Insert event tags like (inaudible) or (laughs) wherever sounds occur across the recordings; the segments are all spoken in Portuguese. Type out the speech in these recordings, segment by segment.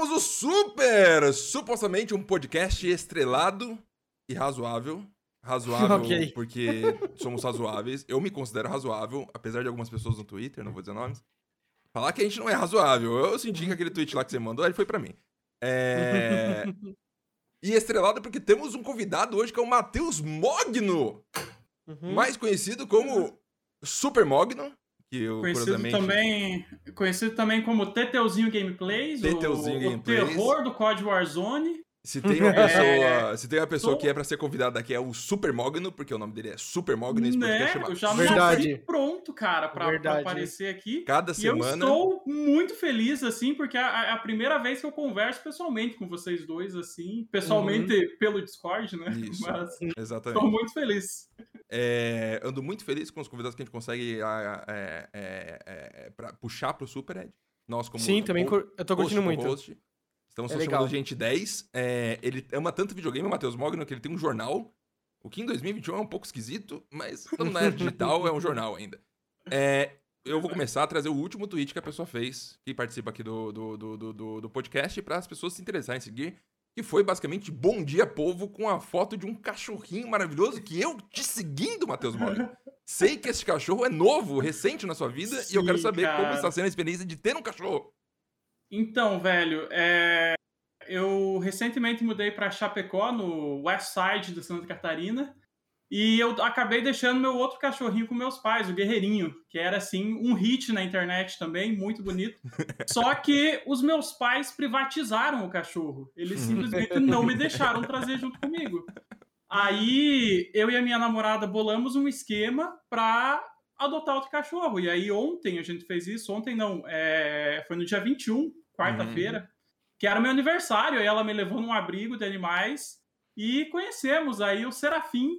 Começamos o Super! Supostamente um podcast estrelado e razoável. Razoável (laughs) Ok. porque somos razoáveis. Eu me considero razoável, apesar de algumas pessoas no Twitter, não vou dizer nomes, falar que a gente não é razoável. Eu senti que aquele tweet lá que você mandou, ele foi pra mim. É... (laughs) E estrelado porque temos um convidado hoje que é o Matheus Mogno, Uhum. mais conhecido como Super Mogno, que eu Conhecido curiosamente... também, conhecido também como Teteuzinho Gameplays, Teteuzinho o, Gameplays. o terror do COD Warzone. Se tem uma (laughs) É. pessoa, se tem uma pessoa Tô- que é pra ser convidada aqui é o Super Mogno, porque o nome dele é Super Mogno, esse podcast Né? chama Eu já Verdade. pronto, cara, pra, pra aparecer aqui. Cada E eu semana. estou muito feliz, assim, porque é a, é a primeira vez que eu converso pessoalmente com vocês dois, assim. Pessoalmente pelo Discord, né? Isso. Mas Exatamente. estou muito feliz. É, ando muito feliz com os convidados que a gente consegue ah, é, é, é, pra puxar pro Super Ed. Nós, como Sim, também eu tô host, curtindo muito. co-host, Estamos É chamando de gente 10. É, ele ama tanto videogame, o Matheus Mogno, que ele tem um jornal. O que em 2021 é um pouco esquisito, mas estamos na era digital, é um jornal ainda. É, eu vou começar a trazer o último tweet que a pessoa fez, que participa aqui do, do, do, do- do podcast, para as pessoas se interessarem em seguir. Que foi basicamente Bom Dia Povo com a foto de um cachorrinho maravilhoso que eu te seguindo, Matheus Mogno. Sei que esse cachorro é novo, recente na sua vida, e eu quero Sim, saber como cara. está sendo a experiência de ter um cachorro. Então, velho, é, eu recentemente mudei para Chapecó, no West Side de Santa Catarina, e eu acabei deixando meu outro cachorrinho com meus pais, o Guerreirinho, que era assim um hit na internet também, muito bonito. (laughs) Só que os meus pais privatizaram o cachorro. Eles simplesmente não me deixaram trazer junto comigo. Aí eu e a minha namorada bolamos um esquema para adotar outro cachorro. E aí ontem a gente fez isso, ontem não, é, foi no dia 21, quarta-feira, que era meu aniversário, aí ela me levou num abrigo de animais e conhecemos aí o Serafim,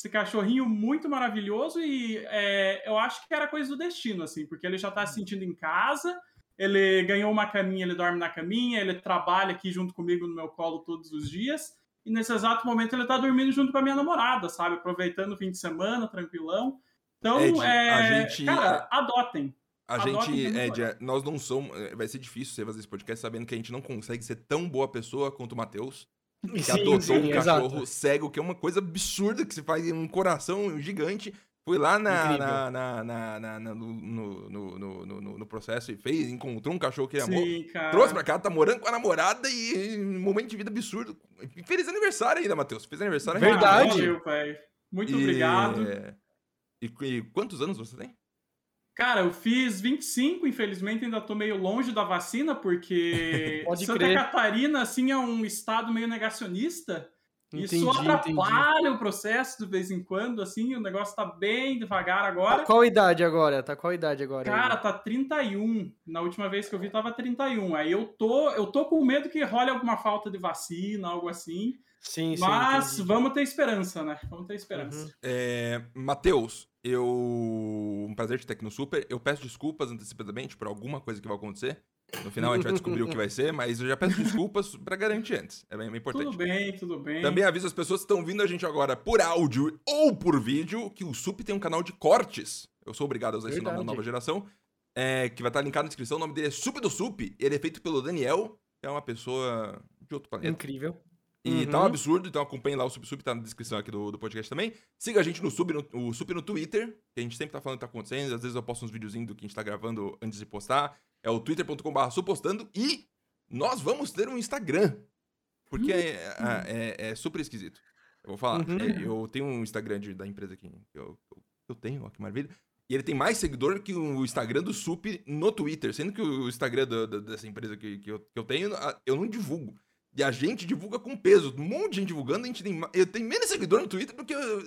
esse cachorrinho muito maravilhoso e é, eu acho que era coisa do destino, assim, porque ele já tá se sentindo em casa, ele ganhou uma caminha, ele dorme na caminha, ele trabalha aqui junto comigo no meu colo todos os dias, e nesse exato momento ele tá dormindo junto com a minha namorada, sabe? Aproveitando o fim de semana, tranquilão. Então, Ed, é, a gente- cara, adotem. A gente, é Ed, nós não somos. é, Vai ser difícil você fazer esse podcast sabendo que a gente não consegue ser tão boa pessoa quanto o Matheus, que Sim, adotou sim, um exato. cachorro cego, que é uma coisa absurda que você faz um coração gigante. Foi lá na, na, na, na- na- na- no, no, no, no, no- processo e fez, encontrou um cachorro que ele amou. Sim, cara. Trouxe pra cá, tá morando com a namorada e um momento de vida absurdo. Feliz aniversário ainda, Matheus. Fez aniversário. Verdade. Valeu, velho. Muito E- obrigado. E, e quantos anos você tem? Cara, eu fiz 25, infelizmente ainda tô meio longe da vacina, porque (laughs) Santa crer. Catarina, assim, é um estado meio negacionista. Isso Entendi, atrapalha o processo de vez em quando, assim, o negócio tá bem devagar agora. Tá qual idade agora? Tá qual idade agora? Cara, aí? tá 31. Na última vez que eu vi, tava 31. Aí eu tô, eu tô com medo que role alguma falta de vacina, algo assim. Sim, sim. Mas entendi. vamos ter esperança, né? Vamos ter esperança. Uhum. É, Matheus, eu. Um prazer te ter aqui no Super. Eu peço desculpas antecipadamente por alguma coisa que vai acontecer. No final a gente vai descobrir o que vai ser, mas eu já peço desculpas pra garantir antes. É bem, bem importante. Tudo bem, tudo bem. Também aviso as pessoas que estão vindo a gente agora por áudio ou por vídeo que o Sup tem um canal de cortes. Eu sou obrigado a usar esse nome da Verdade. nova geração. é, que vai estar linkado na descrição. O nome dele é Sup do Sup. Ele é feito pelo Daniel, que é uma pessoa de outro planeta. Incrível. E Uhum. tá um absurdo, então acompanhe lá o Sub Sub, tá na descrição aqui do, do podcast também. Siga a gente no Sub no, o no Twitter, que a gente sempre tá falando o que tá acontecendo. Às vezes eu posto uns videozinhos do que a gente tá gravando antes de postar. É o twitter.com.br supostando. E nós vamos ter um Instagram. Porque é, é- é super esquisito. Eu vou falar. Uhum. é, eu tenho um Instagram de- da empresa que eu, eu, eu tenho, ó, que maravilha. E ele tem mais seguidor que o Instagram do Sup no Twitter. Sendo que o Instagram do- do- dessa empresa que, que, eu, que eu tenho, a- eu não divulgo. E a gente divulga com peso. Um monte de gente divulgando, a gente tem. Eu tenho menos seguidor no Twitter do que. eu-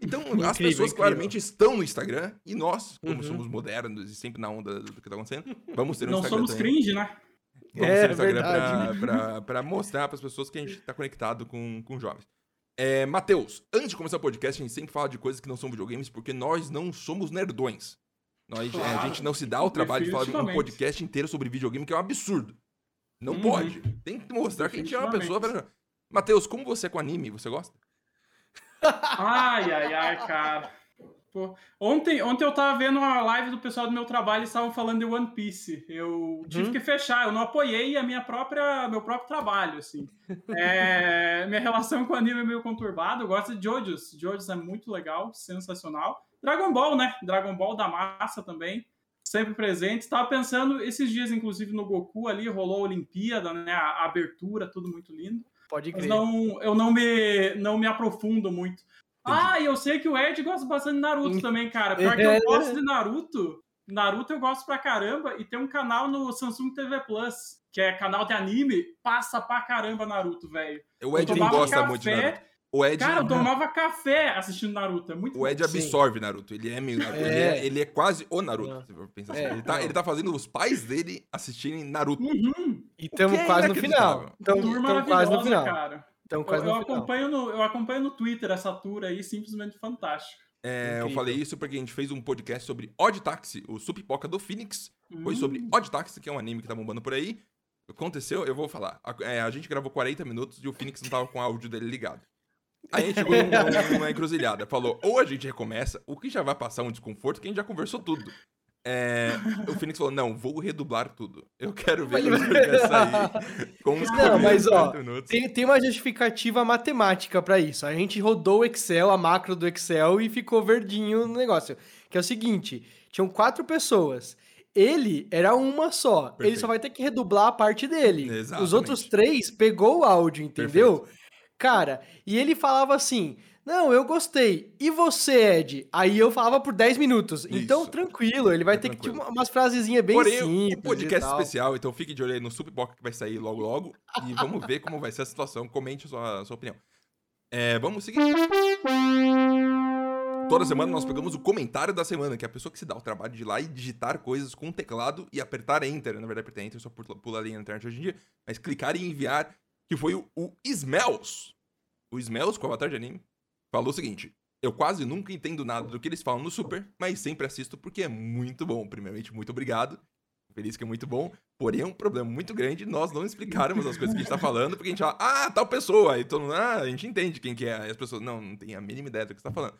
Então, as Incrível, pessoas incrível. claramente estão no Instagram. E nós, como Uhum. somos modernos e sempre na onda do que tá acontecendo, vamos ter um Não Instagram. somos também. cringe, né? Vamos É, ter um Instagram verdade. pra, pra, pra mostrar pras pessoas que a gente tá conectado com, com jovens. É, Matheus, antes de começar o podcast, a gente sempre fala de coisas que não são videogames, porque nós não somos nerdões. Nós, é, a Claro. gente não se dá o trabalho de falar um Definitivamente. podcast inteiro sobre videogame, que é um absurdo. Não Uhum. pode. Tem que mostrar que a gente é uma pessoa. Pra... Matheus, como você é com anime? Você gosta? Ai, ai, ai, cara. Pô, ontem, ontem eu tava vendo uma live do pessoal do meu trabalho e estavam falando de One Piece. Eu tive Uhum. que fechar, eu não apoiei a minha própria, meu próprio trabalho, assim. (laughs) É, minha relação com o anime é meio conturbada, eu gosto de JoJo's. JoJo's é muito legal, sensacional. Dragon Ball, né? Dragon Ball da massa também, sempre presente. Estava pensando esses dias, inclusive, no Goku ali, rolou a Olimpíada, né? A, abertura, tudo muito lindo. Pode Mas crer. não, eu não me, não me aprofundo muito. Ah, e eu sei que o Ed gosta bastante de Naruto Hum. também, cara. Pior que (laughs) É. eu gosto de Naruto. Naruto eu gosto pra caramba. E tem um canal no Samsung TV Plus, que é canal de anime, passa pra caramba Naruto, velho. O Ed não gosta muito de café- Naruto. O Ed, Cara, eu tomava (laughs) café assistindo Naruto. É muito o Ed Sim. absorve Naruto. Ele é meio Naruto. Ele, É. é, ele é quase o Naruto. Pensar assim. É, ele, tá, ele tá fazendo os pais dele assistirem Naruto. Uhum. E estamos é quase no final. Estamos Tour quase no maravilhosa, final. cara. Estamos Eu, quase eu no final. acompanho no, eu acompanho no Twitter essa tour aí, simplesmente fantástico. É, eu falei isso porque a gente fez um podcast sobre Odd Taxi, o Supipoca do Phoenix. Foi Hum. sobre Odd Taxi, que é um anime que tá bombando por aí. Aconteceu, eu vou falar. A, é, a gente gravou 40 minutos e o Phoenix não tava com o áudio dele ligado. Aí a gente chegou num- numa encruzilhada. Falou, ou a gente recomeça, o que já vai passar um desconforto, que a gente já conversou tudo. É, o Phoenix falou, não, vou redublar tudo. Eu quero ver como é vai sair com os Não, mas, ó, 40 minutos. Tem, tem uma justificativa matemática pra isso. A gente rodou o Excel, a macro do Excel e ficou verdinho no negócio. Que é o seguinte: tinham quatro pessoas. Ele era uma só. Ele Perfeito. só vai ter que redublar a parte dele. Os Exatamente. outros três pegou o áudio, entendeu? Cara, e ele falava assim: Não, eu gostei. E você, Ed? Aí eu falava por 10 minutos. Então, Isso. tranquilo, ele vai É ter que tranquilo. ter umas frasezinhas bem Porém, simples. o podcast especial, então fique de olho aí no Supipoca que vai sair logo logo. E vamos ver como vai ser a situação. Comente a sua, a sua opinião. É, vamos seguir. Toda semana nós pegamos o comentário da semana, que é a pessoa que se dá o trabalho de ir lá e digitar coisas com o teclado e apertar Enter. Na verdade, apertar Enter só pula, pula ali na internet hoje em dia. Mas clicar e enviar, que foi o, o Smells. O Smells, com o avatar de anime, falou o seguinte: Eu quase nunca entendo nada do que eles falam no Super, mas sempre assisto porque é muito bom. Primeiramente, muito obrigado. Feliz que é muito bom. Porém, é um problema muito grande nós não explicarmos as coisas que a gente tá falando, porque a gente fala, ah, tal pessoa. Aí todo mundo, ah, a gente entende quem que é. Aí as pessoas, não, não tem a mínima ideia do que você tá falando.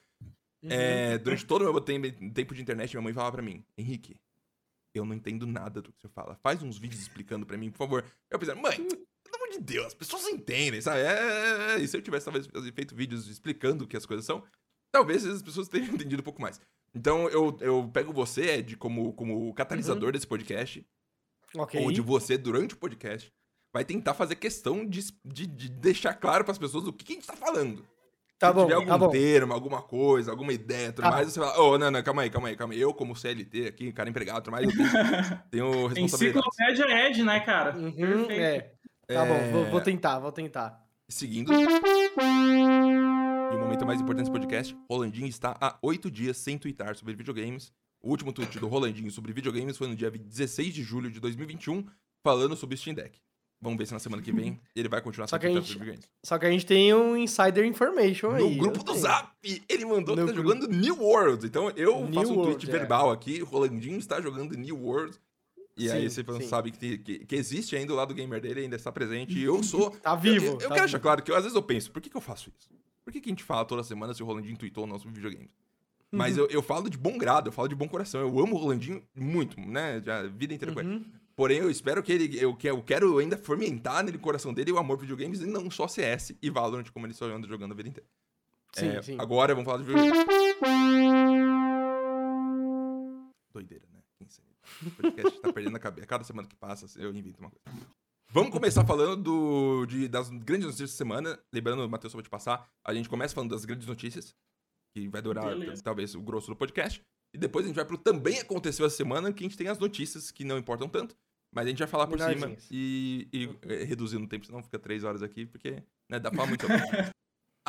Uhum. É, durante todo o meu tempo, de internet, minha mãe falava pra mim, Henrique, eu não entendo nada do que você fala. Faz uns vídeos explicando pra mim, por favor. Eu pensei, mãe, de Deus, as pessoas entendem, sabe? É, é, é. E se eu tivesse talvez feito vídeos explicando o que as coisas são, talvez as pessoas tenham (laughs) entendido um pouco mais. Então eu, eu pego você, Ed, como, como catalisador desse podcast, Ok. ou de você durante o podcast, vai tentar fazer questão de, de, de deixar claro pras pessoas o que, que a gente tá falando. Tá Se bom, tiver algum tá bom. termo, alguma coisa, alguma ideia, tudo Tá. mais, você fala, ô, não, não, calma aí, calma aí, calma aí. Eu, como CLT aqui, cara empregado, tudo mais, eu tenho, (laughs) tenho responsabilidade. Enciclopédia é Ed, né, cara? Uhum, Perfeito. é. Tá bom, vou, vou É, tentar, vou tentar. Seguindo. E o momento mais importante desse podcast, Rolandinho está há oito dias sem twittar sobre videogames. O último tweet do Rolandinho sobre videogames foi no dia 16 de julho de 2021, falando sobre o Steam Deck. Vamos ver se na semana que vem ele vai continuar Só que a gente- sobre videogames. Só que a gente tem um insider information aí. No grupo do tenho. Zap, ele mandou que No tá grupo. jogando New World. Então eu New faço um tweet World, é. verbal aqui, o Rolandinho está jogando New World. E aí Sim, você não sim. sabe que, que, que existe ainda o lado gamer dele, ainda está presente. E eu (laughs) sou. Tá vivo. Eu, eu, eu tá quero vivo. deixar claro que eu, às vezes eu penso, por que, que eu faço isso? Por que, que a gente fala toda semana se o Rolandinho tweetou ou não sobre videogames? Uhum. Mas eu, eu falo de bom grado, eu falo de bom coração. Eu amo o Rolandinho muito, né? Já a vida inteira com ele. Uhum. Porém, eu espero que ele. Eu, que- eu quero ainda fomentar nele o coração dele o amor por videogames e não só CS e Valorant, como ele só anda jogando a vida inteira. Sim, É, sim. Agora vamos falar de videogames. (laughs) O podcast tá perdendo a cabeça. Cada semana que passa, eu invento uma coisa. Vamos começar falando do, de- das grandes notícias da semana. Lembrando, Matheus, só vou te passar. A gente começa falando das grandes notícias, que vai durar Beleza. talvez o grosso do podcast. E depois a gente vai pro também aconteceu essa semana, que a gente tem as notícias que não importam tanto. Mas a gente vai falar por cima Menorzinhas. e, e é, reduzindo o tempo, senão fica três horas aqui, porque né, dá pra muito. (laughs)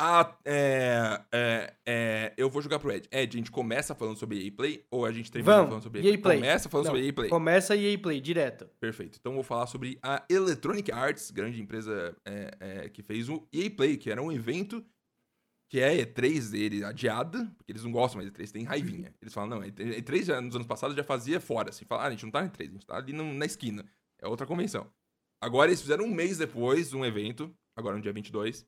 Ah, é, é, é, eu vou jogar pro Ed. Ed, a gente começa falando sobre EA Play ou a gente termina Vamos, falando sobre EA Play. Começa falando Não, sobre EA Play. Começa EA Play, direto. Perfeito. Então eu vou falar sobre a Electronic Arts, grande empresa é, é, que fez o EA Play, que era um evento que é E3 dele adiada, porque eles não gostam mais de E3, tem raivinha. Eles falam, não, E3 já, nos anos passados já fazia fora, assim, fala, ah, a gente não tá no E3, a gente tá ali no- na esquina. É outra convenção. Agora eles fizeram um mês depois um evento, agora no dia 22,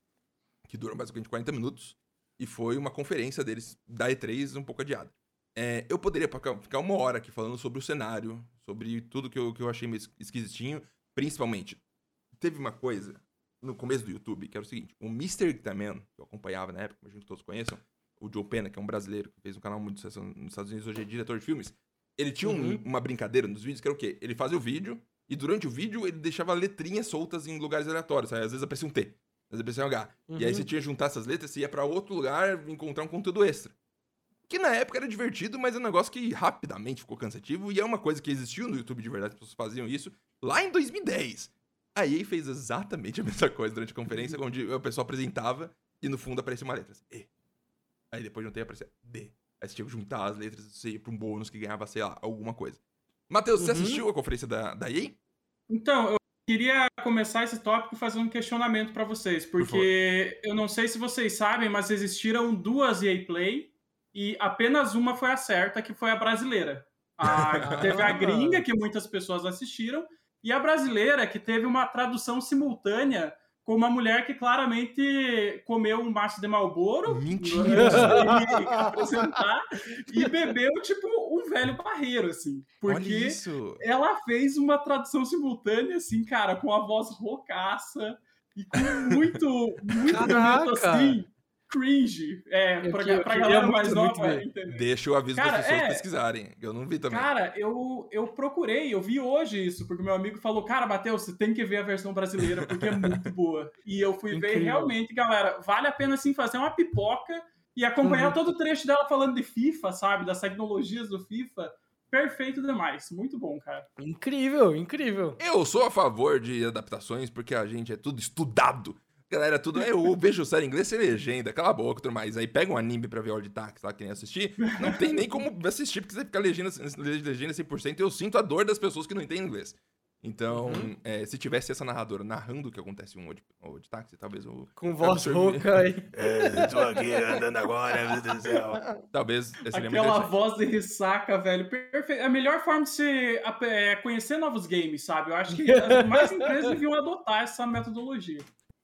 que dura basicamente 40 minutos, e foi uma conferência deles da E3 um pouco adiada. É, eu poderia ficar uma hora aqui falando sobre o cenário, sobre tudo que eu, que eu achei meio esquisitinho, principalmente. Teve uma coisa no começo do YouTube que era o seguinte: o Mr. Taman, que eu acompanhava na época, imagino que todos conheçam, o Joe Pena, que é um brasileiro que fez um canal muito de sucesso nos Estados Unidos, hoje é diretor de filmes. Ele tinha uhum. um, uma brincadeira nos vídeos que era o quê? Ele fazia o vídeo e durante o vídeo ele deixava letrinhas soltas em lugares aleatórios. Às vezes aparecia um T, às vezes aparecia um H. Uhum. E aí você uhum. tinha que juntar essas letras e ia para outro lugar encontrar um conteúdo extra. Que na época era divertido, mas é um negócio que rapidamente ficou cansativo. E é uma coisa que existiu no YouTube de verdade, as pessoas faziam isso lá em 2010. A EA fez exatamente a (laughs) mesma coisa durante a conferência, uhum. onde o pessoal apresentava e no fundo aparecia uma letra. Assim, e. Aí depois de um tempo aparecia D. Aí você tinha que juntar as letras você ia pra um bônus que ganhava, sei lá, alguma coisa. Matheus, uhum. você assistiu a conferência da, da EA? Então, eu queria começar esse tópico fazendo um questionamento para vocês, porque Por eu não sei se vocês sabem, mas existiram duas EA Play e apenas uma foi a certa, que foi a brasileira. A, (laughs) teve a gringa, que muitas pessoas assistiram, e a brasileira, que teve uma tradução simultânea com uma mulher que claramente comeu um maço de Malboro Mentira! apresentar e bebeu tipo um velho barreiro, assim. Porque ela fez uma tradução simultânea, assim, cara, com a voz roucaça e com muito, (laughs) muito bonito, assim cringe. É, eu pra, que, pra galera mais nova entender. Deixa o aviso Cara, das pessoas é, pesquisarem. Eu não vi também. Cara, eu, eu procurei, eu vi hoje isso, porque meu amigo falou, cara, Matheus, você tem que ver a versão brasileira, porque é muito boa. E eu fui Incrível. ver realmente, galera, vale a pena assim fazer uma pipoca e acompanhar uhum. todo o trecho dela falando de FIFA, sabe? Das tecnologias do FIFA. Perfeito demais. Muito bom, cara. Incrível, incrível. Eu sou a favor de adaptações porque a gente é tudo estudado Galera, tudo. Eu vejo série em inglês sem legenda, cala a boca, tudo mais. Aí pega um anime pra ver o de táxi lá, que nem assistir. Não tem nem como assistir, porque você fica legenda, legenda 100%. Eu sinto a dor das pessoas que não entendem inglês. Então, uhum. é, se tivesse essa narradora narrando o que acontece em um ou de táxi, talvez o. Com voz rouca aí. (laughs) É, tô aqui andando agora, meu Deus do céu. Talvez. Aquela voz de ressaca, velho. Perfeito. A melhor forma de você é, conhecer novos games, sabe? Eu acho que as mais empresas deviam adotar essa metodologia.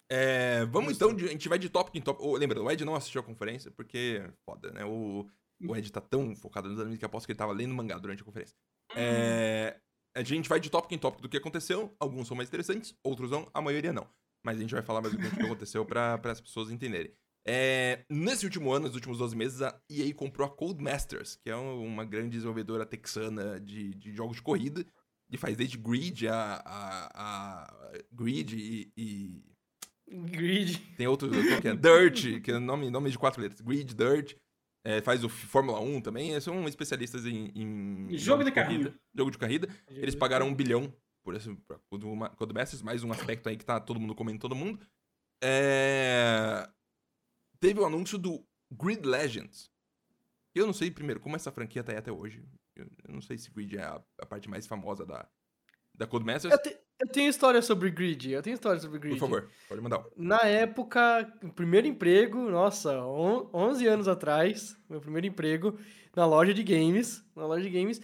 É, vamos então, a gente vai de tópico em tópico. Oh, lembra, o Ed não assistiu a conferência porque, foda, né? O, o Ed tá tão focado nos animes que aposto que ele tava lendo mangá durante a conferência. É, a gente vai de tópico em tópico do que aconteceu. Alguns são mais interessantes, outros não, a maioria não. Mas a gente vai falar mais do que aconteceu para as pessoas entenderem. É, nesse último ano, nos últimos 12 meses, a EA comprou a Codemasters, que é uma grande desenvolvedora texana de, de jogos de corrida, e faz desde Grid a, a, a Grid e, e Grid. Tem outro, que é (laughs) Dirt, que é nome, nome de quatro letras. Grid, Dirt. É, faz o Fórmula 1 também. São especialistas em. em jogo de, de corrida. Jogo de corrida. Eles pagaram um bilhão por esse Codemasters, mais um aspecto aí que tá todo mundo comendo todo mundo. É... Teve o anúncio do Grid Legends. Eu não sei, primeiro, como essa franquia tá aí até hoje. Eu não sei se Grid é a, a parte mais famosa da, da Codemasters. Eu, te, eu tenho história sobre Grid. Eu tenho história sobre Grid. Por favor, pode mandar. Na época, o primeiro emprego, nossa, 11 anos atrás, meu primeiro emprego, na loja de games, na loja de games,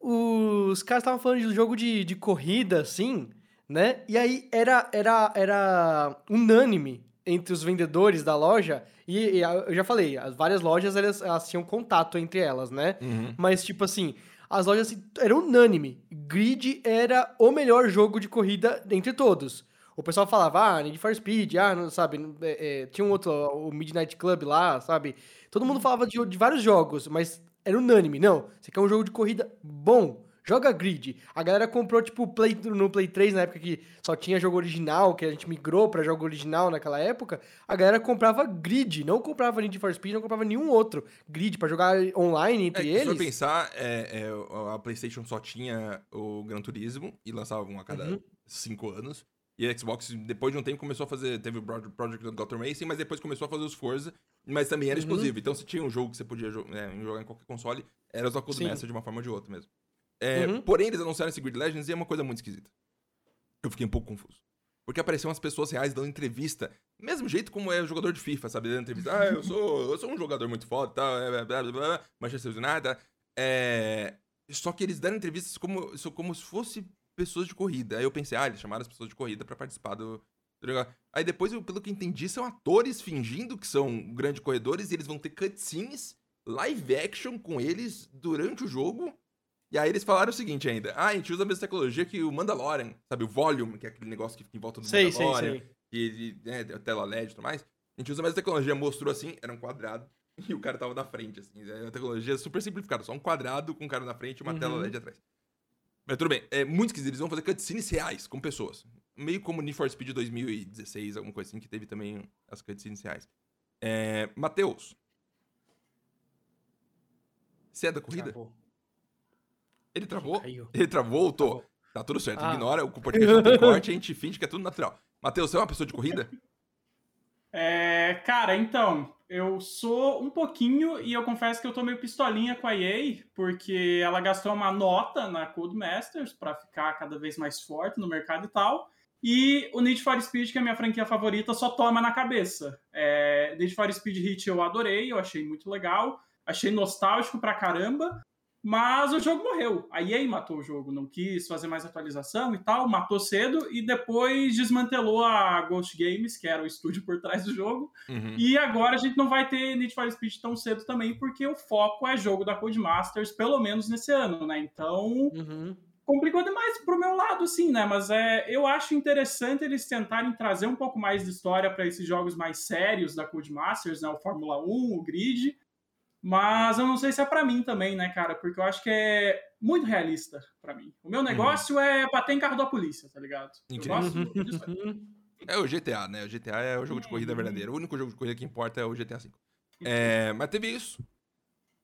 os caras estavam falando de jogo de, de corrida, assim, né? E aí era, era, era unânime entre os vendedores da loja, e, e eu já falei, as várias lojas, elas, elas tinham contato entre elas, né? Uhum. Mas, tipo assim, as lojas assim, eram unânime. Grid era o melhor jogo de corrida entre todos. O pessoal falava, ah, Need for Speed, ah, não, sabe, é, é, tinha um outro, o Midnight Club lá, sabe? Todo mundo falava de, de vários jogos, mas era unânime. Não, você quer um jogo de corrida bom, joga Grid. A galera comprou, tipo, Play, no Play 3, na época que só tinha jogo original, que a gente migrou pra jogo original naquela época. A galera comprava Grid, não comprava Need for Speed, não comprava nenhum outro Grid pra jogar online entre é, eles. Se for pensar, é, é, a PlayStation só tinha o Gran Turismo e lançava um a cada 5 uhum. anos. E a Xbox, depois de um tempo, começou a fazer. Teve o Project Gotham Racing, mas depois começou a fazer os Forza, mas também era uhum. exclusivo. Então, se tinha um jogo que você podia é, jogar em qualquer console, era só Codemasters de uma forma ou de outra mesmo. É, uhum. Porém, eles anunciaram esse Grid Legends e é uma coisa muito esquisita. Eu fiquei um pouco confuso. Porque apareciam umas pessoas reais dando entrevista. Mesmo jeito como é o jogador de FIFA, sabe? Dando entrevista. Ah, eu sou, eu sou um jogador muito foda e tal. Blá, blá, blá, Manchester United. É... Só que eles deram entrevistas como, como se fosse pessoas de corrida. Aí eu pensei, ah, eles chamaram as pessoas de corrida para participar do? Aí depois, eu, pelo que entendi, são atores fingindo que são grandes corredores e eles vão ter cutscenes live action com eles durante o jogo. E aí eles falaram o seguinte ainda: ah, a gente usa a mesma tecnologia que o Mandalorian, sabe? O Volume, que é aquele negócio que fica em volta do Sei, sei, Mandalorian. sei. Que ele, né, a tela LED e tudo mais. A gente usa a mesma tecnologia, mostrou assim, era um quadrado. (laughs) E o cara tava na frente, assim. É uma tecnologia super simplificada, só um quadrado com um cara na frente e uma Uhum. tela LED atrás. Mas tudo bem, é muito esquisito. Eles vão fazer cutscenes reais, com pessoas. Meio como Need for Speed 2016, alguma coisa assim, que teve também as cutscenes reais. É, Matheus. Você é da corrida? Travou. Ele travou? Caiu. Ele travou, voltou. Travou. Tá tudo certo, Ah. ignora. O não tem corte, a gente finge que é tudo natural. Matheus, você é uma pessoa de corrida? É, cara, então, eu sou um pouquinho e eu confesso que eu tô meio pistolinha com a EA, porque ela gastou uma nota na Codemasters pra ficar cada vez mais forte no mercado e tal. E o Need for Speed, que é a minha franquia favorita, só toma na cabeça. É, Need for Speed Hit eu adorei, eu achei muito legal, achei nostálgico pra caramba, mas o jogo morreu. A EA matou o jogo, não quis fazer mais atualização e tal, matou cedo e depois desmantelou a Ghost Games, que era o estúdio por trás do jogo. Uhum. E agora a gente não vai ter Need for Speed tão cedo também, porque o foco é jogo da Codemasters, pelo menos nesse ano, né? Então, Uhum. complicou demais pro meu lado, assim, né? Mas é, eu acho interessante eles tentarem trazer um pouco mais de história para esses jogos mais sérios da Codemasters, né? O Fórmula 1, o Grid. Mas eu não sei se é pra mim também, né, cara? Porque eu acho que é muito realista pra mim. O meu negócio é bater em carro da polícia, tá ligado? Eu Incrível. gosto disso. Uhum. (laughs) É o GTA, né? O GTA é o jogo de corrida Uhum. verdadeiro. O único jogo de corrida que importa é o GTA V. É, mas teve isso.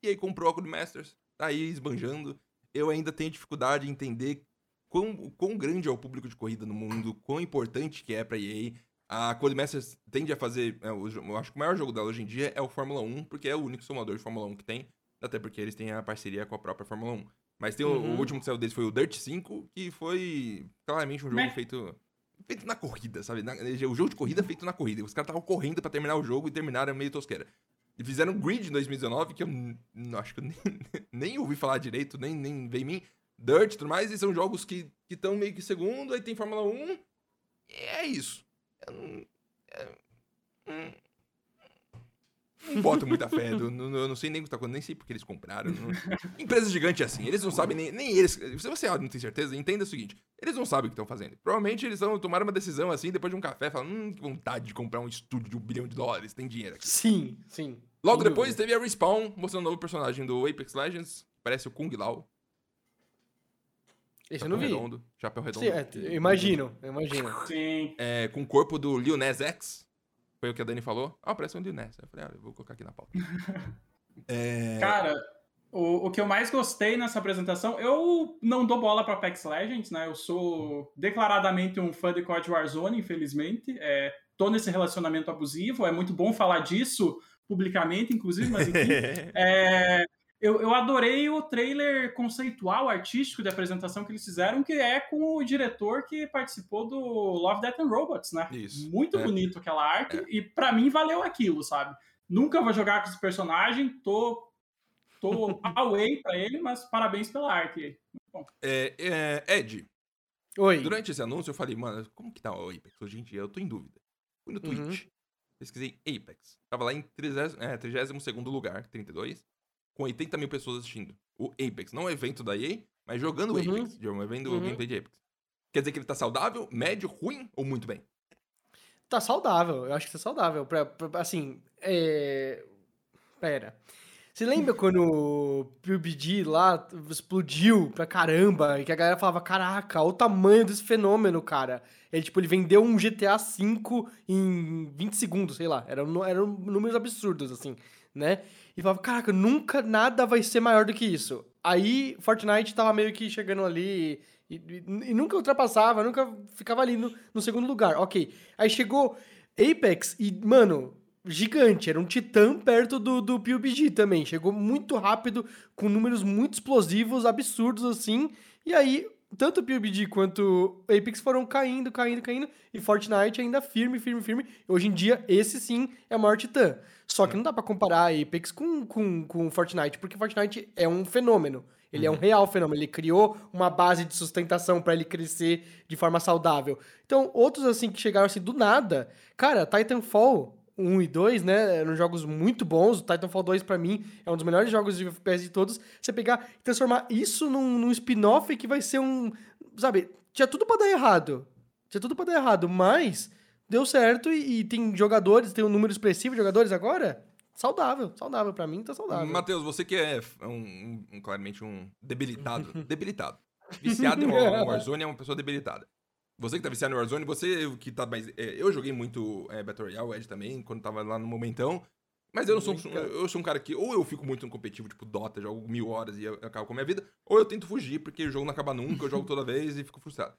E aí comprou a Codemasters. Tá aí esbanjando. Eu ainda tenho dificuldade em entender quão, quão grande é o público de corrida no mundo, quão importante que é pra EA. A Codemasters tende a fazer. é, o eu acho que o maior jogo dela hoje em dia é o Fórmula 1, porque é o único simulador de Fórmula 1 que tem. Até porque eles têm a parceria com a própria Fórmula 1. Mas tem o- Uhum. o, último que saiu deles foi o Dirt 5, que foi claramente um jogo feito. Feito na corrida, sabe? Na- o jogo de corrida feito na corrida. Os caras estavam correndo pra terminar o jogo e terminaram meio tosqueira. E fizeram um grid em 2019 que eu acho que eu (laughs) nem, nem ouvi falar direito, nem, nem veio em mim. Dirt e tudo mais, e são jogos que estão meio que segundo, aí tem Fórmula 1. E é isso. Eu não, hum, não boto muita fé. Eu não, eu não sei nem o que tá acontecendo, nem sei porque eles compraram. não- Empresa gigante é assim, eles não sabem nem, nem eles. Se você não tem certeza, entenda o seguinte: eles não sabem o que estão fazendo. Provavelmente eles vão tomar uma decisão assim depois de um café, falando, hum, que vontade de comprar um estúdio de um bilhão de dólares, tem dinheiro aqui. Sim, sim. Logo depois teve a Respawn mostrando um novo personagem do Apex Legends, parece o Kung Lao. Esse eu não vi. redondo, chapéu redondo. Sim, é, eu imagino, eu imagino. Sim. É, com o corpo do Lil Nas X. Foi o que a Dani falou. Ah, parece um Lil Nas. Eu falei, ah, eu vou colocar aqui na pauta. (laughs) é... Cara, o, o que eu mais gostei nessa apresentação, eu não dou bola pra Apex Legends, né? Eu sou declaradamente um fã de COD Warzone, infelizmente. É, tô nesse relacionamento abusivo, é muito bom falar disso publicamente, inclusive, mas enfim. (laughs) É, eu, eu adorei o trailer conceitual, artístico de apresentação que eles fizeram, que é com o diretor que participou do Love, Death and Robots, né? Isso, Muito é. bonito aquela arte, e pra mim valeu aquilo, sabe? Nunca vou jogar com esse personagem, tô, tô (laughs) away pra ele, mas parabéns pela arte. É, é, Ed, Oi. durante esse anúncio eu falei, mano, como que tá o Apex hoje em dia? Eu tô em dúvida. Fui no Uhum. Twitch, pesquisei Apex. Tava lá em 30, é, 32º lugar, 32, com 80 mil pessoas assistindo. O Apex, não o evento da EA, mas jogando o Uhum. Apex, um evento Uhum. gameplay de Apex. Quer dizer que ele tá saudável, médio, ruim ou muito bem? Tá saudável, eu acho que tá saudável. Pra, pra- assim, é... Pera. Você lembra (laughs) quando o PUBG lá explodiu pra caramba e que a galera falava, caraca, olha o tamanho desse fenômeno, cara. Ele, tipo, ele vendeu um GTA V em 20 segundos, sei lá. Eram, eram números absurdos, assim, né? E falava, caraca, nunca nada vai ser maior do que isso. Aí Fortnite tava meio que chegando ali e, e- e nunca ultrapassava, nunca ficava ali no, no segundo lugar. Ok. Aí chegou Apex e, mano, gigante. Era um titã perto do, do PUBG também. Chegou muito rápido, com números muito explosivos, absurdos assim. E aí, tanto o PUBG quanto o Apex foram caindo, caindo, caindo. E Fortnite ainda firme, firme, firme. Hoje em dia, esse sim é o maior titã. Só que não dá pra comparar Apex com, com, com Fortnite, porque Fortnite é um fenômeno. Ele é um real fenômeno. Ele criou uma base de sustentação pra ele crescer de forma saudável. Então, outros assim que chegaram assim do nada. Cara, Titanfall 1 e 2, né? Eram jogos muito bons. O Titanfall 2, pra mim, é um dos melhores jogos de FPS de todos. Você pegar e transformar isso num, num spin-off que vai ser um. Sabe, tinha tudo pra dar errado. Tinha tudo pra dar errado, mas deu certo e, e tem jogadores, tem um número expressivo de jogadores agora. Saudável, saudável. Pra mim, tá saudável. Matheus, você que é um, um- claramente um debilitado. (laughs) debilitado. Viciado em War- Warzone é uma pessoa debilitada. Você que tá viciado em Warzone, você que tá mais. é, eu joguei muito é, Battle Royale, o Ed também, quando tava lá no momentão. Mas eu não sou, um- eu sou um cara que ou eu fico muito no competitivo, tipo Dota, jogo mil horas e eu acabo com a minha vida, ou eu tento fugir porque o jogo não acaba nunca, eu jogo toda vez e fico frustrado.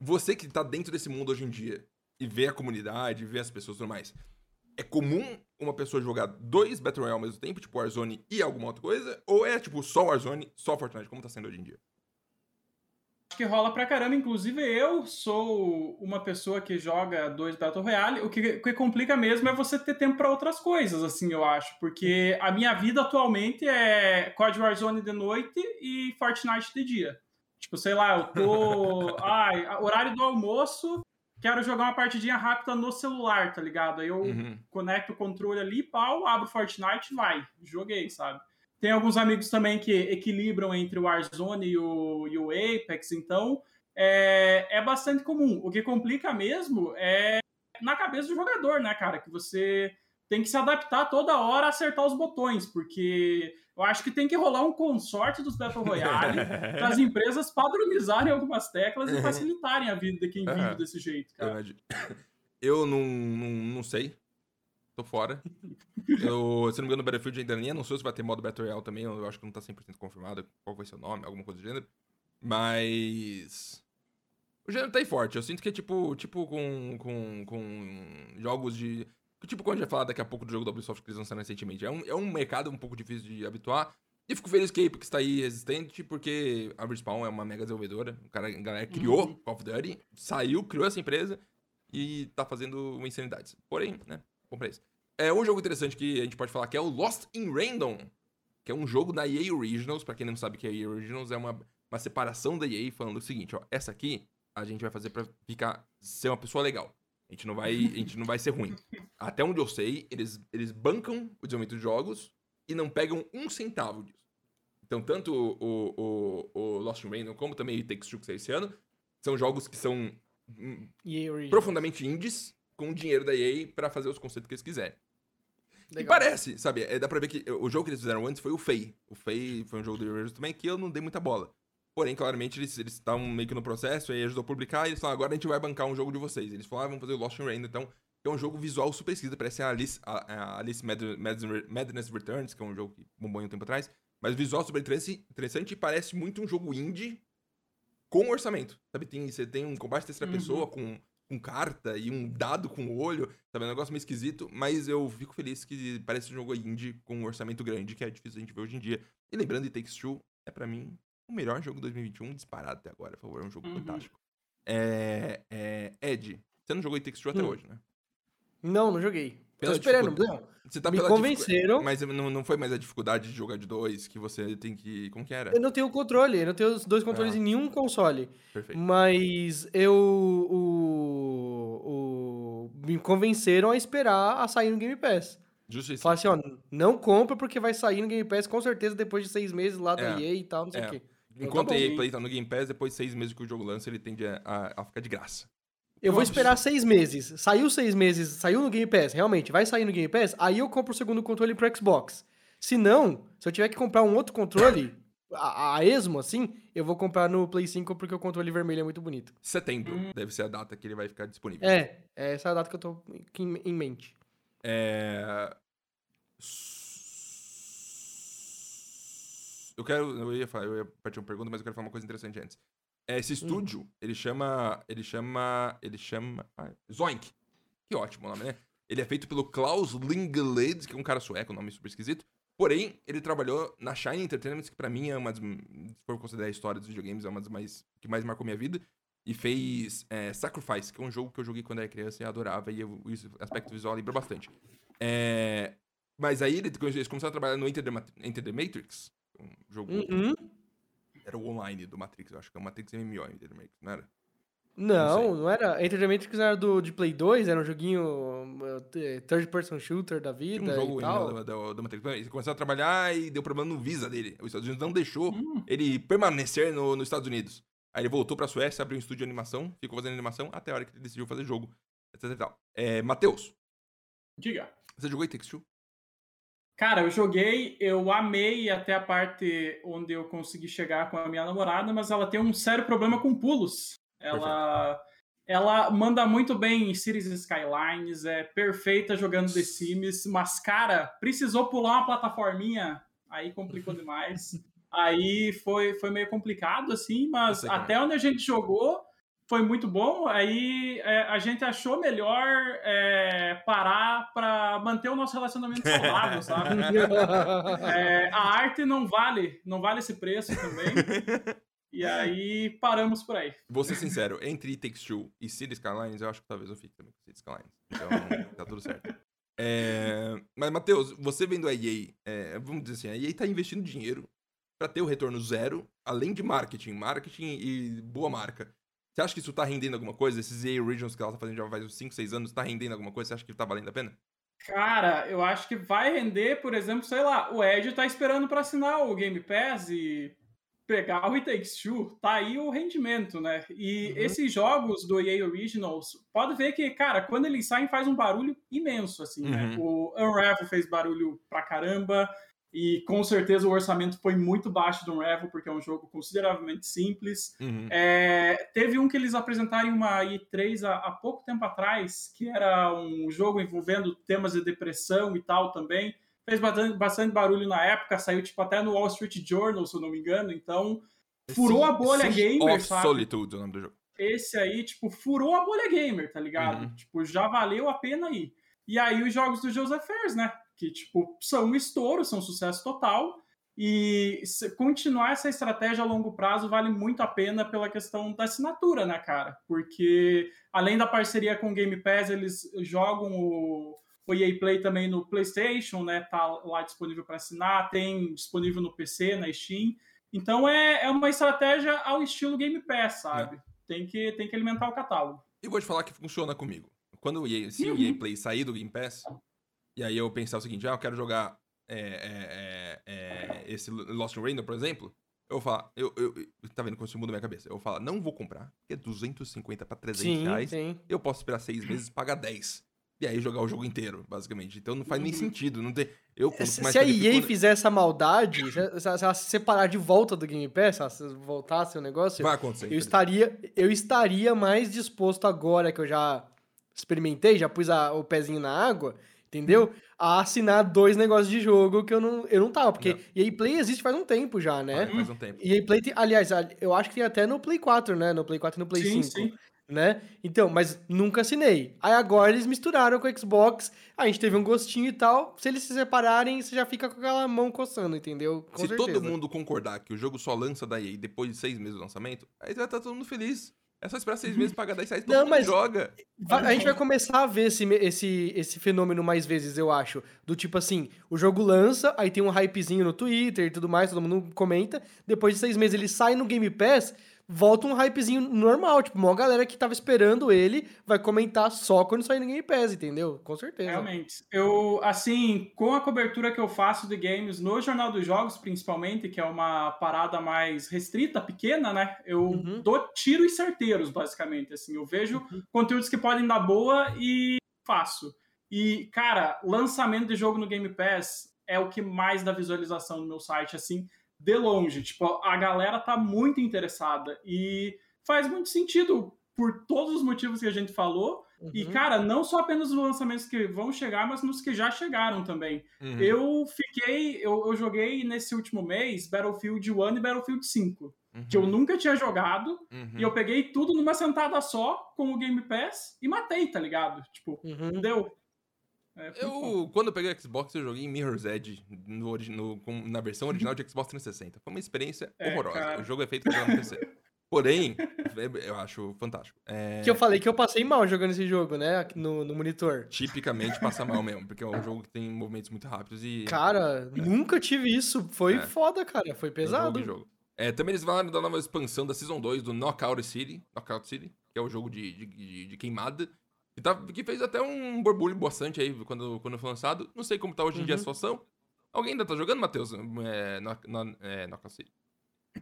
Você que tá dentro desse mundo hoje em dia e vê a comunidade, vê as pessoas e tudo mais, é comum uma pessoa jogar dois Battle Royale ao mesmo tempo, tipo Warzone e alguma outra coisa? Ou é tipo só Warzone, só Fortnite, como tá sendo hoje em dia? Que rola pra caramba. Inclusive, eu sou uma pessoa que joga dois Battle Royale. O que, que complica mesmo é você ter tempo pra outras coisas, assim, eu acho. Porque a minha vida atualmente é COD Warzone de noite e Fortnite de dia. Tipo, sei lá, eu tô. (laughs) Ai, horário do almoço, quero jogar uma partidinha rápida no celular, tá ligado? Aí eu Uhum. conecto o controle ali, pau, abro Fortnite vai. Joguei, sabe? Tem alguns amigos também que equilibram entre o Warzone e o, e o Apex, então é, é bastante comum. O que complica mesmo é na cabeça do jogador, né, cara? Que você tem que se adaptar toda hora a acertar os botões, porque eu acho que tem que rolar um consorte dos Battle Royale (laughs) para as empresas padronizarem algumas teclas e facilitarem a vida de quem vive desse jeito, cara. (coughs) Eu não, não, não sei. Tô fora. Eu, se não me engano, o Battlefield ainda nem anunciou se vai ter modo Battle Royale também. Eu acho que não tá 100% confirmado qual vai ser o nome, alguma coisa do gênero. Mas. O gênero tá aí forte. Eu sinto que é tipo, tipo com, com, com jogos de. Tipo, quando a gente vai falar daqui a pouco do jogo da Ubisoft que eles lançaram recentemente. É um, é um mercado um pouco difícil de habituar. E fico feliz que a Apex tá aí resistente, porque a Respawn é uma mega desenvolvedora. O cara, a galera criou Uhum. Call of Duty, saiu, criou essa empresa e tá fazendo uma insanidade. Porém, né, comprei isso. É um jogo interessante que a gente pode falar que é o Lost in Random, que é um jogo da EA Originals. Pra quem não sabe o que é EA Originals, é uma, uma separação da EA falando o seguinte, ó, essa aqui a gente vai fazer pra ficar ser uma pessoa legal. A gente não vai, a gente não vai ser ruim. Até onde eu sei, eles, eles bancam o desenvolvimento de jogos e não pegam um centavo disso. Então, tanto o, o, o, Lost in Random como também o Takes Two que saiu esse ano, são jogos que são hum, profundamente indies com o dinheiro da EA pra fazer os conceitos que eles quiserem. E legal. parece, sabe? É, dá pra ver que o jogo que eles fizeram antes foi o Fei. O Fei foi um jogo do Originals também que eu não dei muita bola. Porém, claramente, eles estavam meio que no processo, aí ajudou a publicar, e eles falaram, agora a gente vai bancar um jogo de vocês. Eles falaram, ah, vamos fazer o Lost in Rain, então, é um jogo visual super esquisito, parece a Alice, a, a Alice Mad- Mad- Madness Returns, que é um jogo que bombou um tempo atrás, mas visual super interessante interessante e parece muito um jogo indie com orçamento, sabe? Tem, você tem um combate terceira Uhum. pessoa com, com carta e um dado com o olho, sabe? É um negócio meio esquisito, mas eu fico feliz que parece um jogo indie com um orçamento grande, que é difícil a gente ver hoje em dia. E lembrando, It Takes Two é pra mim o melhor jogo de 2021 disparado até agora, por favor, é um jogo Uhum. fantástico. É, é, Ed, você não jogou It Takes Two até Hum. hoje, né? Não, não joguei. Pela Tô esperando. Não, Você tá me convenceram. Mas não, não foi mais a dificuldade de jogar de dois, que você tem que... Como que era? Eu não tenho controle, eu não tenho os dois controles Ah. em nenhum console. Perfeito. Mas eu. O- me convenceram a esperar a sair no Game Pass. Justiça. Falaram assim, ó, não compra porque vai sair no Game Pass com certeza depois de seis meses lá da É. EA e tal, não sei É. o quê. Enquanto tá a. EA Play tá no Game Pass, depois de seis meses que o jogo lança, ele tende a, a- ficar de graça. Eu vou esperar seis meses. Saiu seis meses, saiu no Game Pass, realmente, vai sair no Game Pass, aí eu compro o segundo controle pro Xbox. Se não, se eu tiver que comprar um outro controle, (laughs) a, a esmo, assim, eu vou comprar no Play 5 porque o controle vermelho é muito bonito. Setembro Hum. deve ser a data que ele vai ficar disponível. É, é essa a data que eu tô em, em mente. É... Eu quero. Eu ia, falar, eu ia partir uma pergunta, mas eu quero falar uma coisa interessante antes. É, Esse estúdio, ele chama. Ele chama. Ele chama. ah, Zoink. Que ótimo o nome, né? Ele é feito pelo Klaus Lingeled, que é um cara sueco, um nome super esquisito. Porém, ele trabalhou na Shine Entertainment, que pra mim é uma das. Se for considerar a história dos videogames, é uma das mais. que mais marcou minha vida. E fez é, Sacrifice, que é um jogo que eu joguei quando era criança e adorava, e o aspecto visual lembra bastante. É, mas aí ele- eles começaram a trabalhar no Enter the, Enter the Matrix, um jogo Uhum. era o online do Matrix, eu acho que é o Matrix MMO Entertainment Matrix, não era? Não, não, era. Entertainment Matrix era do, de Play 2, era um joguinho uh, third person shooter da vida. Tinha um jogo e tal. ainda do, do, do Matrix. Ele começou a trabalhar e deu problema no Visa dele. Os Estados Unidos não deixou ele permanecer no, nos Estados Unidos. Aí ele voltou pra Suécia, abriu um estúdio de animação, ficou fazendo animação até a hora que ele decidiu fazer jogo, etc e tal. É, Matheus, Diga. você jogou It Takes Two? Cara, eu joguei, eu amei até a parte onde eu consegui chegar com a minha namorada, mas ela tem um sério problema com pulos. Ela, ela manda muito bem em Cities Skylines, é perfeita jogando The Sims, mas, cara, precisou pular uma plataforminha, aí complicou demais. (laughs) Aí foi, foi meio complicado, assim, mas é. até onde a gente jogou foi muito bom. Aí é, a gente achou melhor é, parar para manter o nosso relacionamento saudável, (laughs) sabe? (laughs) É, a arte não vale, não vale esse preço também. E aí paramos por aí. Vou ser sincero, entre It Takes Two e Cities Skylines, eu acho que talvez eu fique também com Cities Skylines. Então, tá tudo certo. É, Mas, Matheus, você vendo a EA, é, vamos dizer assim, a EA tá investindo dinheiro pra ter o retorno zero, além de marketing, marketing e boa marca. Você acha que isso tá rendendo alguma coisa? Esses EA Originals que ela tá fazendo já faz uns 5, 6 anos, tá rendendo alguma coisa? Você acha que tá valendo a pena? Cara, eu acho que vai render, por exemplo, sei lá, o Ed tá esperando para assinar o Game Pass e pegar o It Takes Two, tá aí o rendimento, né? E Uhum. esses jogos do EA Originals, pode ver que, cara, quando eles saem faz um barulho imenso, assim, né? O Unravel fez barulho pra caramba, e com certeza o orçamento foi muito baixo do Unravel, porque é um jogo consideravelmente simples. Uhum. É, teve um que eles apresentaram em uma E3 há, há pouco tempo atrás, que era um jogo envolvendo temas de depressão e tal também. Fez bastante, bastante barulho na época, saiu tipo até no Wall Street Journal, se eu não me engano. Então, furou a bolha Sea gamer, sabe? Solitude o nome do jogo. esse aí, tipo, furou a bolha gamer, tá ligado? Uhum. Tipo, já valeu a pena ir. E aí os jogos do Joseph Fares, né? Que, tipo, são um estouro, são um sucesso total. E continuar essa estratégia a longo prazo vale muito a pena pela questão da assinatura, né, cara? Porque além da parceria com o Game Pass, eles jogam o, o EA Play também no PlayStation, né? Tá lá disponível para assinar, tem disponível no PC, na Steam. Então é, é uma estratégia ao estilo Game Pass, sabe? Tem, que, tem que alimentar o catálogo. E vou te falar que funciona comigo. Quando o EA, se o Uhum. EA Play sair do Game Pass, e aí eu pensar o seguinte, ah, eu quero jogar é, é, é, é, esse Lost in Rainbow, por exemplo, eu vou falar, eu, eu, eu- tá vendo como isso muda minha cabeça? Eu vou falar, não vou comprar, porque é 250 pra 300 Sim, reais, sim. eu posso esperar seis meses e pagar 10. E aí jogar o jogo inteiro, basicamente. Então não faz nem Uhum. sentido, não tem... Eu, Se, se a EA quando- fizer essa maldade, se, se- se ela se separar de volta do Game Pass, se ela se voltasse o negócio, Vai acontecer. eu estaria, eu estaria mais disposto agora que eu já experimentei, já pus a- o pezinho na água, entendeu? A assinar dois negócios de jogo que eu não, eu não tava, porque Não. EA Play existe faz um tempo já, né? Faz um tempo. EA Play tem, aliás, eu acho que tem até no Play 4, né? No Play 4 e no Play sim, 5 sim. Né? Então, mas nunca assinei. Aí agora eles misturaram com o Xbox, a gente teve um gostinho e tal. Se eles se separarem, você já fica com aquela mão coçando, entendeu? Com Se certeza. todo mundo concordar que o jogo só lança da EA depois de seis meses do lançamento, aí vai estar todo mundo feliz. É só esperar seis meses pagar 10 reais, todo Não, mundo mas- joga. A gente vai começar a ver esse, esse, esse fenômeno mais vezes, eu acho. Do tipo assim, o jogo lança, aí tem um hypezinho no Twitter e tudo mais, todo mundo comenta. Depois de seis meses ele sai no Game Pass, volta um hypezinho normal. Tipo, uma galera que tava esperando ele vai comentar só quando sair no Game Pass, entendeu? Com certeza. Realmente. Eu, assim, com a cobertura que eu faço de games no Jornal dos Jogos, principalmente, que é uma parada mais restrita, pequena, né? Eu Uhum. dou tiros certeiros, basicamente. Assim, eu vejo conteúdos que podem dar boa e faço. E, cara, lançamento de jogo no Game Pass é o que mais dá visualização no meu site, assim, de longe. Tipo, a galera tá muito interessada. E faz muito sentido por todos os motivos que a gente falou. E, Uhum. cara, não só apenas nos lançamentos que vão chegar, mas nos que já chegaram também. Uhum. Eu fiquei, eu, eu joguei nesse último mês Battlefield 1 e Battlefield 5, que eu nunca tinha jogado, Uhum. e eu peguei tudo numa sentada só com o Game Pass e matei, tá ligado? Tipo, Uhum. deu. É. Eu, quando eu peguei o Xbox, eu joguei em Mirror's Edge no, no- com- na versão original de Xbox 360. Foi uma experiência É, horrorosa. cara. O jogo é feito no PC. Porém, é- eu acho fantástico. É, Que eu falei que eu passei mal jogando esse jogo, né? No, no monitor. Tipicamente passa mal mesmo, porque é um jogo que tem movimentos muito rápidos e. Cara, nunca tive isso. Foi É. foda, cara. Foi é um pesado. jogo jogo. É, também eles falaram da nova expansão da Season 2 do Knockout City, Knockout City, que é o jogo de, de, de, de queimada. Que, tá, que fez até um borbulho bastante aí quando, quando foi lançado. Não sei como tá hoje em dia a Uhum. situação. Alguém ainda tá jogando, Matheus? É, no, no, é.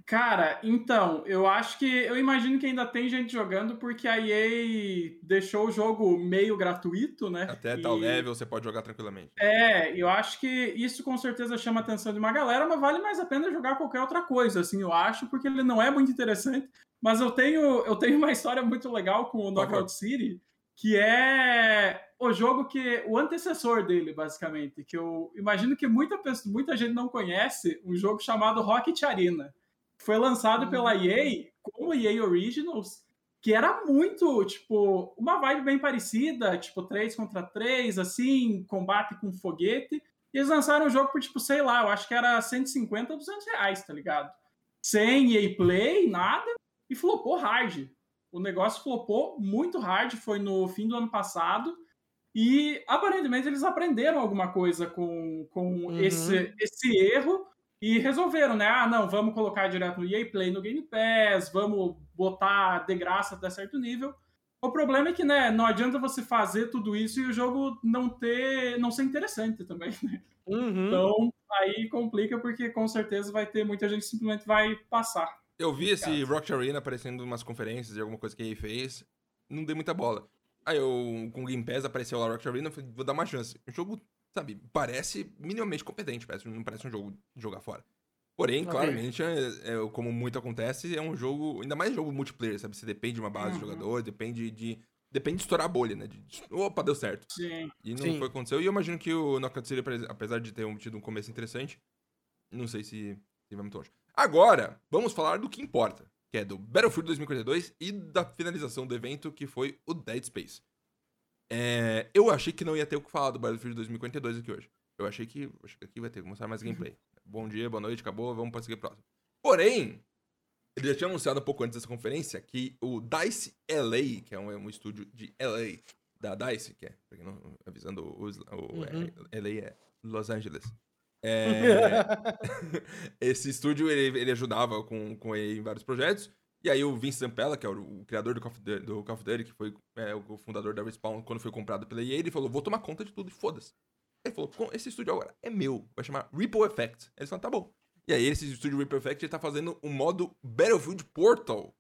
Cara, então, eu acho que. Eu imagino que ainda tem gente jogando porque a EA deixou o jogo meio gratuito, né? Até E- tal level você pode jogar tranquilamente. É, eu acho que isso com certeza chama a atenção de uma galera, mas vale mais a pena jogar qualquer outra coisa, assim, eu acho, porque ele não é muito interessante. Mas eu tenho, eu tenho uma história muito legal com o favor. Knockout City, que é o jogo que. o antecessor dele, basicamente. Que eu imagino que muita, pessoa, muita gente não conhece, um jogo chamado Rocket Arena. Foi lançado pela EA como EA Originals, que era muito, tipo, uma vibe bem parecida, tipo, 3 contra 3, assim, combate com foguete. E eles lançaram o jogo por, tipo, sei lá, eu acho que era 150 ou 200 reais, tá ligado? Sem EA Play, nada, e flopou hard. O negócio flopou muito hard, foi no fim do ano passado. E aparentemente eles aprenderam alguma coisa com, com Uhum. esse, esse erro e resolveram, né? Ah, não, vamos colocar direto no EA Play no Game Pass, vamos botar de graça até certo nível. O problema é que, né, não adianta você fazer tudo isso e o jogo não ter, não ser interessante também, né? Uhum. Então, aí complica porque com certeza vai ter muita gente que simplesmente vai passar. Eu vi esse Obrigado. Rocket Arena aparecendo em umas conferências de alguma coisa que ele fez. Não dei muita bola. Aí eu, com o Game Pass, apareceu lá Rocket Arena, falei, vou dar uma chance. O jogo, sabe, parece minimamente competente, parece, não parece um jogo de jogar fora. Porém, Ok. claramente, é, é, como muito acontece, é um jogo, ainda mais jogo multiplayer, sabe? Você depende de uma base de Uhum. jogadores, depende de. Depende de estourar a bolha, né? De, de- opa, deu certo. Sim. E não Sim. foi o que aconteceu. E eu imagino que o Knockout City, apes- apesar de ter um- tido um começo interessante, não sei se, se vai muito longe. Agora, vamos falar do que importa, que é do Battlefield 2042 e da finalização do evento, que foi o Dead Space. É, eu achei que não ia ter o que falar do Battlefield 2042 aqui hoje. Eu achei que, acho que aqui vai ter que mostrar mais gameplay. Bom dia, boa noite, acabou, vamos para seguir próximo. Porém, ele já tinha anunciado um pouco antes dessa conferência que o DICE LA, que é um, é um estúdio de LA da DICE, que é, não, avisando, o, o- Uhum. LA é Los Angeles. É, (laughs) (laughs) esse estúdio, ele, ele ajudava com, com ele em vários projetos. E aí o Vince Zampella, que é o, o criador do Call, Duty, do Call of Duty, que foi é, o fundador da Respawn quando foi comprado pela EA, ele falou, vou tomar conta de tudo e foda-se. Ele falou, "Com- esse estúdio agora é meu, vai chamar Ripple Effect. Eles falaram, tá bom. E aí esse estúdio Ripple Effect, ele tá fazendo o modo Battlefield Portal.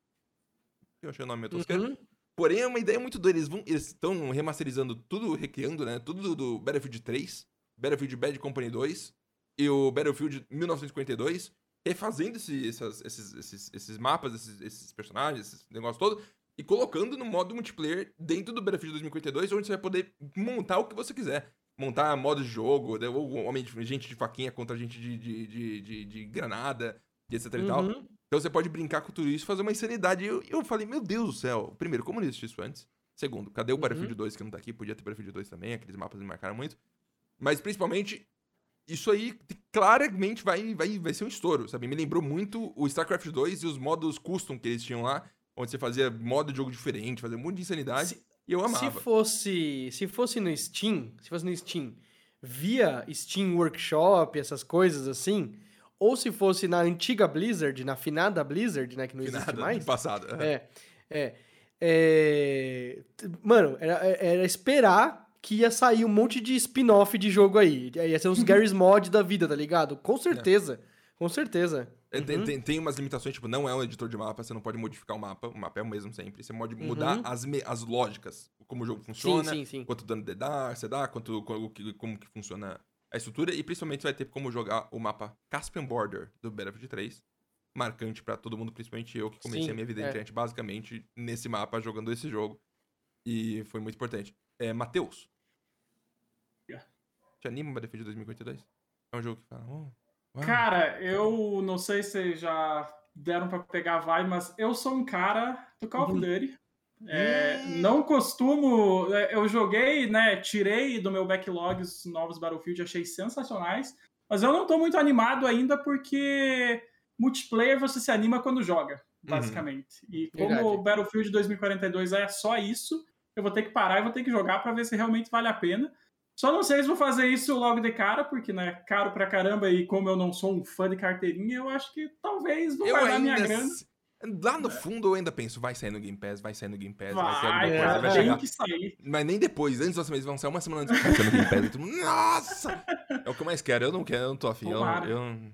Eu achei o nome meio tosqueiro. Uhum. Porém, é uma ideia muito doida. Eles vão, eles estão remasterizando tudo, recriando, né? Tudo do, do Battlefield 3, Battlefield Bad Company 2 e o Battlefield 1942, refazendo esse- essas- esses, esses, esses mapas, esses, esses personagens, esse negócio todo, e colocando no modo multiplayer dentro do Battlefield 2042, onde você vai poder montar o que você quiser. Montar modo de jogo, né, ou homem de, gente de faquinha contra gente de, de, de, de- de granada, etc e tal. Uhum. Então você pode brincar com tudo isso e fazer uma insanidade. Eu, eu falei, meu Deus do céu. Primeiro, como não existe isso antes? Segundo, cadê o Battlefield 2 que não tá aqui? Podia ter Battlefield 2 também, aqueles mapas me marcaram muito. Mas principalmente, isso aí claramente vai, vai, vai ser um estouro, sabe? Me lembrou muito o StarCraft 2 e os modos custom que eles tinham lá, onde você fazia modo de jogo diferente, fazia um monte de insanidade. Se- e eu Se amava. fosse, se fosse no Steam, se fosse no Steam, via Steam Workshop, essas coisas assim, ou se fosse na antiga Blizzard, na finada Blizzard, né, que não existe Nada mais. do passado. É, é, é, t- Mano, era, era esperar que ia sair um monte de spin-off de jogo aí. Ia ser uns Garry's Mod da vida, tá ligado? Com certeza. Com certeza. É, Tem, Uhum. tem, tem umas limitações, tipo, não é um editor de mapa, você não pode modificar o mapa, o mapa é o mesmo sempre. Você pode mudar Uhum. as, me- as lógicas, como o jogo Sim, funciona, sim, sim. quanto dano de dar, você dá, quanto, como, que, como que funciona a estrutura, e principalmente você vai ter como jogar o mapa Caspian Border do Battlefield 3, marcante pra todo mundo, principalmente eu, que comecei Sim, a minha vida é. internet basicamente nesse mapa, jogando esse jogo, e foi muito importante. É, Matheus. Te anima o Battlefield 2042? É um jogo que fala, oh. Cara, eu não sei se já deram pra pegar a vibe, mas eu sou um cara do Call of Uhum. Duty. É, não costumo. é, Eu joguei, né? Tirei do meu backlog os novos Battlefield, achei sensacionais. Mas eu não tô muito animado ainda porque multiplayer você se anima quando joga, basicamente. E como Verdade. o Battlefield 2042 é só isso, eu vou ter que parar e vou ter que jogar pra ver se realmente vale a pena. Só não sei se vou fazer isso logo de cara, porque né, caro pra caramba e como eu não sou um fã de carteirinha, eu acho que talvez vou Eu guardar minha grana. Lá no fundo eu ainda penso, vai sair no Game Pass, vai sair no Game Pass, vai, Vai, sair no Game é, Pass, cara, vai vai tem chegar. que sair. Mas nem depois, antes dos meses vão sair uma semana antes vai sair no Game Pass. e mundo, Nossa! É o que eu mais quero, eu não quero, eu não tô afim. Eu, eu,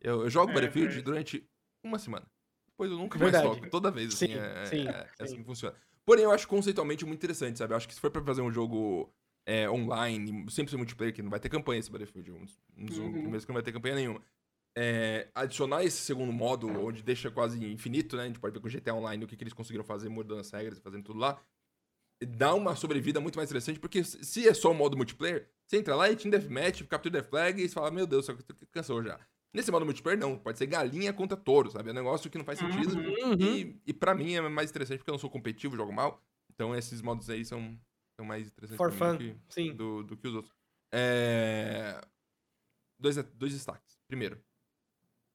eu, eu jogo É, Battlefield é. durante uma semana. Depois eu nunca Verdade. mais jogo. Toda vez, assim, Sim, é, sim, é- é assim sim. que funciona. Porém, eu acho conceitualmente muito interessante, sabe? Eu acho que se for pra fazer um jogo é, online, sempre ser multiplayer, que não vai ter campanha esse Battlefield, um dos, um dos Uhum. primeiros que não vai ter campanha nenhuma. É, adicionar esse segundo modo, onde deixa quase infinito, né? A gente pode ver com o GTA Online o que, que eles conseguiram fazer, mudando as regras, fazendo tudo lá. Dá uma sobrevida muito mais interessante, porque se é só o modo multiplayer, você entra lá e Team Deathmatch, Capture the Flag, e você fala, meu Deus, só cansou já. Nesse modo multiplayer, não. Pode ser galinha contra touro, sabe? É um negócio que não faz sentido. Uhum. E, e pra mim é mais interessante porque eu não sou competitivo, jogo mal. Então esses modos aí são, são mais interessantes For fun, do que, do, do que os outros. É... Dois, dois destaques. Primeiro,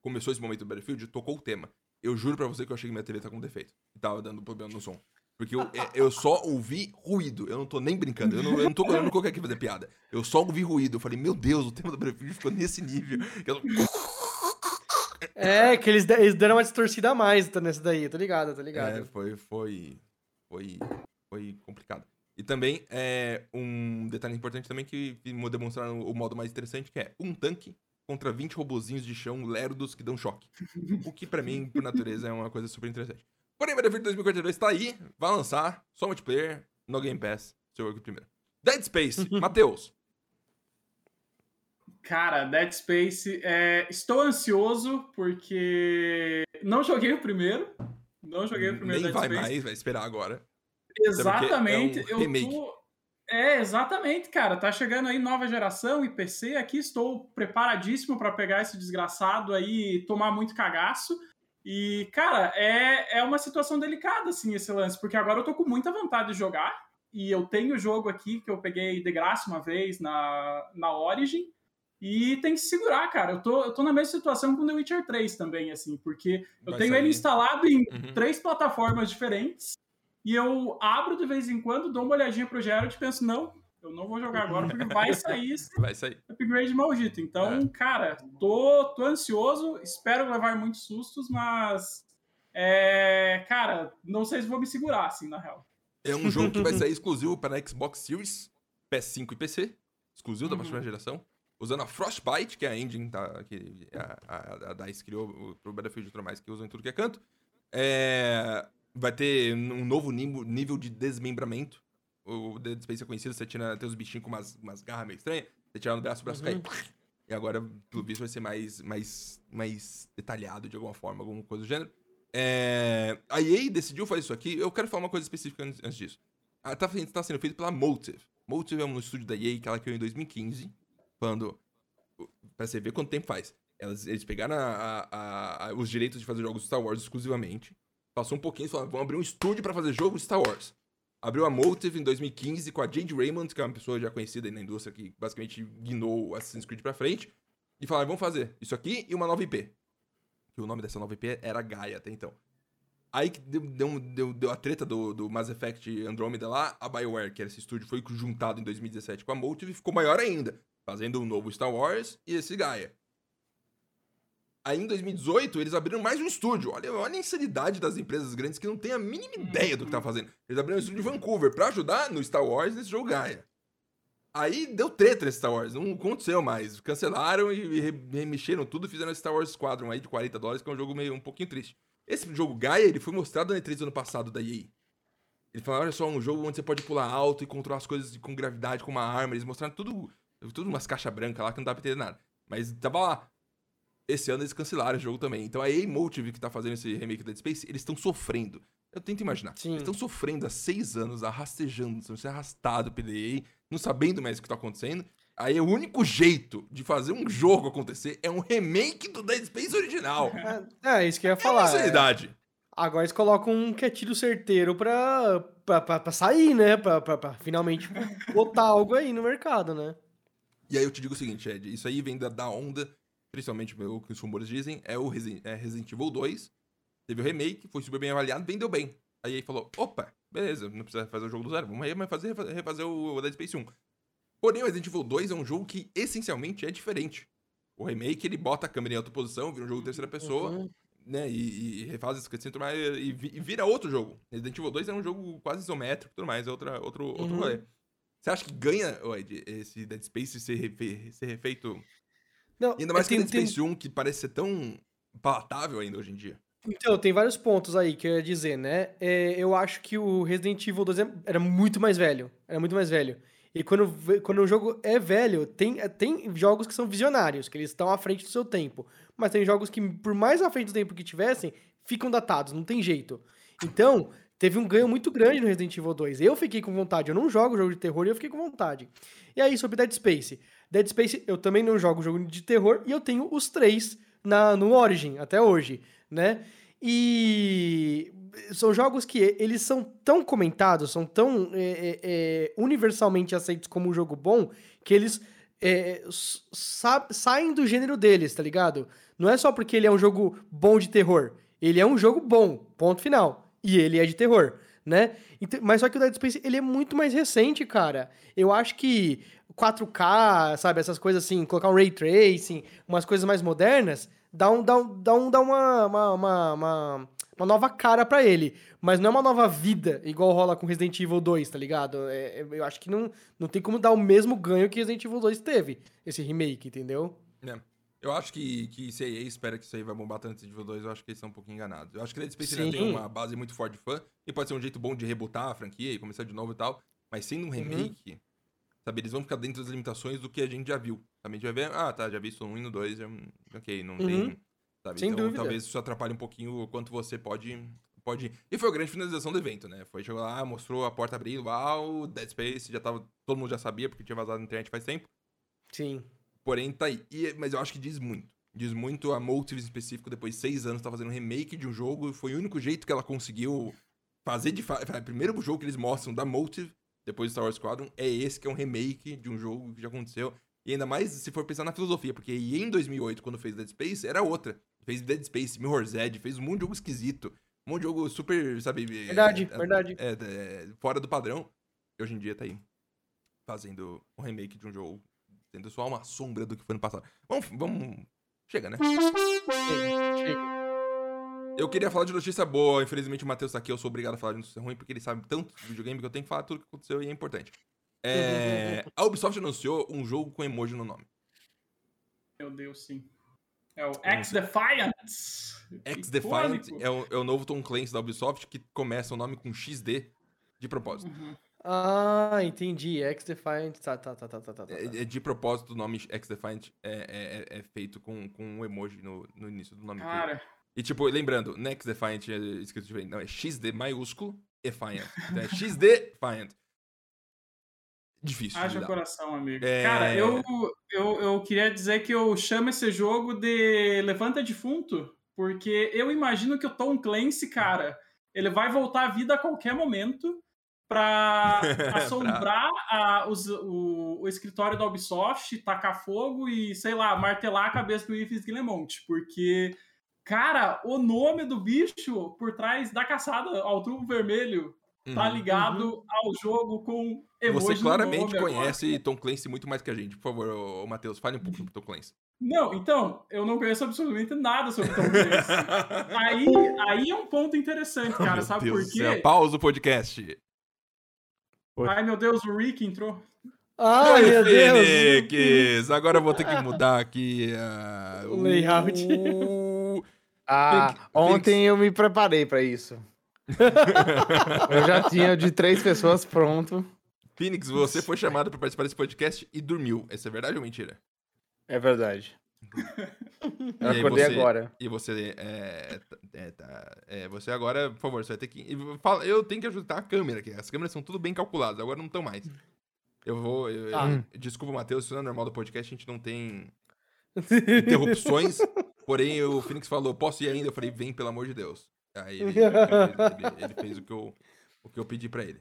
começou esse momento do Battlefield, tocou o tema. Eu juro pra você que eu achei que minha TV tá com defeito. E tava dando problema no som. Porque eu, é- eu só ouvi ruído. Eu não tô nem brincando. Eu não, eu não tô eu não coloquei aqui fazer piada. Eu só ouvi ruído. Eu falei, meu Deus, o tema do Battlefield ficou nesse nível. eu- É, que eles, eles deram uma distorcida a mais tá, nessa daí, tô ligado, tô ligado. É, foi, foi, foi, foi complicado. E também, é, um detalhe importante também que demonstraram o modo mais interessante, que é um tanque contra 20 robozinhos de chão lerdos que dão choque. O que pra mim, por natureza, é uma coisa super interessante. Porém, Battlefield 2042 tá aí, vai lançar, só multiplayer, no Game Pass, seu jogo primeiro. Dead Space, (laughs) Matheus. Cara, Dead Space, é, estou ansioso porque não joguei o primeiro. Não joguei o primeiro Nem Dead vai Space. mais, vai esperar agora. Exatamente. Até porque é um eu tô. É, exatamente, cara. Tá chegando aí nova geração e PC. Aqui estou preparadíssimo para pegar esse desgraçado aí e tomar muito cagaço. E, cara, é, é uma situação delicada, assim, esse lance, porque agora eu tô com muita vontade de jogar. E eu tenho o jogo aqui que eu peguei de graça uma vez na, na Origin. E tem que se segurar, cara. Eu tô, eu tô na mesma situação com The Witcher 3 também, assim, porque eu Vai tenho sair. ele instalado em Uhum. três plataformas diferentes. E eu abro de vez em quando, dou uma olhadinha pro Geralt e penso, não, eu não vou jogar agora porque vai sair esse (laughs) Vai sair. upgrade maldito. Então, É. cara, tô, tô ansioso, espero levar muitos sustos, mas. É, cara, não sei se vou me segurar, assim, na real. É um jogo que vai (laughs) sair exclusivo para Xbox Series, PS5 e PC. Exclusivo da Uhum. próxima geração. Usando a Frostbite, que é a engine tá, que a, a, a DICE criou o- pro Battlefield e tudo mais, que usam em tudo que é canto. É, vai ter um novo nível, de desmembramento. O Dead Space é conhecido, você tira, tem os bichinhos com umas, umas garras meio estranhas. Você tira no braço, o braço Uhum. cai. E agora, pelo visto, vai ser mais, mais, mais detalhado de alguma forma, alguma coisa do gênero. É, a EA decidiu fazer isso aqui. Eu quero falar uma coisa específica antes, disso. Ah, tá, tá sendo feito pela Motive. Motive é um estúdio da EA que ela criou em 2015. Quando. Pra você ver quanto tempo faz. Elas, eles pegaram a- a- a- os direitos de fazer jogos Star Wars exclusivamente. Passou um pouquinho e falaram: vamos abrir um estúdio pra fazer jogo Star Wars. Abriu a Motive em 2015 com a Jade Raymond, que é uma pessoa já conhecida na indústria que basicamente guinou Assassin's Creed pra frente. E falaram: vamos fazer isso aqui e uma nova IP. Que o nome dessa nova IP era Gaia até então. Aí que deu, deu, deu, deu a treta do, do Mass Effect Andromeda lá, a BioWare, que era esse estúdio, foi juntado em 2017 com a Motive e ficou maior ainda, fazendo um novo Star Wars e esse Gaia. Aí em 2018, eles abriram mais um estúdio. Olha, olha a insanidade das empresas grandes que não têm a mínima ideia do que tá fazendo. Eles abriram um estúdio em Vancouver pra ajudar no Star Wars nesse jogo Gaia. Aí deu treta nesse Star Wars, não aconteceu mais. Cancelaram e re- remexeram tudo, fizeram esse Star Wars Squadron aí de 40 dólares, que é um jogo meio um pouquinho triste. Esse jogo Gaia, ele foi mostrado na E3 do ano passado da EA. Ele falou, olha só, um jogo onde você pode pular alto e controlar as coisas com gravidade, com uma arma. Eles mostraram tudo, tudo umas caixas brancas lá que não dá pra entender nada. Mas tava lá. Esse ano eles cancelaram o jogo também. Então a EA Motive que tá fazendo esse remake do Dead Space, eles estão sofrendo. Eu tento imaginar. Sim. Eles estão sofrendo há seis anos, arrastejando, estão sendo arrastados pela EA, não sabendo mais o que tá acontecendo. Aí o único jeito de fazer um jogo acontecer é um remake do Dead Space original. (laughs) É, é isso que eu ia É uma falar. é. insanidade. Agora eles colocam um que é tiro certeiro pra, pra, pra, pra sair, né? Pra, pra, pra finalmente botar algo aí no mercado, né? E aí eu te digo o seguinte, Ed, isso aí vem da, da onda, principalmente o que os rumores dizem, é o é Resident Evil 2. Teve o remake, foi super bem avaliado, vendeu bem. Aí aí falou, opa, beleza, não precisa fazer o jogo do zero, vamos aí mas fazer, refazer, o Dead Space 1. Porém, o Resident Evil 2 é um jogo que essencialmente é diferente. O remake, ele bota a câmera em alta posição, vira um jogo de terceira pessoa, Uhum. né? E, e refaz esse cutscene e e, vi- vira outro jogo. Resident Evil 2 é um jogo quase isométrico e tudo mais, é outra, outro, outro Uhum. rolê. Você acha que ganha, Ed, esse Dead Space ser, refe- ser refeito? Não, ainda mais é, que tem- Dead tem- Space 1, que parece ser tão palatável ainda hoje em dia. Então, tem vários pontos aí que eu ia dizer, né? É, eu acho que o Resident Evil 2 é- era muito mais velho. Era muito mais velho. E quando, quando o jogo é velho, tem, é, tem jogos que são visionários, que eles estão à frente do seu tempo. Mas tem jogos que, por mais à frente do tempo que tivessem, ficam datados, não tem jeito. Então, teve um ganho muito grande no Resident Evil 2. Eu fiquei com vontade. Eu não jogo jogo de terror e eu fiquei com vontade. E aí, sobre Dead Space. Dead Space, eu também não jogo jogo de terror e eu tenho os três na, no Origin até hoje, né? E são jogos que eles são tão comentados, são tão é, é, é, universalmente aceitos como um jogo bom, que eles é, sa- saem do gênero deles, tá ligado? Não é só porque ele é um jogo bom de terror. Ele é um jogo bom, ponto final. E ele é de terror, né? Então- mas só que o Dead Space, ele é muito mais recente, cara. Eu acho que 4K, sabe, essas coisas assim, colocar um Ray Tracing, umas coisas mais modernas, dá, um, dá, um, dá, um, dá uma, uma, uma, uma, uma nova cara pra ele. Mas não é uma nova vida, igual rola com Resident Evil 2, tá ligado? É- é- eu acho que não, não tem como dar o mesmo ganho que Resident Evil 2 teve, esse remake, entendeu? né? Eu acho que, que EA espera que isso aí vai bombar tanto Resident Evil 2, eu acho que eles estão um pouquinho enganados. Eu acho que Dead Space ainda tem uma base muito forte de fã, e pode ser um jeito bom de rebutar a franquia e começar de novo e tal, mas sendo um Uhum. Sabe, eles vão ficar dentro das limitações do que a gente já viu. Sabe? A gente vai ver, ah, tá, já vi isso no 1 e no 2, já, ok, não Uhum. tem... Sabe? Sem então dúvida. talvez isso atrapalhe um pouquinho o quanto você pode... Pode... E foi a grande finalização do evento, né? Foi chegou lá, mostrou a porta abrindo, uau, Dead Space, já tava. Todo mundo já sabia, porque tinha vazado na internet faz tempo. Sim. Porém, tá aí. E- mas eu acho que diz muito. Diz muito a Motives em específico, depois de seis anos, tá fazendo um remake de um jogo. e Foi o único jeito que ela conseguiu fazer de fato. O primeiro jogo que eles mostram da Motive, depois do Star Wars Squadron, é esse que é um remake de um jogo que já aconteceu. E ainda mais se for pensar na filosofia, porque em 2008, quando fez Dead Space, era outra. Fez Dead Space, Mirror's Edge, fez um monte de jogo esquisito. Um monte de jogo super, sabe... Verdade, é, verdade. é, é, fora do padrão. E hoje em dia tá aí fazendo um remake de um jogo, sendo só uma sombra do que foi no passado. Vamos, vamos... Chega, né? Chega, chega. Eu queria falar de notícia boa, infelizmente o Matheus tá aqui, eu sou obrigado a falar de notícia ruim, porque ele sabe tanto de videogame que eu tenho que falar tudo que aconteceu e é importante. É, (laughs) a Ubisoft anunciou um jogo com emoji no nome. Meu Deus, sim. É o X-Defiant. X-Defiant Icônico. é o, é o novo Tom Clancy da Ubisoft que começa o nome com XD de propósito. Uhum. Ah, entendi. X-Defiant. Tá, tá, tá, tá, tá, tá. tá. É, é de propósito o nome X-Defiant é, é, é feito com, com um emoji no, no início do nome. dele. Cara, E tipo, lembrando, não é X-Defiant é escrito diferente, não, é XD maiúsculo, Defiant. Então é XD Defiant. Difícil haja coração, amigo. É. Cara, eu, eu, eu queria dizer que eu chamo esse jogo de Levanta Defunto, porque eu imagino que o Tom Clancy, cara, ele vai voltar à vida a qualquer momento pra (laughs) assombrar a- os- o, o escritório da Ubisoft, tacar fogo e, sei lá, martelar a cabeça do Yves Guillemont, porque, cara, o nome do bicho por trás da caçada ao tubo vermelho tá Uhum. ligado ao jogo com emoji Você no claramente nome agora. conhece Tom Clancy muito mais que a gente. Por favor, ô, ô, Matheus, fale um pouco sobre Tom Clancy. Não, então, eu não conheço absolutamente nada sobre Tom Clancy. (laughs) aí, aí é um ponto interessante, cara, Meu sabe Deus por do céu, quê? Pausa o podcast. Ai, meu Deus, o Rick entrou. Ai, Oi, meu Deus! Fênix! Agora eu vou ter que mudar aqui ah, O layout. Ah, ontem eu me preparei pra isso. (laughs) eu já tinha de três pessoas pronto. Phoenix, você foi chamado para participar desse podcast e dormiu. Essa é verdade ou mentira? É verdade. (laughs) Eu acordei você- agora. E você é, tá- é, tá- é, você agora, por favor, você vai ter que. fala- Eu tenho que ajustar a câmera aqui. As câmeras são tudo bem calculadas, agora não estão mais. Eu vou. eu- Tá. eu- desculpa, Matheus, isso não é normal do podcast, a gente não tem (laughs) interrupções. Porém, o Phoenix falou, posso ir ainda? Eu falei, vem, pelo amor de Deus. Aí ele, ele fez, ele fez o, que eu, o que eu pedi pra ele.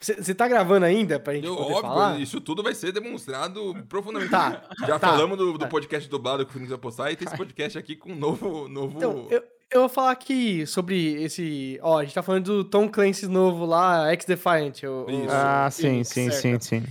Você tá gravando ainda pra gente Eu, poder óbvio, falar? isso tudo vai ser demonstrado profundamente. Tá, Já tá. falamos do, do podcast dublado que o Phoenix vai postar e tem esse podcast aqui com um novo. novo... Então, eu, eu vou falar aqui sobre esse... Ó, a gente tá falando do Tom Clancy novo lá, X-Defiant. o-. Ah, sim, Phoenix, sim, certo? sim, sim.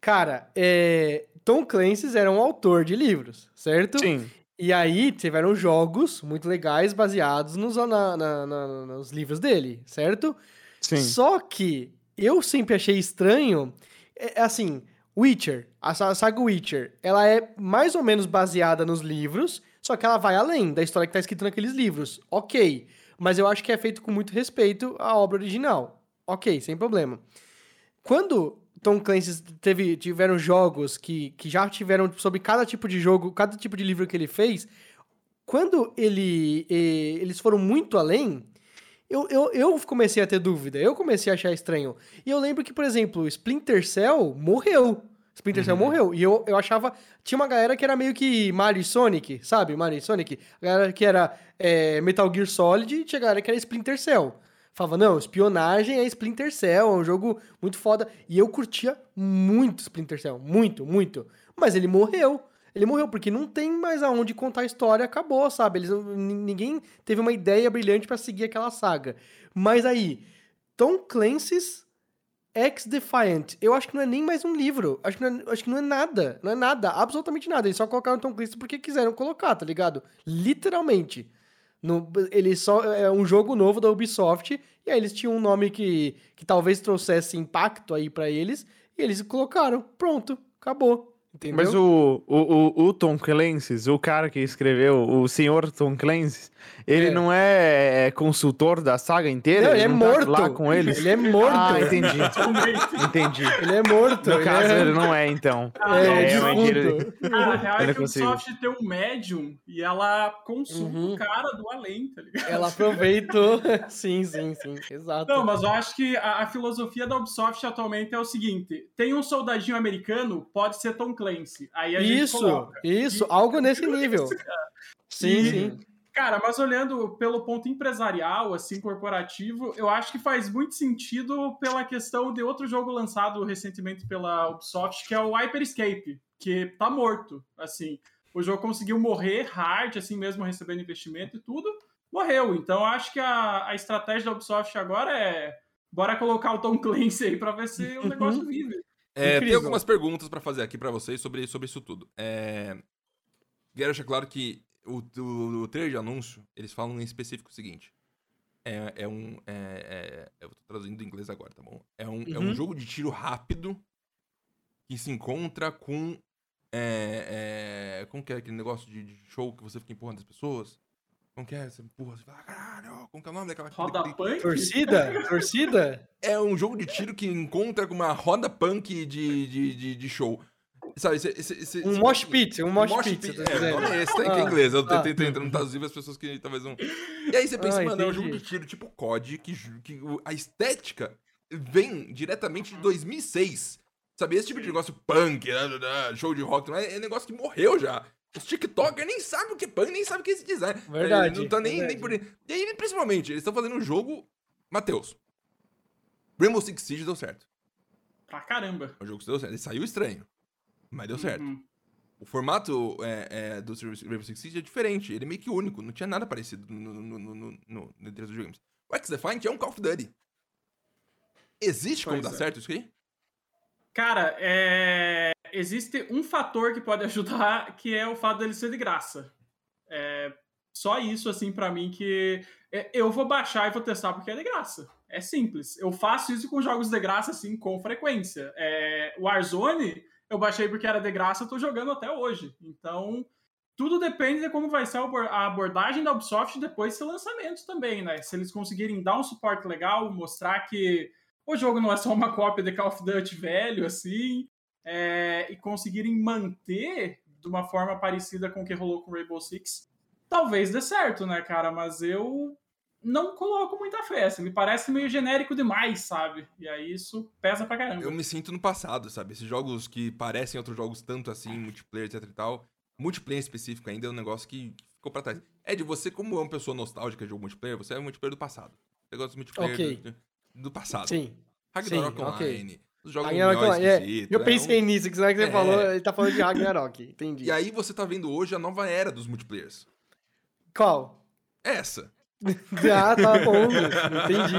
Cara, é, Tom Clancy era um autor de livros, certo? Sim. E aí tiveram jogos muito legais baseados nos, na- na- na- nos livros dele, certo? Sim. Só que eu sempre achei estranho, é, é assim, Witcher, a sa- saga Witcher, ela é mais ou menos baseada nos livros, só que ela vai além da história que tá escrita naqueles livros. Ok, mas eu acho que é feito com muito respeito à obra original. Ok, sem problema. Quando Tom Clancy teve, tiveram jogos que, que já tiveram sobre cada tipo de jogo, cada tipo de livro que ele fez, quando ele, eles foram muito além, eu, eu, eu comecei a ter dúvida, eu comecei a achar estranho. E eu lembro que, por exemplo, Splinter Cell morreu. Splinter Cell morreu. E eu, eu achava. Tinha uma galera que era meio que Mario e Sonic, sabe? Mario e Sonic. A galera que era é, Metal Gear Solid e tinha galera que era Splinter Cell. Falava, não, espionagem é Splinter Cell, é um jogo muito foda. E eu curtia muito Splinter Cell, muito, muito. Mas ele morreu. Ele morreu porque não tem mais aonde contar a história, acabou, sabe? Eles, ninguém teve uma ideia brilhante pra seguir aquela saga. Mas aí, Tom Clancy's X-Defiant, eu acho que não é nem mais um livro. Acho que, não é, acho que não é nada. Não é nada, absolutamente nada. Eles só colocaram Tom Clancy porque quiseram colocar, tá ligado? Literalmente. No, ele só é um jogo novo da Ubisoft e aí eles tinham um nome que, que talvez trouxesse impacto aí pra eles e eles colocaram. Pronto, acabou. Entendeu? Mas o, o, o, o Tom Clancy, o cara que escreveu, o senhor Tom Clancy, ele É. não é consultor da saga inteira? Não, ele é não tá morto. lá com eles? Ele é morto. Ah, entendi. entendi. Ele é morto. No ele caso, é... ele não é, então. (laughs) Ah, É, é, ele- Cara, a real Eu é que o. Ubisoft tem um médium e ela consulta Uhum. o cara do além, tá ligado? Ela aproveitou. (laughs) sim, sim, sim. Exato. Não, mas eu acho que a, a filosofia da Ubisoft atualmente é o seguinte: tem um soldadinho americano, pode ser Tom Clancy. Aí a gente Isso, coloca. isso, algo nesse nível. (laughs) Sim, E- sim. Cara, mas olhando pelo ponto empresarial, assim, corporativo, eu acho que faz muito sentido pela questão de outro jogo lançado recentemente pela Ubisoft, que é o Hyperscape, que tá morto, assim. O jogo conseguiu morrer hard, assim mesmo, recebendo investimento e tudo, morreu. Então, eu acho que a, a estratégia da Ubisoft agora é bora colocar o Tom Clancy aí pra ver se o negócio vive. É, tem algumas perguntas pra fazer aqui pra vocês sobre, sobre isso tudo. É... Quero deixar claro que o, o, o trailer de anúncio, eles falam em específico o seguinte. É, é um. É, é- eu tô traduzindo do inglês agora, tá bom? É um, é um Uhum. jogo de tiro rápido que se encontra com. É, é, como que é aquele negócio de, de show que você fica empurrando as pessoas? Como que é? Você empurra, você fala, caralho, como que é o nome daquela Roda daquele- punk? Torcida? Torcida? é um jogo de tiro que encontra com uma roda punk de, de, de, de show. Sabe, esse, esse, esse- Um mosh pit, um mosh, pit, É, o dizendo. nome é esse, tá em Ah, inglês. Eu ah. tentei tentando não traduzir as pessoas que talvez não. E aí você pensa, Ah, mano, é um jogo entendi. de tiro tipo COD, que, que o- a estética vem diretamente de 2006. Sabe, esse tipo de negócio punk, né, né, né, show de rock, não é, é negócio que morreu já. Os TikTokers nem sabem o que é punk, nem sabem o que é esse design. Verdade, Não tá nem, nem por. E aí, principalmente, eles estão fazendo um jogo. Matheus. Rainbow Six Siege deu certo. Pra caramba. O jogo deu certo. Ele saiu estranho. Mas deu certo. Uhum. O formato é, é, do Rainbow Six Siege é diferente. Ele é meio que único. Não tinha nada parecido no, no, no, no, no, dentro dos games. O X-Defiant é um Call of Duty. Existe como Pois dar é. certo isso aí? Cara, é, existe um fator que pode (laughs) ajudar, que é o fato dele ser de graça. É só isso, assim, pra mim, que é, eu vou baixar e vou testar porque é de graça. É simples. Eu faço isso com jogos de graça, assim, com frequência. É, o Warzone, eu baixei porque era de graça, eu tô jogando até hoje. Então, tudo depende de como vai ser a abor- a abordagem da Ubisoft depois desse lançamento também, né? Se eles conseguirem dar um suporte legal, mostrar que o jogo não é só uma cópia de Call of Duty velho, assim, é, e conseguirem manter de uma forma parecida com o que rolou com Rainbow Six, talvez dê certo, né, cara? Mas eu não coloco muita fé, assim, me parece meio genérico demais, sabe? E aí isso pesa pra caramba. Eu me sinto no passado, sabe? Esses jogos que parecem outros jogos tanto assim, multiplayer, etc e tal. Multiplayer específico ainda é um negócio que ficou pra trás. Ed, você, como é uma pessoa nostálgica de jogo multiplayer, você é um multiplayer do passado. Você gosta dos multiplayer Ok. do, do passado. Sim. Ragnarok Sim. Online. Os jogos Ragnarok, melhores é, eu pensei Um- nisso, que hora que você É. falou, ele tá falando de Ragnarok. Entendi. E aí você tá vendo hoje a nova era dos multiplayers. Qual? Essa. (laughs) Ah, tá bom. Entendi.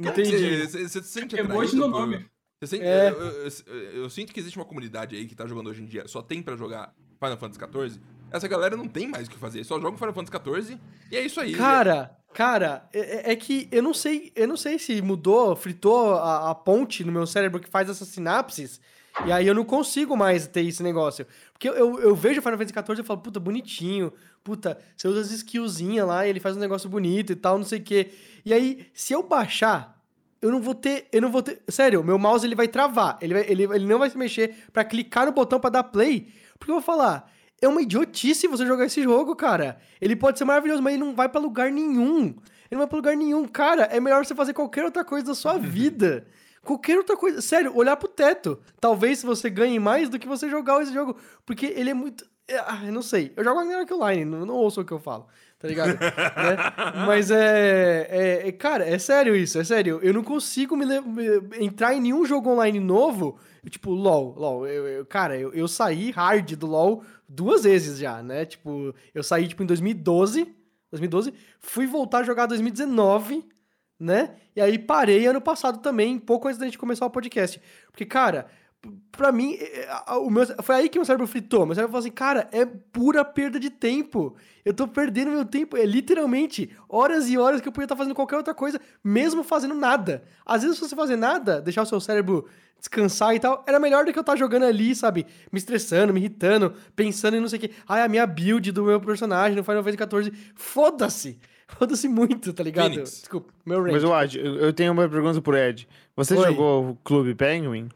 Entendi. Você, você, você se sente Emoji atraído no nome. Você Você sente- É. eu, eu- eu- eu sinto que existe uma comunidade aí que tá jogando hoje em dia, só tem pra jogar Final Fantasy XIV. Essa galera não tem mais o que fazer, só joga Final Fantasy XIV e é isso aí. Cara, cara, é, é que eu não sei, eu não sei se mudou, fritou a, a ponte no meu cérebro que faz essas sinapses. E aí eu não consigo mais ter esse negócio. Porque eu, eu, eu vejo Final Fantasy XIV e falo, puta, bonitinho. Puta, você usa as skillzinhas lá e ele faz um negócio bonito e tal, não sei o quê. E aí, se eu baixar, eu não vou ter. Eu não vou ter. Sério, meu mouse ele vai travar. Ele, vai- ele, ele não vai se mexer pra clicar no botão pra dar play. Porque eu vou falar. É uma idiotice você jogar esse jogo, cara. Ele pode ser maravilhoso, mas ele não vai pra lugar nenhum. Ele não vai pra lugar nenhum. Cara, é melhor você fazer qualquer outra coisa da sua (laughs) vida. Qualquer outra coisa. Sério, olhar pro teto. Talvez você ganhe mais do que você jogar esse jogo. Porque ele é muito. É, Ah, eu não sei. Eu jogo Ragnarok Online, não, não ouço o que eu falo. Tá ligado? (laughs) Né? Mas é, é- é- Cara, é sério isso, é sério. Eu não consigo me, me- entrar em nenhum jogo online novo. Tipo, LOL. LOL. Eu, eu- cara, eu, eu saí hard do LOL duas vezes já, né? Tipo, eu saí tipo, em 2012. 2012. Fui voltar a jogar em 2019 né? E aí parei ano passado também, pouco antes da gente começar o podcast. Porque, cara, p- pra mim, é, a- o meu, foi aí que meu cérebro fritou. Meu cérebro falou assim, cara, é pura perda de tempo. Eu tô perdendo meu tempo. É literalmente horas e horas que eu podia estar fazendo qualquer outra coisa, mesmo fazendo nada. Às vezes, se você fazer nada, deixar o seu cérebro descansar e tal, era melhor do que eu estar jogando ali, sabe? Me estressando, me irritando, pensando em não sei o que. Ai, a minha build do meu personagem no Final Fantasy XIV. Foda-se! (laughs) Foda-se muito, tá ligado? Phoenix. Desculpa, meu range. Mas, Wad, eu eu tenho uma pergunta pro Ed. Você Oi. jogou o Clube Penguin?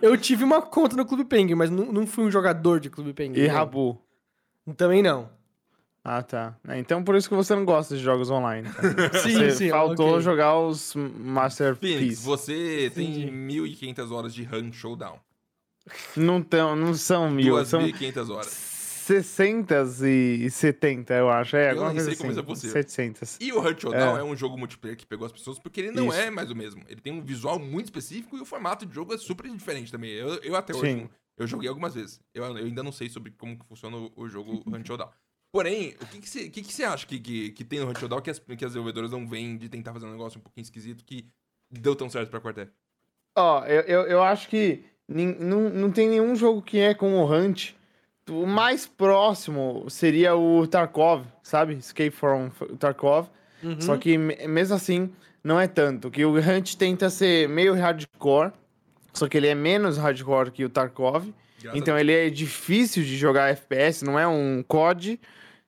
Eu tive uma conta no Clube Penguin, mas não, não fui um jogador de Clube Penguin. E não. Rabu? Também não. Ah, tá. É, Então por isso que você não gosta de jogos online. cara. (laughs) Sim, você sim. faltou ok. jogar os Phoenix, Masterpiece. você Entendi. tem 1.500 horas de Run Showdown. Não, tão, não são mil, são 2.500 horas. 670, eu acho. É, Eu alguma coisa sei como assim. isso é possível. 700. E o Hunt Showdown É. é. um jogo multiplayer que pegou as pessoas porque ele não Isso. é mais o mesmo. Ele tem um visual muito específico e o formato de jogo é super diferente também. Eu, eu até hoje Sim. eu joguei algumas vezes. Eu, eu ainda não sei sobre como que funciona o, o jogo (laughs) Hunt Showdown. Porém, o que você que que acha que, que, que tem no Hunt Showdown que as, que as desenvolvedoras não veem de tentar fazer um negócio um pouquinho esquisito que deu tão certo pra Quartet? Ó, eu, eu, eu acho que não, não tem nenhum jogo que é com o Hunt. O mais próximo seria o Tarkov, sabe? Escape from Tarkov. Uhum. Só que me- mesmo assim, não é tanto. Que o Hunt tenta ser meio hardcore, só que ele é menos hardcore que o Tarkov. Graças Então ele é difícil de jogar FPS, não é um COD.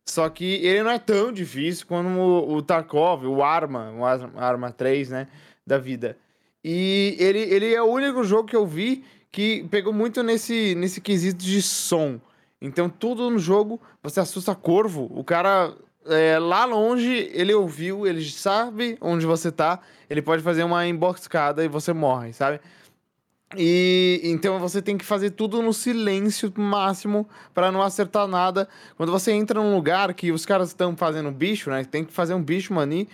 Só que ele não é tão difícil quanto o, Tarkov, o Arma, o Ar- Arma 3, né? Da vida. E ele, ele é o único jogo que eu vi que pegou muito nesse, nesse quesito de som. Então tudo no jogo, você assusta corvo. O cara é, lá longe, ele ouviu, ele sabe onde você tá. Ele pode fazer uma emboscada e você morre, sabe? E então você tem que fazer tudo no silêncio máximo para não acertar nada. Quando você entra num lugar que os caras estão fazendo bicho, né? Tem que fazer um bicho mani.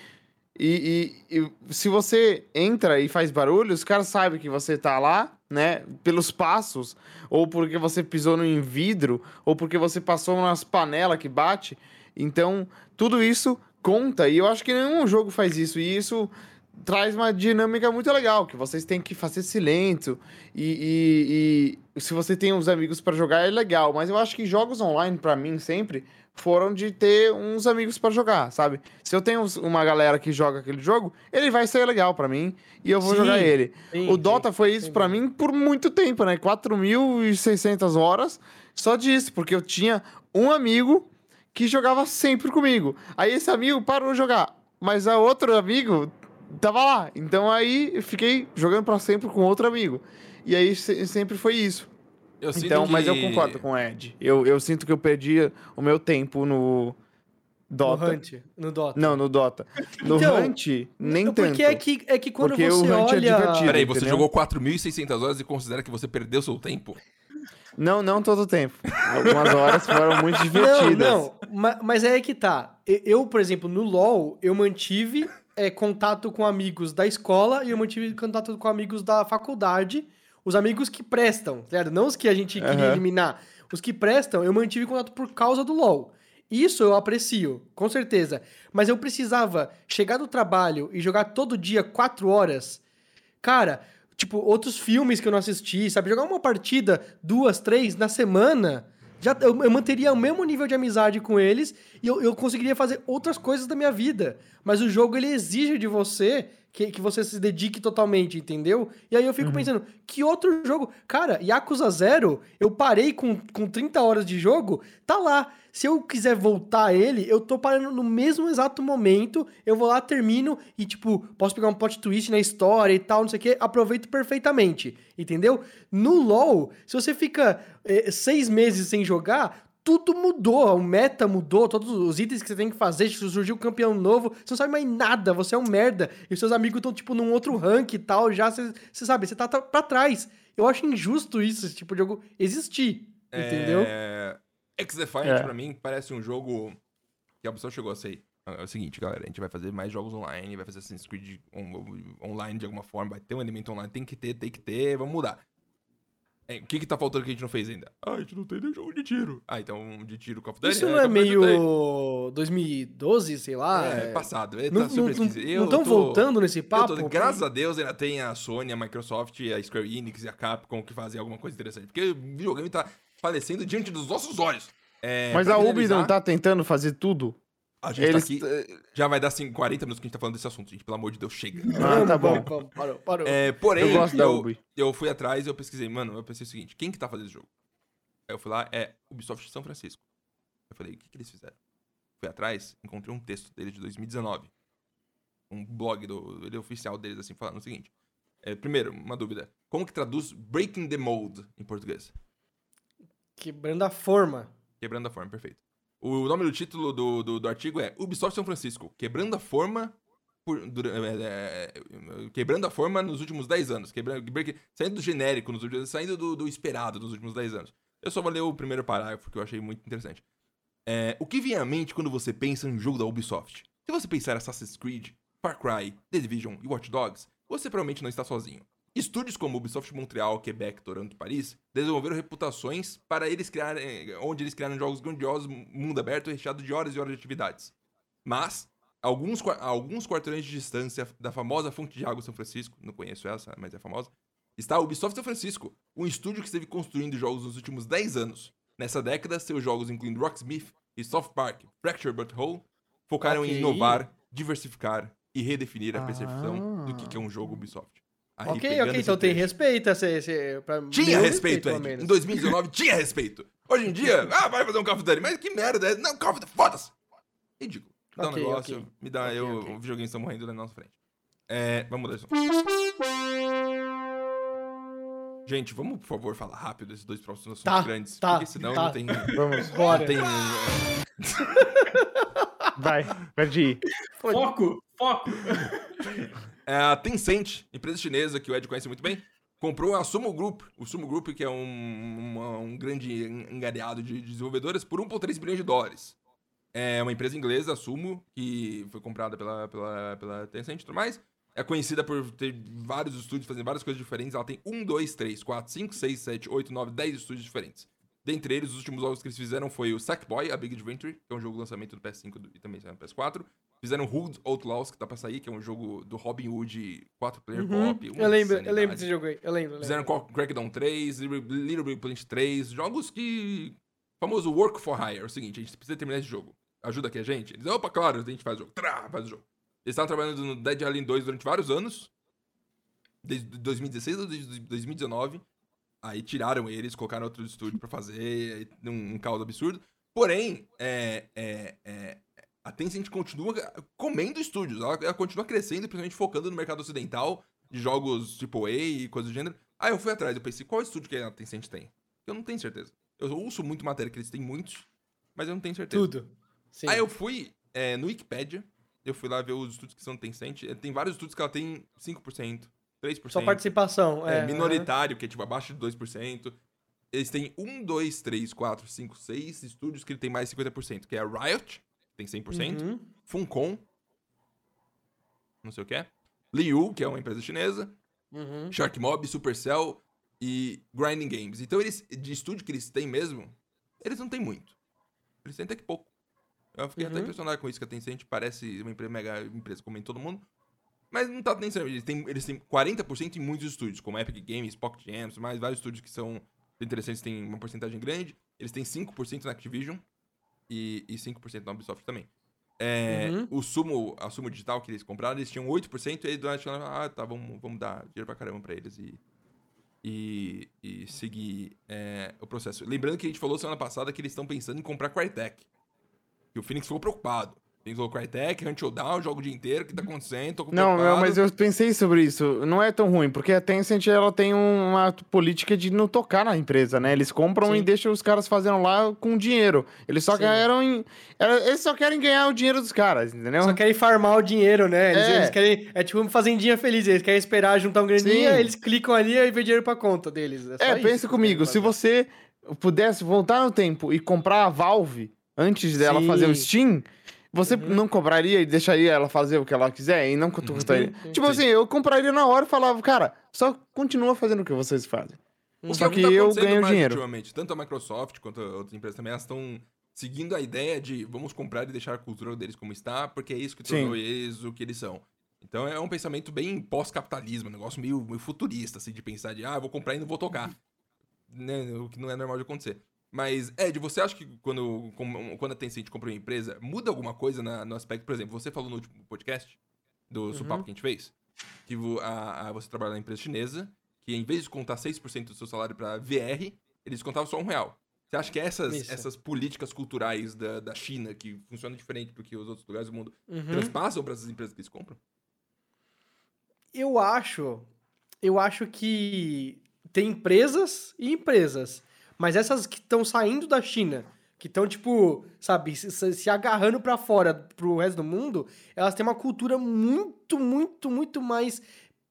E, e- e se você entra e faz barulho, os caras sabem que você tá lá, né? Pelos passos, ou porque você pisou em vidro, ou porque você passou nas panelas que bate. Então, tudo isso conta. E eu acho que nenhum jogo faz isso. E isso traz uma dinâmica muito legal, que vocês têm que fazer silêncio. E, e- e se você tem uns amigos para jogar, é legal. Mas eu acho que jogos online, para mim, sempre foram de ter uns amigos para jogar, sabe? Se eu tenho uma galera que joga aquele jogo, ele vai ser legal para mim e eu vou Sim, jogar ele. sim, o sim, Dota foi isso para mim por muito tempo, né? 4.600 horas só disso, porque eu tinha um amigo que jogava sempre comigo. Aí esse amigo parou de jogar, mas a outro amigo tava lá. Então aí eu fiquei jogando para sempre com outro amigo. E aí se- sempre foi isso. Eu sinto Então, mas eu que- concordo com o Ed. Eu, eu sinto que eu perdi o meu tempo no No Dota. Hunt, no Dota. Não, no Dota. No Então, Hunt, nem porque tanto. é que, é que quando Porque o você Hunt é olha... divertido. Peraí, você entendeu? jogou 4.600 horas e considera que você perdeu seu tempo? Não, não todo o tempo. Algumas horas foram muito divertidas. Não, não, ma- mas é aí que tá. Eu, por exemplo, no LoL, eu mantive é, contato com amigos da escola e eu mantive contato com amigos da faculdade. Os amigos que prestam, certo? Não os que a gente queria eliminar. Os que prestam, eu mantive contato por causa do LoL. Isso eu aprecio, com certeza. Mas eu precisava chegar do trabalho e jogar todo dia quatro horas. Cara, tipo, outros filmes que eu não assisti, sabe? Jogar uma partida, duas, três, na semana. Já, eu, eu manteria o mesmo nível de amizade com eles e eu, eu conseguiria fazer outras coisas da minha vida. Mas o jogo, ele exige de você que, que você se dedique totalmente, entendeu? E aí eu fico pensando, que outro jogo? Cara, Yakuza Zero, eu parei com, com 30 horas de jogo, tá lá. Se eu quiser voltar a ele, eu tô parando no mesmo exato momento, eu vou lá, termino e, tipo, posso pegar um plot twist na história e tal, não sei o que, aproveito perfeitamente, entendeu? No LoL, se você fica eh, seis meses sem jogar, tudo mudou, o meta mudou, todos os itens que você tem que fazer, surgiu um campeão novo, você não sabe mais nada, você é um merda, e seus amigos estão, tipo, num outro rank e tal, já, você, sabe, você tá, tá pra trás. Eu acho injusto isso, esse tipo de jogo existir, entendeu? É... X-Defiant, É. pra mim, parece um jogo que a pessoa chegou a ser. É o seguinte, galera, a gente vai fazer mais jogos online, vai fazer Assassin's Creed on- online de alguma forma, vai ter um elemento online, tem que ter, tem que ter, vamos mudar. É, o que que tá faltando que a gente não fez ainda? Ah, a gente não tem nem jogo de tiro. Ah, então de tiro Call of Duty? Isso não é of Duty tem. meio 2012, sei lá? É, passado. É, Não tá super estão esquisito. Eu tô- voltando nesse papo? tô- graças a Deus ainda tem a Sony, a Microsoft, a Square Enix e a Capcom que fazem alguma coisa interessante. Porque o videogame tá falecendo diante dos nossos olhos. É, Mas a Ubi finalizar, não tá tentando fazer tudo? A gente Eles. tá aqui. Já vai dar assim, 40 minutos que a gente tá falando desse assunto, gente. Pelo amor de Deus, chega. Ah, tá bom. Parou, parou. É, porém, Eu gosto da Ubi. eu fui atrás e eu pesquisei, mano, eu pensei o seguinte: quem que tá fazendo esse jogo? Aí eu fui lá, é Ubisoft São Francisco. Eu falei, o que, que eles fizeram? Fui atrás, encontrei um texto dele de 2019. Um blog do, ele é oficial deles, assim, falando o seguinte. É, primeiro, uma dúvida. Como que traduz Breaking the Mold em português? Quebrando a forma. Quebrando a forma, perfeito. O nome do título do, do, do artigo é Ubisoft São Francisco, quebrando a forma por- dura- é, é, quebrando a forma nos últimos 10 anos. Quebrando, saindo do genérico, últimos, saindo do, do esperado nos últimos 10 anos. Eu só vou ler o primeiro parágrafo que eu achei muito interessante. É, o que vem à mente quando você pensa em um jogo da Ubisoft? Se você pensar Assassin's Creed, Far Cry, The Division e Watch Dogs, você provavelmente não está sozinho. Estúdios como Ubisoft Montreal, Quebec, Toronto e Paris desenvolveram reputações para eles criarem, onde eles criaram jogos grandiosos, mundo aberto recheado de horas e horas de atividades. Mas, alguns, alguns quarteirões de distância da famosa Fonte de Água São Francisco, não conheço essa, mas é famosa, está a Ubisoft São Francisco, um estúdio que esteve construindo jogos nos últimos 10 anos. Nessa década, seus jogos, incluindo Rocksmith e Soft Park, Fracture But Whole, focaram Ok. em inovar, diversificar e redefinir a percepção Ah. do que é um jogo Ubisoft. Aí, ok, ok, então tem respeito. Esse, esse, pra tinha respeito, pelo Ed. menos. Em 2019 tinha respeito. Hoje em dia, (laughs) ah, vai fazer um Call of Duty. Mas que merda. é- Não, Call of Duty, foda-se. Ridículo. Dá um Ok, negócio, ok. me dá, Ok, eu, ok. o videogame está morrendo na nossa frente. É, vamos mudar isso. Gente, vamos, por favor, falar rápido desses dois próximos assuntos Tá, grandes. tá, porque senão tá. não tem... Vamos, Bora. Não tem... vai, pode ir. Foco, foco. (laughs) É, a Tencent, empresa chinesa que o Ed conhece muito bem, comprou a Sumo Group, o Sumo Group, que é um, uma- um grande engareado de desenvolvedoras, por 1,3 bilhões de dólares. É uma empresa inglesa, a Sumo, que foi comprada pela, pela, pela Tencent e tudo mais. É conhecida por ter vários estúdios, fazendo várias coisas diferentes. Ela tem 1, 2, 3, 4, 5, 6, 7, 8, 9, 10 estúdios diferentes. Dentre eles, os últimos jogos que eles fizeram foi o Sackboy, A Big Adventure, que é um jogo de lançamento do PS5 do- e também saiu no PS4. Fizeram Hood Outlaws, que tá pra sair, que é um jogo do Robin Hood 4-player Uhum, co-op. eu lembro, eu lembro desse jogo aí. Eu lembro. eu Fizeram lembro. Crack- Crackdown 3, Little Little Big Planet 3, jogos que... Famoso work for hire. É o seguinte, a gente precisa terminar esse jogo. Ajuda aqui a gente? Eles, opa, claro, a gente faz o jogo. Trá, faz o jogo. Eles estavam trabalhando no Dead Island 2 durante vários anos. Desde 2016 ou desde 2019. Aí tiraram eles, colocaram outro estúdio pra fazer, um, um caos absurdo. Porém, é, é, é, a Tencent continua comendo estúdios. Ela, ela continua crescendo, principalmente focando no mercado ocidental, de jogos AAA e coisas do gênero. Aí eu fui atrás, eu pensei, qual estúdio que a Tencent tem? Eu não tenho certeza. Eu ouço muito matéria que eles têm muitos, mas eu não tenho certeza. Tudo. Sim. Aí eu fui é, no Wikipedia, eu fui lá ver os estúdios que são Tencent. Tem vários estúdios que ela tem 5%, 3%. Só participação. É, É, minoritário, que é tipo abaixo de 2%. Eles têm 1, 2, 3, 4, 5, 6 estúdios que ele tem mais 50%, que é a Riot, que tem 100%, Uhum. Funcom, não sei o que é, Liu, que é uma empresa chinesa, Uhum. Shark Mob, Supercell e Grinding Games. Então eles, de estúdio que eles têm mesmo, eles não têm muito. Eles têm até que pouco. Eu fiquei até Uhum. impressionado com isso, que a Tencent parece uma empresa mega empresa como em todo mundo. Mas não tá nem sendo. Eles têm, eles têm 40% em muitos estúdios, como Epic Games, Pocket Games, mais vários estúdios que são interessantes, têm uma porcentagem grande. Eles têm 5% na Activision e, e 5% na Ubisoft também. É, Uhum. O Sumo, a Sumo Digital que eles compraram, eles tinham 8%, e aí Donald falaram, ah, tá, vamos, vamos dar dinheiro pra caramba pra eles e, e, e seguir é, o processo. Lembrando que a gente falou semana passada que eles estão pensando em comprar Crytek. E o Phoenix ficou preocupado. O Phoenix falou Crytek, Hunt Showdown, jogo o dia inteiro, o que tá acontecendo, tô Não, não, mas eu pensei sobre isso. Não é tão ruim, porque a Tencent ela tem uma política de não tocar na empresa, né? Eles compram Sim. e deixam os caras fazendo lá com dinheiro. Eles só Sim. querem, em- eles só querem ganhar o dinheiro dos caras, entendeu? Só querem farmar o dinheiro, né? Eles, É. eles querem. É tipo uma fazendinha feliz. Eles querem esperar juntar um graninha, Sim. eles clicam ali e vem dinheiro pra conta deles. É, só É, isso pensa comigo, se você pudesse voltar no tempo e comprar a Valve antes dela Sim. fazer o Steam, você Uhum. não compraria e deixaria ela fazer o que ela quiser e não gostaria? Sim, Tipo sim. assim, eu compraria na hora e falava, cara, só continua fazendo o que vocês fazem. O Só que tá eu ganho mais dinheiro. Ultimamente. Tanto a Microsoft quanto outras empresas também, elas estão seguindo a ideia de vamos comprar e deixar a cultura deles como está, porque é isso que tornou Sim. eles o que eles são. Então é um pensamento bem pós-capitalismo, um negócio meio, meio futurista, assim, de pensar de, ah, eu vou comprar e não vou tocar. Né, o que não é normal de acontecer. Mas, Ed, você acha que quando, quando a Tencent compra uma empresa, muda alguma coisa na- no aspecto, por exemplo, você falou no último podcast do Uhum. Supapo que a gente fez, que a- a- você trabalha na empresa chinesa, que em vez de contar 6% do seu salário pra VR, eles contavam só um real. Você acha que essas, Isso. essas políticas culturais da, da China, que funcionam diferente do que os outros lugares do mundo, Uhum. transpassam para essas empresas que eles compram? Eu acho. Eu acho que tem empresas e empresas. Mas essas que estão saindo da China, que estão, tipo, sabe, se, se- agarrando pra fora pro resto do mundo, elas têm uma cultura muito, muito, muito mais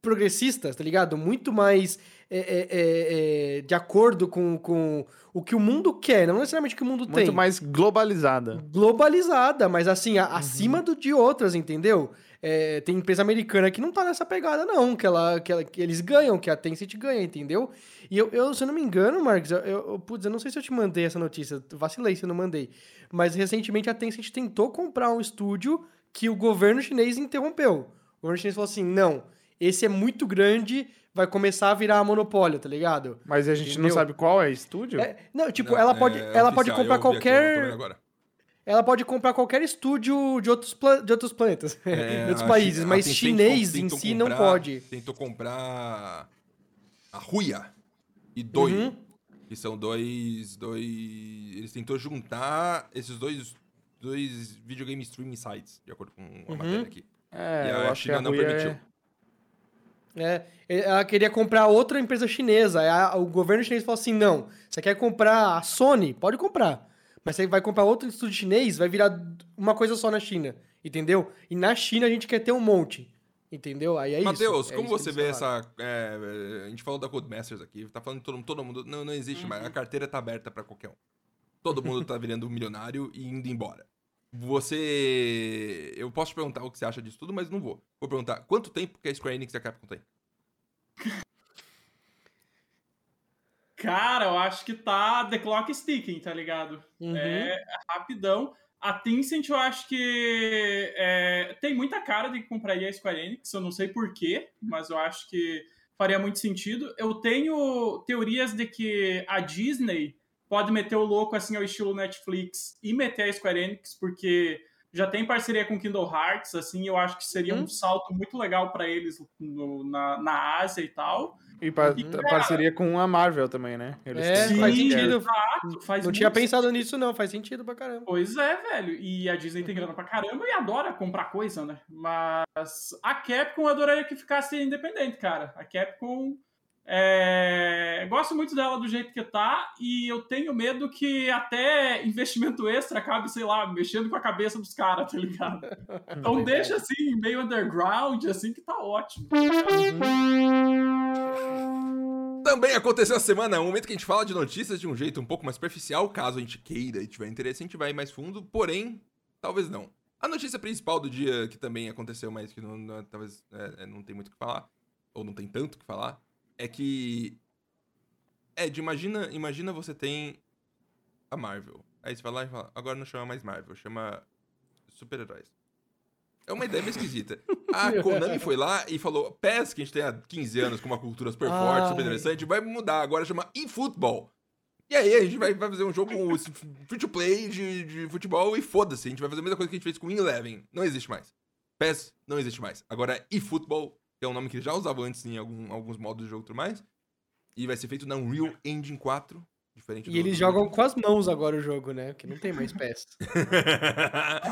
progressista, tá ligado? Muito mais é, é, é, é, de acordo com, com o que o mundo quer, não necessariamente o que o mundo tem Muito mais globalizada. globalizada, mas assim, a- acima do, de outras, entendeu? É, tem empresa americana que não tá nessa pegada, não, que, ela, que, ela- que eles ganham, que a Tencent ganha, entendeu? E eu, eu, se eu não me engano, Marcos, eu, eu, putz, eu não sei se eu te mandei essa notícia, vacilei se eu não mandei, mas recentemente a Tencent tentou comprar um estúdio que o governo chinês interrompeu. O governo chinês falou assim, não, esse é muito grande, vai começar a virar monopólio, tá ligado? Mas a gente não Entendeu? sabe qual é estúdio? É, não, tipo, Não, ela é pode, ela pode oficial, comprar tô vendo qualquer. Ela pode comprar qualquer estúdio de outros, de outros planetas, É, (laughs) de outros países, mas chinês em tentou si não comprar- pode. Tentou comprar a Ruia e Doi, Uhum. que são dois, dois... Eles tentou juntar esses dois, dois videogame streaming sites, de acordo com a Uhum. matéria aqui. É, E eu a China a não é- permitiu. É, ela queria comprar outra empresa chinesa. o governo chinês falou assim: não, você quer comprar a Sony? Pode comprar. Mas você vai comprar outro estúdio chinês, vai virar uma coisa só na China. Entendeu? E na China a gente quer ter um monte. Entendeu? Aí é Matheus, isso. é como isso você vê falaram. essa. é, a gente falou da Codemasters aqui, tá falando de todo, todo mundo. Não, não existe mais. A carteira tá aberta pra qualquer um. Todo mundo tá virando um milionário e indo embora. Você. Eu posso te perguntar o que você acha disso tudo, mas não vou. Vou perguntar quanto tempo que a Square Enix e a Capcom tem? Cara, eu acho que tá The Clock is Ticking, tá ligado? Uhum. É rapidão. A Tencent, eu acho que é, tem muita cara de que compraria a Square Enix, eu não sei porquê, mas eu acho que faria muito sentido. Eu tenho teorias de que a Disney pode meter o louco assim ao estilo Netflix e meter a Square Enix, porque já tem parceria com Kindle Hearts, assim, eu acho que seria Hum. um salto muito legal para eles no- na, na Ásia e tal. E pa- E, cara- parceria com a Marvel também, né? É, têm- faz sentido. Exato, faz Não tinha pensado nisso, não. Faz sentido pra caramba. Pois é, velho. E a Disney tem grana pra caramba e adora comprar coisa, né? Mas a Capcom eu adoraria que ficasse independente, cara. A Capcom. É... Gosto muito dela do jeito que tá e eu tenho medo que até investimento extra acabe, sei lá, mexendo com a cabeça dos caras, tá ligado? Então deixa assim, meio underground, assim, que tá ótimo. Também aconteceu essa semana, um momento que a gente fala de notícias de um jeito um pouco mais superficial, caso a gente queira e tiver interesse, a gente vai mais fundo, porém, talvez não. A notícia principal do dia, que também aconteceu, mas que não, não- talvez é, é, não tem muito o que falar, ou não tem tanto o que falar, é que. Ed, imagina, imagina você tem a Marvel. Aí você vai lá e fala, agora não chama mais Marvel, chama super-heróis. É uma ideia meio esquisita. A (laughs) Konami foi lá e falou: PES, que a gente tem há 15 anos com uma cultura super forte, super Ai. interessante, vai mudar, agora chama eFootball. E aí a gente vai, vai fazer um jogo free to play de, de futebol e foda-se, a gente vai fazer a mesma coisa que a gente fez com Eleven. Não existe mais. PES não existe mais. Agora eFootball, que é um nome que ele já usava antes em algum- alguns modos do jogo e tudo mais. E vai ser feito na Unreal Engine 4. Diferente E do- eles do- jogam com as mãos agora o jogo, né? Que não tem mais pés. (laughs)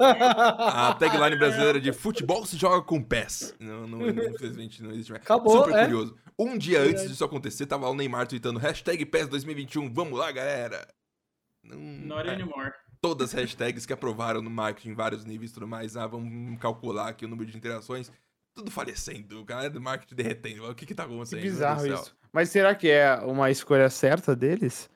A tagline brasileira de futebol se joga com pés. Não, não, infelizmente não existe mais. Acabou, Super é. curioso. Um dia antes disso acontecer, tava lá o Neymar tweetando hashtag PES 2021, vamos lá, galera. Não, Not é, anymore. todas as hashtags que aprovaram no marketing em vários níveis e tudo mais. Ah, vamos calcular aqui o número de interações. Tudo falecendo, o galera do marketing derretendo. O que que tá Que acontecendo? Meu bizarro isso. Mas será que é uma escolha certa deles?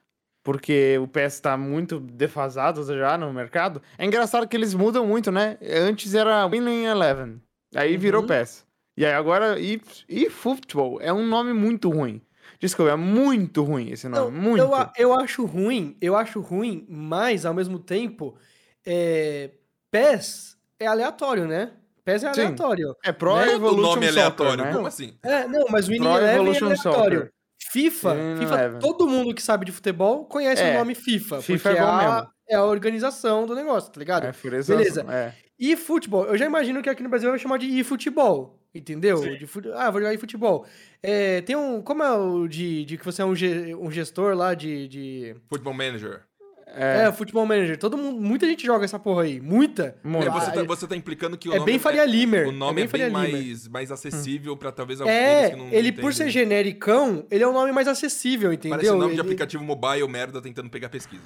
Porque o PS tá muito defasado já no mercado. É engraçado que eles mudam muito, né? Antes era Winning Eleven. Aí virou Uhum. PES. E aí agora e, e Football é um nome muito ruim. Desculpa, é muito ruim esse Não, nome. muito. Eu, eu acho ruim, eu acho ruim, mas ao mesmo tempo, é, PES é aleatório, né? PES é Sim. aleatório. É Pro Né? Evolution nome é Soccer, aleatório, né? como assim? É, não, mas o Winning Pro Eleven é Evolution aleatório. Soccer. FIFA, FIFA, Eleven. todo mundo que sabe de futebol conhece É, o nome FIFA, FIFA porque é é, bom a, mesmo. é a organização do negócio, tá ligado? É, furização, Beleza. É. E futebol, eu já imagino que aqui no Brasil vai chamar de e-futebol, entendeu? Sim. De fute... Ah, vou jogar e-futebol. É, tem um, como é o de, de que você é um, ge- um gestor lá de... de... Football Manager. É, futebol manager. Todo mundo, muita gente joga essa porra aí, muita. Muito. É, você, tá, você tá implicando que o é nome bem Faria Limer. O nome é bem, é bem mais, mais acessível pra talvez aqueles É, que não ele entendem. por ser genericão, ele é um nome mais acessível, entendeu? Parece nome de Ele- aplicativo mobile merda tentando pegar pesquisa.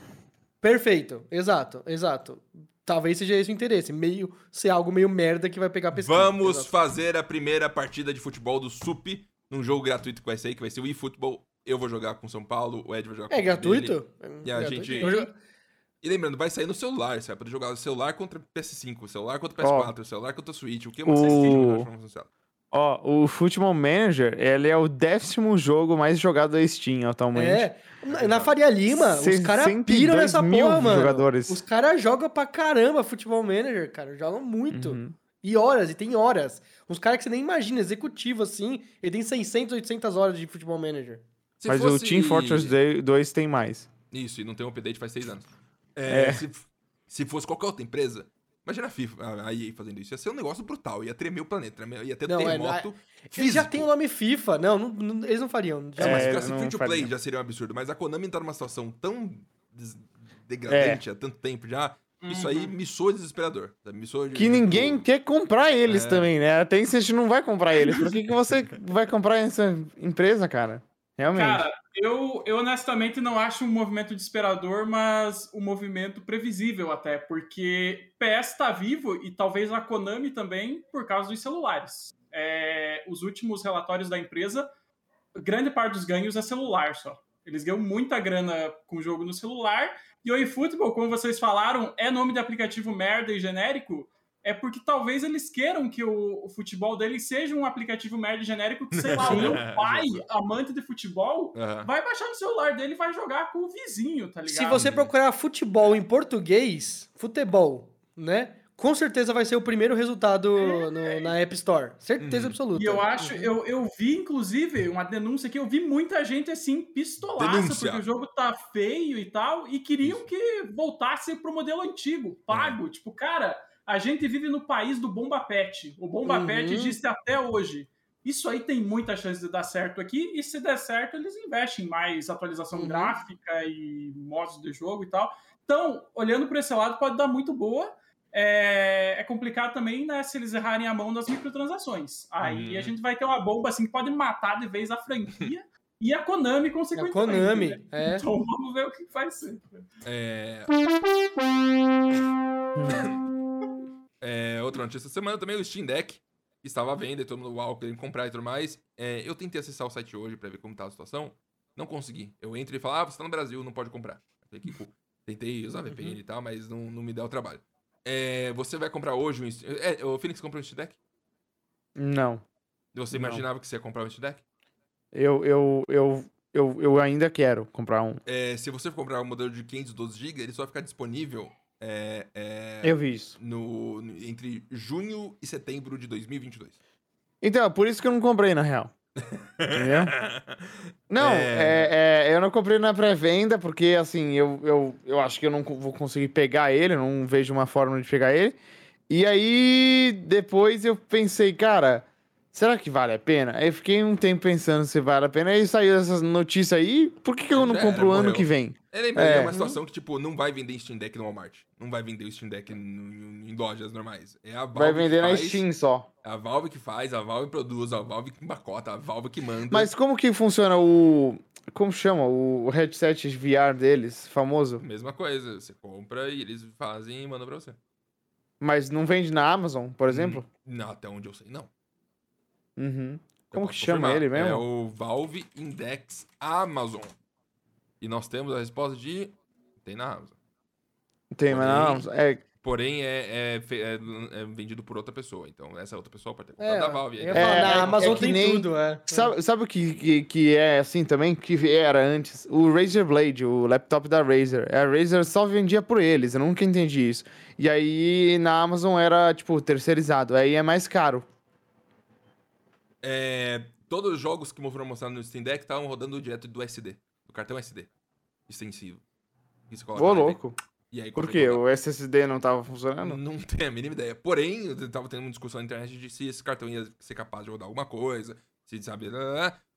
Perfeito, exato, exato. Talvez seja esse o interesse, meio ser algo meio merda que vai pegar pesquisa. Vamos Exato. fazer a primeira partida de futebol do SUP num jogo gratuito que vai ser, que vai ser o eFootball. Eu vou jogar com São Paulo, o Ed vai jogar com É o time dele. gratuito? E a É gente- gratuito. E lembrando, vai sair no celular, você vai poder jogar o celular contra PS5, o celular contra PS4, o celular contra o Switch, o que é assistível na função. Ó, o Football Manager, ele é o décimo jogo mais jogado da Steam atualmente. É, na, Faria Lima, os caras 62 piram nessa mil porra, mano. jogadores. Os caras jogam pra caramba futebol manager, cara. Jogam muito. Uhum. E horas, e tem horas. Uns caras que você nem imagina, executivo assim, ele tem 600, 800 horas de futebol manager. Se Mas o fosse- Team Fortress 2 tem mais. Isso, e não tem um update faz seis anos. É, É. Se, se fosse qualquer outra empresa, imagina a FIFA, a EA fazendo isso, ia ser um negócio brutal, ia tremer o planeta, tremer- ia ter Não, é, terremoto Eles já tem o nome FIFA. Não, não- não- eles não fariam. É, Jamais. mas se É, ficasse free to play já seria um absurdo. Mas a Konami tá numa situação tão des- degradante há tanto tempo já. Isso aí me soa desesperador. Me soa de- Que ninguém quer comprar eles É. também, né? A Tencent não vai comprar eles. Por que, que você vai comprar essa empresa, cara? Realmente. Cara, eu, eu honestamente não acho um movimento desesperador, mas um movimento previsível até, porque PS tá vivo e talvez a Konami também por causa dos celulares. É, os últimos relatórios da empresa, grande parte dos ganhos é celular só. Eles ganham muita grana com o jogo no celular. E o eFootball, como vocês falaram, é nome de aplicativo merda e genérico. É porque talvez eles queiram que o, o futebol deles seja um aplicativo merda genérico que, sei lá, (laughs) o meu (laughs) pai, amante de futebol, Aham. vai baixar no celular dele e vai jogar com o vizinho, tá ligado? Se você procurar futebol em português, futebol, né? Com certeza vai ser o primeiro resultado no- na App Store. Certeza Uhum. absoluta. E eu acho, Uhum. eu, eu vi, inclusive, uma denúncia que eu vi muita gente assim, pistolaça, Denúncia. porque o jogo tá feio e tal, e queriam que voltasse pro modelo antigo, pago. É. Tipo, cara, a gente vive no país do Bomba Pet. O Bomba Uhum. Pet existe até hoje. Isso aí tem muita chance de dar certo aqui, e se der certo, eles investem em mais atualização Uhum. gráfica e modos de jogo e tal. Então, olhando por esse lado, pode dar muito boa. É, é complicado também, né, se eles errarem a mão das microtransações. Aí Uhum. a gente vai ter uma bomba assim que pode matar de vez a franquia (laughs) e a Konami, É a consequentemente. Konami, né? é. Então vamos ver o que vai ser. É... (laughs) é, outra notícia essa semana também, o Steam Deck, estava à venda e todo mundo, uau, querendo comprar e tudo mais. É, eu tentei acessar o site hoje pra ver como tá a situação. Não consegui. Eu entro e falo, ah, você tá no Brasil, não pode comprar. Falei, que cool. Tentei usar VPN e tal, mas não, não me dá o trabalho. É, você vai comprar hoje um Steam... É, o Phoenix comprou um Steam Deck? Não. Você Não. imaginava que você ia comprar um Steam Deck? Eu, eu, eu, eu, eu ainda quero comprar um. É, se você for comprar o modelo de 512 GB, ele só vai ficar disponível é, é, Eu vi isso. no, entre junho e setembro de 2022. Então, é por isso que eu não comprei, na real. Entendeu? (laughs) Não, é... é- eu não comprei na pré-venda, porque assim, eu, eu, eu acho que eu não vou conseguir pegar ele, eu não vejo uma forma de pegar ele. E aí, depois eu pensei, cara, será que vale a pena? Aí eu fiquei um tempo pensando se vale a pena. Aí saiu essas notícias aí, por que, que eu não era, compro o ano que vem? É, lembra, é. É. uma situação que, tipo, não vai vender Steam Deck no Walmart. Não vai vender o Steam Deck em lojas normais. É a Valve Vai vender na faz, Steam só. É a Valve que faz, a Valve produz, a Valve que empacota, a Valve que manda. Mas como que funciona o. Como chama? O headset VR deles, famoso? Mesma coisa, você compra e eles fazem e mandam pra você. Mas não vende na Amazon, por exemplo? Não, até onde eu sei, não. Uhum. Como que chama confirmar. ele mesmo? É o Valve Index Amazon. E nós temos a resposta de. Tem na Amazon. Tem, mas na Amazon. É, Porém, é, é é- é vendido por outra pessoa. Então, essa outra pessoa pode ter comprado É, da Valve. É, na é- Amazon é que tem nem- tudo, é. sabe, sabe o que, que, que é assim também? Que era antes? O Razer Blade, o laptop da Razer. A Razer só vendia por eles, eu nunca entendi isso. E aí na Amazon era, tipo, terceirizado. Aí é mais caro. É, todos os jogos que foram mostrados no Steam Deck estavam rodando direto do SD, do cartão SD extensivo. Isso coloca Ô, louco. E aí, Por quê? O SSD não tava funcionando? Não tenho a mínima ideia. Porém, eu tava tendo uma discussão na internet de se esse cartão ia ser capaz de rodar alguma coisa, se sabe.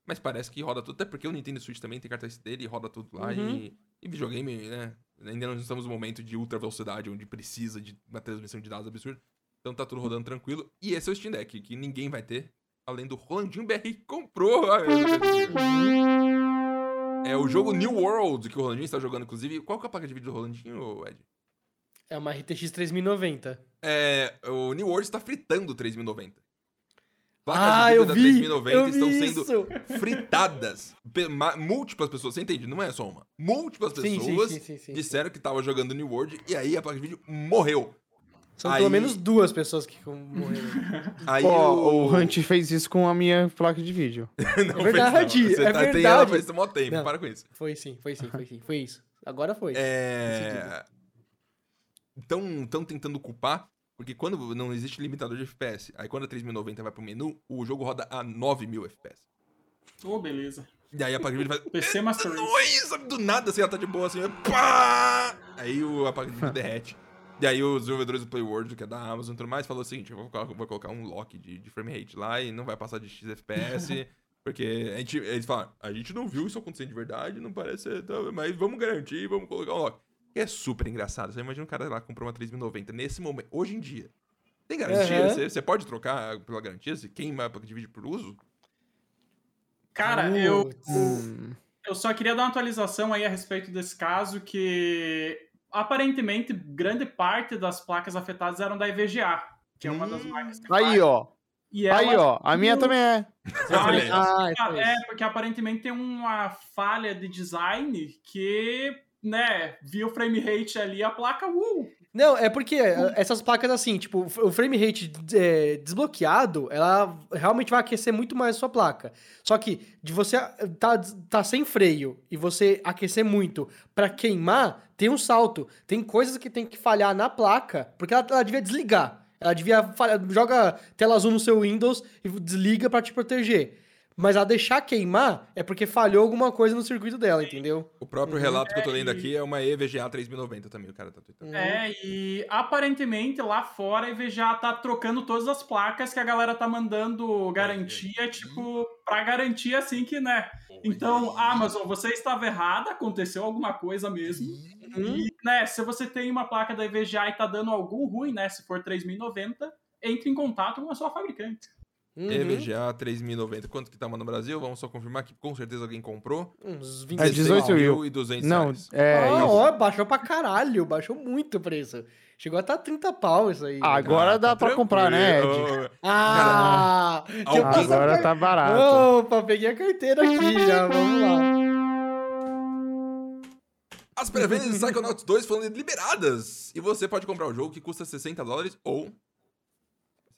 Mas parece que roda tudo, até porque o Nintendo Switch também tem cartão SD, ele roda tudo lá. Uhum. E, e videogame, né? Ainda não estamos no momento de ultra velocidade, onde precisa de uma transmissão de dados absurda. Então tá tudo rodando tranquilo. E esse é o Steam Deck, que ninguém vai ter, além do Rolandinho BR que comprou. É o jogo New World que o Rolandinho está jogando, inclusive. Qual que é a placa de vídeo do Rolandinho, Ed? É uma RTX 3090. É, o New World está fritando 3090. Placas Ah, de vídeo da vi! 3090 eu estão sendo isso. fritadas. Múltiplas pessoas, você entende? Não é só uma. Múltiplas pessoas sim, sim, sim. disseram que tava jogando New World e aí a placa de vídeo morreu. São Aí- pelo menos duas pessoas que morreram. (laughs) Aí Ó, o... o Hunt fez isso com a minha placa de vídeo. (laughs) não É verdade, fez, não. Você é tá, Tem ela verdade. faz mó tempo, Não. para com isso. Foi sim, foi sim, foi sim. Foi isso. Agora foi. É... Estão tentando culpar, porque quando não existe limitador de FPS, aí quando a 3090 vai pro menu, o jogo roda a 9000 FPS. Ô, beleza. E aí a placa de vídeo faz... (laughs) PC Master Race. Do nada assim, ela tá de boa assim, pá! Aí o a placa de vídeo derrete. E aí os desenvolvedores do Playworld, que é da Amazon e tudo mais, falou o seguinte, eu vou colocar, vou colocar um lock de, de frame rate lá e não vai passar de XFPS, (laughs) porque a gente, eles falam, a gente não viu isso acontecendo de verdade, não parece mas vamos garantir, vamos colocar um lock. E é super engraçado, você imagina um cara lá que comprou uma 3090 nesse momento, hoje em dia. Tem garantia? Aham. Você, você pode trocar pela garantia? Se queima a placa de vídeo por uso? Cara, eu, Putz. Hum. eu só queria dar uma atualização aí a respeito desse caso, que aparentemente grande parte das placas afetadas eram da EVGA, que é uma das Hum. marcas que Aí, faz. ó. E Aí, ó. A minha também é. Ah, Beleza. Ah, foi É, isso. porque aparentemente tem uma falha de design que, né, via o frame rate ali, a placa, uh, Não, é porque é, essas placas assim, tipo, o frame rate é, desbloqueado, ela realmente vai aquecer muito mais a sua placa. Só que de você tá, tá sem freio e você aquecer muito pra queimar, tem um salto. Tem coisas que tem que falhar na placa, porque ela, ela devia desligar. Ela devia falhar, joga tela azul no seu Windows e desliga pra te proteger. Mas ela deixar queimar é porque falhou alguma coisa no circuito dela, entendeu? O próprio Uhum. relato que eu tô lendo É, aqui é uma EVGA 3090 também, o cara tá tweetando. É, e aparentemente lá fora a EVGA tá trocando todas as placas que a galera tá mandando garantia, tipo, pra garantir assim que, né? Então, Amazon, você estava errada, aconteceu alguma coisa mesmo. E, né, se você tem uma placa da EVGA e tá dando algum ruim, né, se for 3090, entre em contato com a sua fabricante. Uhum. EVGA 3090. Quanto que tá no Brasil? Vamos só confirmar que com certeza alguém comprou. Uns 20 É 18 mil. 16.200 Não, reais. é ah, ó, baixou pra caralho, baixou muito o preço. Chegou a estar 30 pau isso aí. Agora Ah, dá tá pra comprar, né, Ed? tranquilo. ah! Cara, passar Agora tá barato. Opa, peguei a carteira aqui já, vamos lá. As pré-vendas de Psychonauts 2 foram liberadas. E você pode comprar o jogo que custa 60 dólares ou...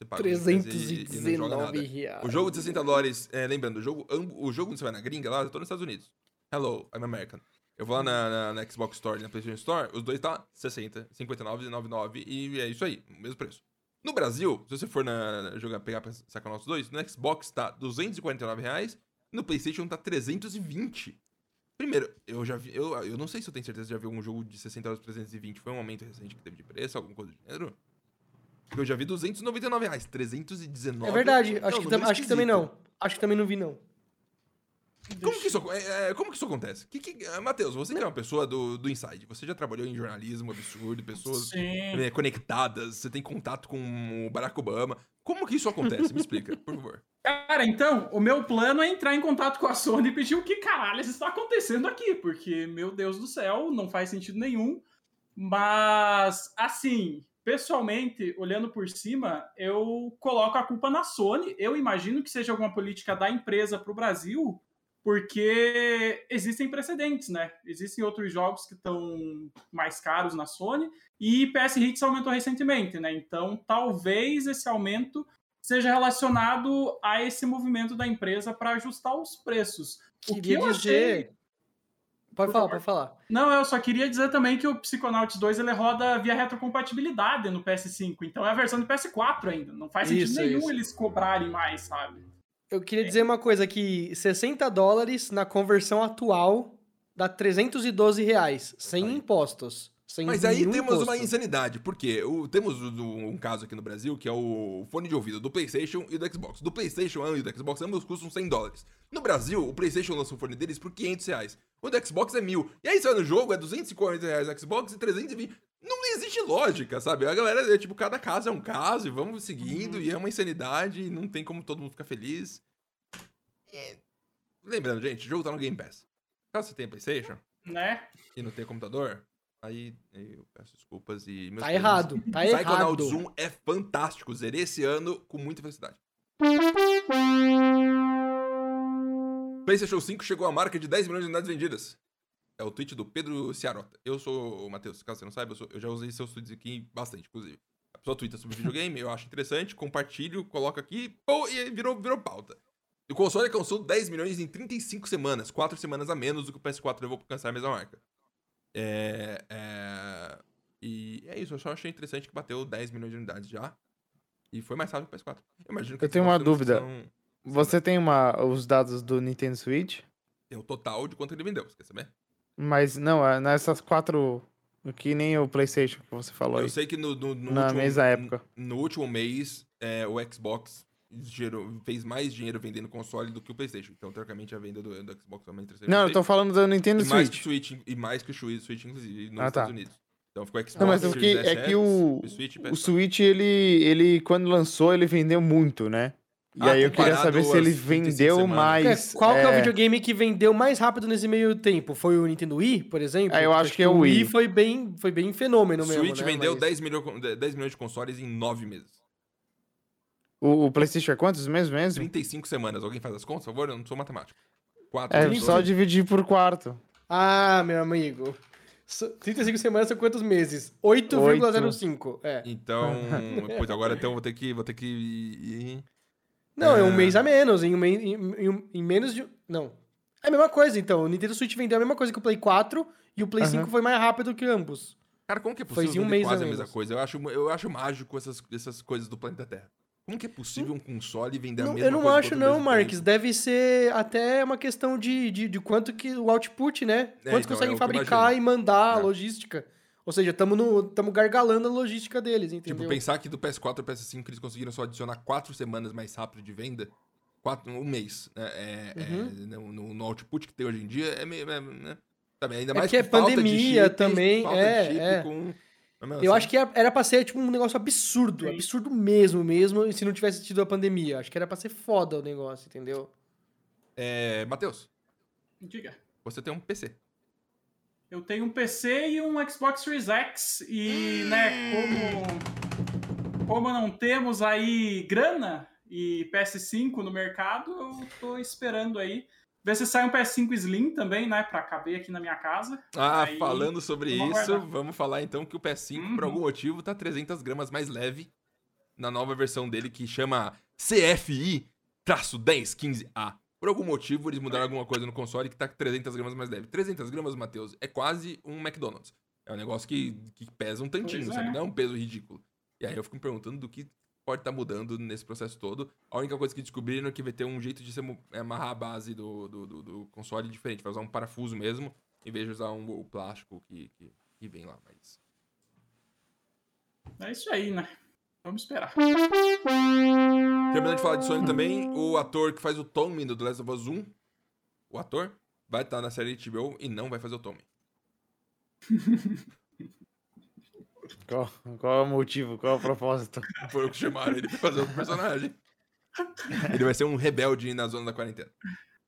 Você paga e- e. 319 reais. O jogo de 60 dólares, é, lembrando, o jogo, o jogo que você vai na gringa lá, eu tô nos Estados Unidos. Hello, I'm American. Eu vou lá na, na, na Xbox Store e na PlayStation Store, os dois tá 60, 59 e 99 e é isso aí, o mesmo preço. No Brasil, se você for na, jogar, pegar pra sacar nossos dois, no Xbox tá 249 reais, no PlayStation tá 320. Primeiro, eu já vi, eu, eu não sei se eu tenho certeza de já vi algum jogo de 60 dólares por 320, foi um aumento recente que teve de preço, alguma coisa do gênero? Eu já vi 299 reais, 319. É verdade, Não, acho, que, tam- acho que também não. Acho que também não vi, não. Como que isso, é, é, como que isso acontece? Que, que, ah, Matheus, você que é uma pessoa do, do Inside, você já trabalhou em jornalismo absurdo, pessoas Sim. né, conectadas, você tem contato com o Barack Obama. Como que isso acontece? Me explica, (laughs) por favor. Cara, então, o meu plano é entrar em contato com a Sony e pedir o que caralho está acontecendo aqui, porque, meu Deus do céu, não faz sentido nenhum. Mas, assim, pessoalmente, olhando por cima, eu coloco a culpa na Sony. Eu imagino que seja alguma política da empresa para o Brasil, porque existem precedentes, né? Existem outros jogos que estão mais caros na Sony e PS Hits aumentou recentemente, né? Então, talvez esse aumento seja relacionado a esse movimento da empresa para ajustar os preços. O que eu dizer. achei... Pode falar, pode falar. Não, eu só queria dizer também que o Psychonauts 2 ele roda via retrocompatibilidade no PS5, então é a versão do PS4 ainda. Não faz sentido Isso, nenhum isso. eles cobrarem mais, sabe? Eu queria dizer uma coisa que 60 dólares na conversão atual dá 312 reais, sem impostos. Sem Mas aí temos imposto. uma insanidade, porque o, temos o- um caso aqui no Brasil que é o fone de ouvido do PlayStation e do Xbox. Do PlayStation e do Xbox ambos custam 100 dólares. No Brasil, o PlayStation lança o fone deles por 500 reais. O do Xbox é mil. E aí você vai no jogo, é 250 reais Xbox e 320. Não existe lógica, sabe? A galera é tipo, cada caso é um caso e vamos seguindo, e é uma insanidade, e não tem como todo mundo ficar feliz. E- Lembrando, gente, o jogo tá no Game Pass. Caso você tenha PlayStation Né? e não tenha computador, aí eu peço desculpas e. meus Tá errado, tá Psychonauts errado. 1 é fantástico. Zerei esse ano com muita felicidade. PlayStation 5 chegou à marca de 10 milhões de unidades vendidas. É o tweet do Pedro Ciarota. Eu sou o Matheus, caso você não saiba, eu, sou- eu já usei seus tweets aqui bastante, inclusive. A pessoa twitta sobre videogame, eu acho interessante, compartilho, coloco aqui, pô, e virou, virou pauta. E o console alcançou 10 milhões em 35 semanas, 4 semanas a menos do que o PS4 levou pra alcançar a mesma marca. É, é, E é isso, eu só achei interessante que bateu 10 milhões de unidades já. E foi mais rápido que o PS4. Eu, imagino que Eu tenho uma dúvida. são- Você tem uma, os dados do Nintendo Switch? Tem o total de quanto ele vendeu, você quer saber? Mas não, é nessas quatro. Que nem o PlayStation que você falou aí. Eu sei que no, no, no Na último, mesma época. No último mês, é, o Xbox gerou, fez mais dinheiro vendendo console do que o PlayStation. Então, teoricamente, a venda do, do Xbox também entre Não, eu tô falando do Nintendo e mais que Switch. o Switch e mais que o Switch, inclusive, nos Ah, tá. Estados Unidos. Então ficou Xbox, Não, mas é porque Series é que o, o Switch o PS4. Switch, ele, ele, quando lançou, ele vendeu muito, né? E Ah, aí eu queria saber se ele às 35 vendeu mais. É, qual que é o é, videogame que vendeu mais rápido nesse meio tempo? Foi o Nintendo Wii, por exemplo? Ah, eu acho que é o Wii. Wii foi bem, foi bem fenômeno O mesmo, Switch né? vendeu Mas- 10, milhões, 10 milhões de consoles em 9 meses. O, o PlayStation é quantos mesmo mesmo? 35 semanas. Alguém faz as contas, por favor? Eu não sou matemático. 4, É só dividir por quarto. Ah, meu amigo. So- 35 semanas são quantos meses? 8,05. É. Então, (laughs) pois agora então vou ter que. Vou ter que. ir- Não, é um Ah. mês a menos. Em, um mês, em, em em menos de. Não. É a mesma coisa, então. O Nintendo Switch vendeu a mesma coisa que o Play 4 e o Play Aham. 5 foi mais rápido que ambos. Cara, como que é Foi possível em um mês a quase a mesma menos. coisa? Eu acho, eu acho mágico essas, essas coisas do planeta Terra. Como que é possível um console vender a Não, mesma eu não acho, não, Marques. Deve ser até uma questão de, de, de quanto que o output, né? É, Quanto então, é conseguem que eu fabricar e mandar a É. logística. Ou seja, estamos gargalando a logística deles, entendeu? Tipo, pensar que do PS4 ao PS5 eles conseguiram só adicionar 4 semanas mais rápido de venda. Quatro, um mês. Né? É, é, Uhum. no, no- output que tem hoje em dia é meio. É, né? Ainda É mais porque com é falta de pandemia chip, também, é, chip é. com- Mesmo Eu assim, acho que era era pra ser, tipo, um negócio absurdo. Sim. Absurdo mesmo, mesmo, se não tivesse tido a pandemia. Acho que era pra ser foda o negócio, entendeu? É, Matheus, Diga. você tem um PC. Eu tenho um PC e um Xbox Series X e, né, como, como não temos aí grana e PS5 no mercado, eu tô esperando aí ver se sai um PS5 Slim também, né, pra caber aqui na minha casa. Ah, Aí, falando sobre vamos isso, aguardar. vamos falar então que o PS5, por Uhum. algum motivo, tá 300 gramas mais leve na nova versão dele que chama CFI-1015A. Por algum motivo, eles mudaram alguma coisa no console que tá 300 gramas mais leve. 300 gramas, Matheus, é quase um McDonald's. É um negócio que, que pesa um tantinho, Pois sabe? é. Não é um peso ridículo. E aí eu fico me perguntando do que pode estar mudando nesse processo todo. A única coisa que descobriram é que vai ter um jeito de amu- amarrar a base do, do, do- do console diferente. Vai usar um parafuso mesmo, em vez de usar um, o plástico que, que, que vem lá. Mas É isso aí, né? Vamos esperar. Terminando de falar de Sony também, o ator que faz o Tommy do The Last of Us 1, o ator, vai estar na série HBO e não vai fazer o Tommy. (laughs) Qual, qual é o motivo? Qual é o propósito? (laughs) Foi o que chamaram ele pra fazer outro personagem. Ele vai ser um rebelde na zona da quarentena.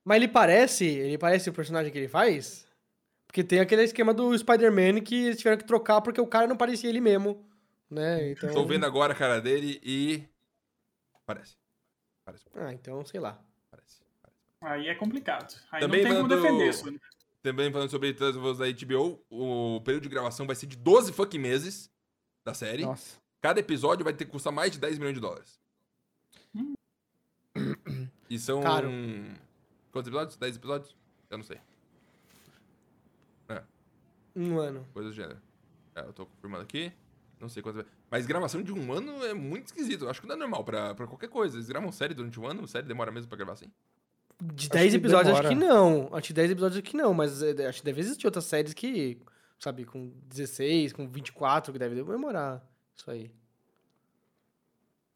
Mas ele parece, ele parece o personagem que ele faz? Porque tem aquele esquema do Spider-Man que eles tiveram que trocar porque o cara não parecia ele mesmo, né? Então... Tô vendo agora a cara dele e. Parece. Parece. Ah, então, sei lá. Parece. parece. Aí é complicado. Aí Também não tem como falando- defender isso. né? Também falando sobre Us da HBO, o período de gravação vai ser de 12 fucking meses da série. Nossa. Cada episódio vai ter que custar mais de 10 milhões de dólares. E são. Caro. Quantos episódios? 10 episódios? Eu não sei. Um ano. Coisa do gênero. É, eu tô confirmando aqui. Não sei quantas. Mas gravação de um ano é muito esquisito. Eu acho que não é normal pra, pra qualquer coisa. Eles gravam série durante um ano, série demora mesmo pra gravar assim. De Acho 10 que episódios, acho demora. que não. Acho que 10 episódios, acho que não. Mas é, acho que deve existir outras séries que, sabe, com 16, com 24, que deve demorar isso aí.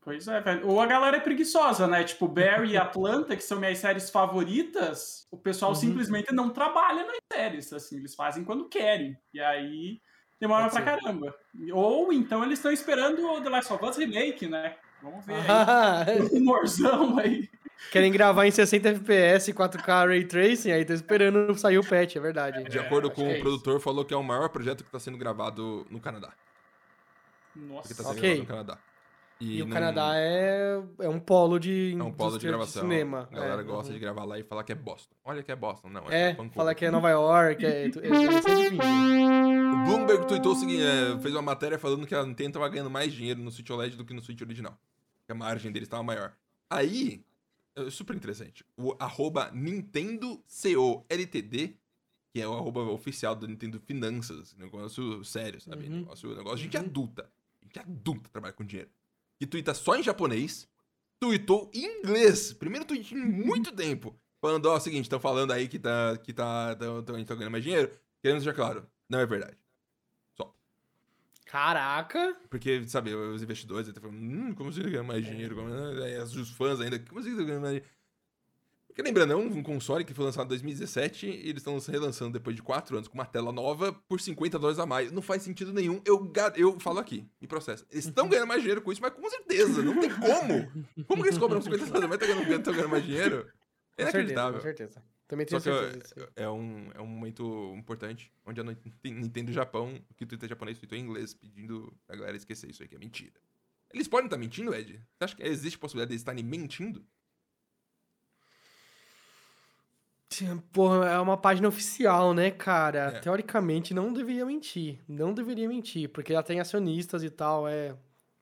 Pois é, velho. Ou a galera é preguiçosa, né? Tipo, Barry e (laughs) Atlanta, que são minhas séries favoritas, o pessoal Uhum. simplesmente não trabalha nas séries, assim, eles fazem quando querem. E aí demora Pode pra ser. caramba. Ou então eles estão esperando o The Last of Us Remake, né? Vamos ver aí. (laughs) Um rumorzão aí. Querem gravar em 60 FPS, 4K Ray Tracing, aí tá esperando sair o patch, é verdade. De É, acordo acho com que é o isso. produtor, falou que é o maior projeto que tá sendo gravado no Canadá. Nossa. Que tá sendo Ok. gravado no Canadá. E, o não- Canadá é, é um polo de, é um polo de gravação. cinema. A galera é, gosta uhum. de gravar lá e falar que é Boston. Olha que é Boston, não. É, Vancouver. fala que é Nova York, é, é, é. O Bloomberg tweetou o seguinte, é, fez uma matéria falando que a Nintendo tava ganhando mais dinheiro no Switch OLED do que no Switch original. Que a margem deles estava maior. Aí, é super interessante, o arroba Nintendo CO LTD, que é o arroba oficial do Nintendo Finanças, negócio sério, sabe? Uhum. Negócio, negócio de gente Uhum. adulta. Gente adulta trabalha com dinheiro. Que tuita só em japonês, tweetou em inglês. Primeiro tweet em muito tempo. Falando, ó, é o seguinte, estão falando aí que tá, que tá, tão, tão, a gente tá ganhando mais dinheiro. Queremos deixar claro, não é verdade. Caraca! Porque, sabe, os investidores até falam, hum, como você ganha mais dinheiro? Como... Os fãs ainda, como você ganha mais dinheiro? Porque lembrando, é um console que foi lançado em 2017 e eles estão relançando depois de 4 anos com uma tela nova por 50 dólares a mais. Não faz sentido nenhum. Eu, eu falo aqui, me processo. Eles estão ganhando mais dinheiro com isso, mas com certeza, não tem como. Como que eles cobram 50 dólares a mais estão ganhando, tão ganhando mais dinheiro? É Com certeza, inacreditável. com certeza. Também Só tenho que certeza disso. é, é um, é um momento importante, onde a Nintendo Japão, que o Twitter japonês tweetou em inglês, pedindo pra galera esquecer isso aí, que é mentira. Eles podem estar mentindo, Ed? Você acha que existe possibilidade de eles estarem mentindo? Porra, é uma página oficial, né, cara? É. Teoricamente não deveria mentir. Não deveria mentir, porque já tem acionistas e tal, é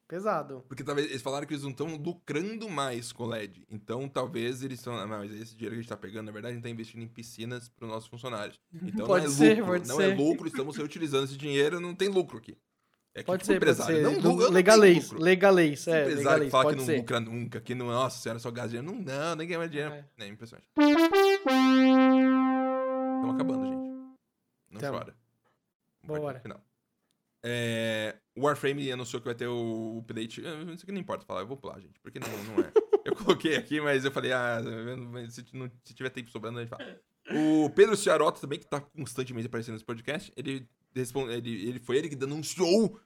pesado. Porque talvez eles falaram que eles não estão lucrando mais com o LED. Então talvez eles estão. Ah, mas esse dinheiro que a gente tá pegando, na verdade, a gente tá investindo em piscinas para os nossos funcionários. (laughs) Então Pode não é ser, lucro. pode não ser. é lucro, estamos reutilizando esse dinheiro, não tem lucro aqui. É que, Pode tipo, ser, pode ser. Não, não legalês, legalês, é, empresário legalês, que fala pode que não ser. lucra nunca, que não, nossa senhora, só gasta dinheiro. Não, não, ninguém ganha mais dinheiro. É. É, impressionante. Estamos acabando, gente. Não Tamo. chora. Vamos Bora. partir pro final. É, o Warframe anunciou que vai ter o update. Isso aqui não importa falar, eu vou pular, gente. Porque não, não é. Eu (laughs) coloquei aqui, mas eu falei, ah, se, não- se tiver tempo sobrando, a gente fala. O Pedro Ciarota também, que tá constantemente aparecendo nesse podcast, ele, responde, ele, ele foi ele que denunciou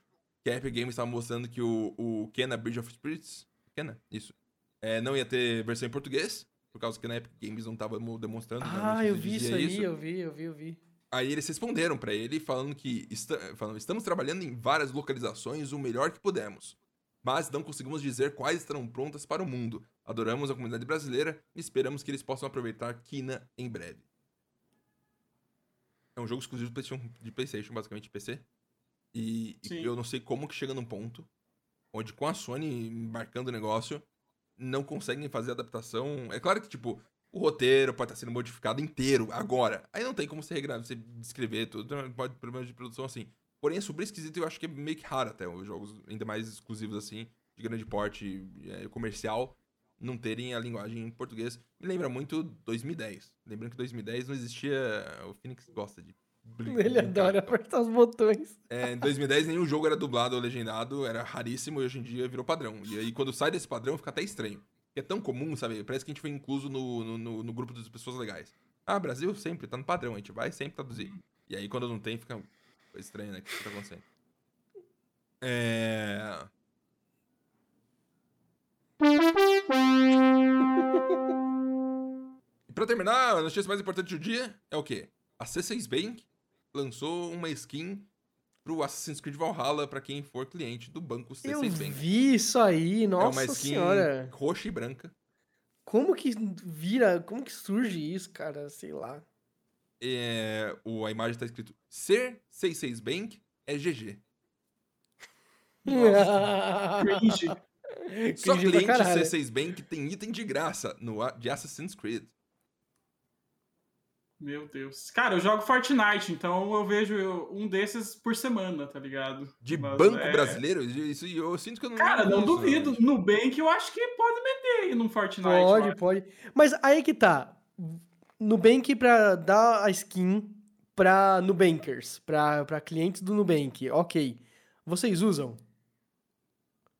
que a Epic Games estava mostrando que o, o Kena Bridge of Spirits, Kena, isso, é, não ia ter versão em português, por causa que na Epic Games não tava mo- demonstrando. né, Ah, não eu vi isso aí, eu vi, eu vi, eu vi. Aí eles responderam pra ele falando que falando, estamos trabalhando em várias localizações o melhor que pudemos, mas não conseguimos dizer quais estarão prontas para o mundo. Adoramos a comunidade brasileira e esperamos que eles possam aproveitar Kina em breve. É um jogo exclusivo de PlayStation, de PlayStation basicamente de PC. E, e eu não sei como que chega num ponto onde com a Sony embarcando o negócio não conseguem fazer adaptação. É claro que tipo O roteiro pode estar sendo modificado inteiro agora. Aí não tem como você regravar, você descrever tudo, então pode problemas de produção assim. Porém, é super esquisito e eu acho que é meio que raro até os jogos, ainda mais exclusivos assim, de grande porte é, comercial, não terem a linguagem em português. Me lembra muito 2010. Lembrando que 2010 não existia. O Phoenix gosta de. Ele adora apertar os botões. É, em 2010 nenhum jogo era dublado ou legendado, era raríssimo e hoje em dia virou padrão. E aí quando sai desse padrão fica até estranho. É tão comum, sabe? Parece que a gente foi incluso no, no, no- no grupo das pessoas legais. Ah, Brasil sempre, tá no padrão, a gente vai sempre traduzir. E aí quando não tem, fica coisa estranha, né? O que tá acontecendo? É. E pra terminar, a notícia mais importante do dia é o quê? A C6 Bank lançou uma skin pro Assassin's Creed Valhalla pra quem for cliente do banco C6 Eu Bank. vi isso aí, é uma nossa skin senhora. roxa e branca. Como que vira, como que surge isso, cara? Sei lá. É, o, a imagem tá escrito Ser C6 Bank é GG. Cringe. (laughs) Só Cringe pra cliente caralho. C6 Bank tem item de graça no, de Assassin's Creed. Meu Deus. Cara, eu jogo Fortnite, então eu vejo um desses por semana, tá ligado? De Mas banco é- brasileiro? Isso eu sinto que eu não. Cara, não duvido. Nubank eu acho que pode meter aí num Fortnite. Pode, acho. pode. Mas aí que tá. Nubank pra dar a skin pra Nubankers, pra, pra clientes do Nubank, ok. Vocês usam?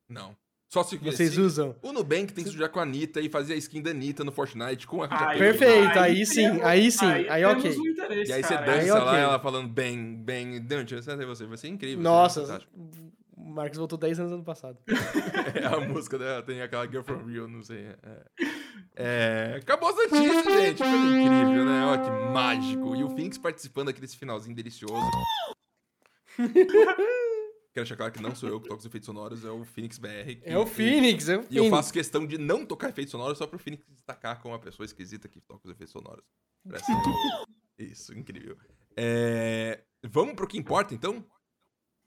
Não. Só se Vocês se- usam? O Nubank tem que sujar com a Anitta e fazer a skin da Anitta no Fortnite com a Aí- Perfeito, aí sim, temos- aí sim, aí temos ok. um E aí você dança Aí, lá, ela falando bem, bem. Dante, você. Vai ser incrível. Nossa, o Marcos voltou 10 anos ano passado. (laughs) É, a música dela tem aquela Girl From Real, não sei. É. É, acabou as notícias, gente. Coisa incrível, né? Olha que mágico. E o Phoenix participando aqui desse finalzinho delicioso. (laughs) Quero deixar claro que não sou eu que toco os efeitos sonoros, é o Phoenix BR. que- É o Phoenix, é o E eu Phoenix. faço questão de não tocar efeitos sonoros só pro Phoenix destacar como uma pessoa esquisita que toca os efeitos sonoros. Parece (laughs) Isso, incrível. É, Vamos pro que importa, então?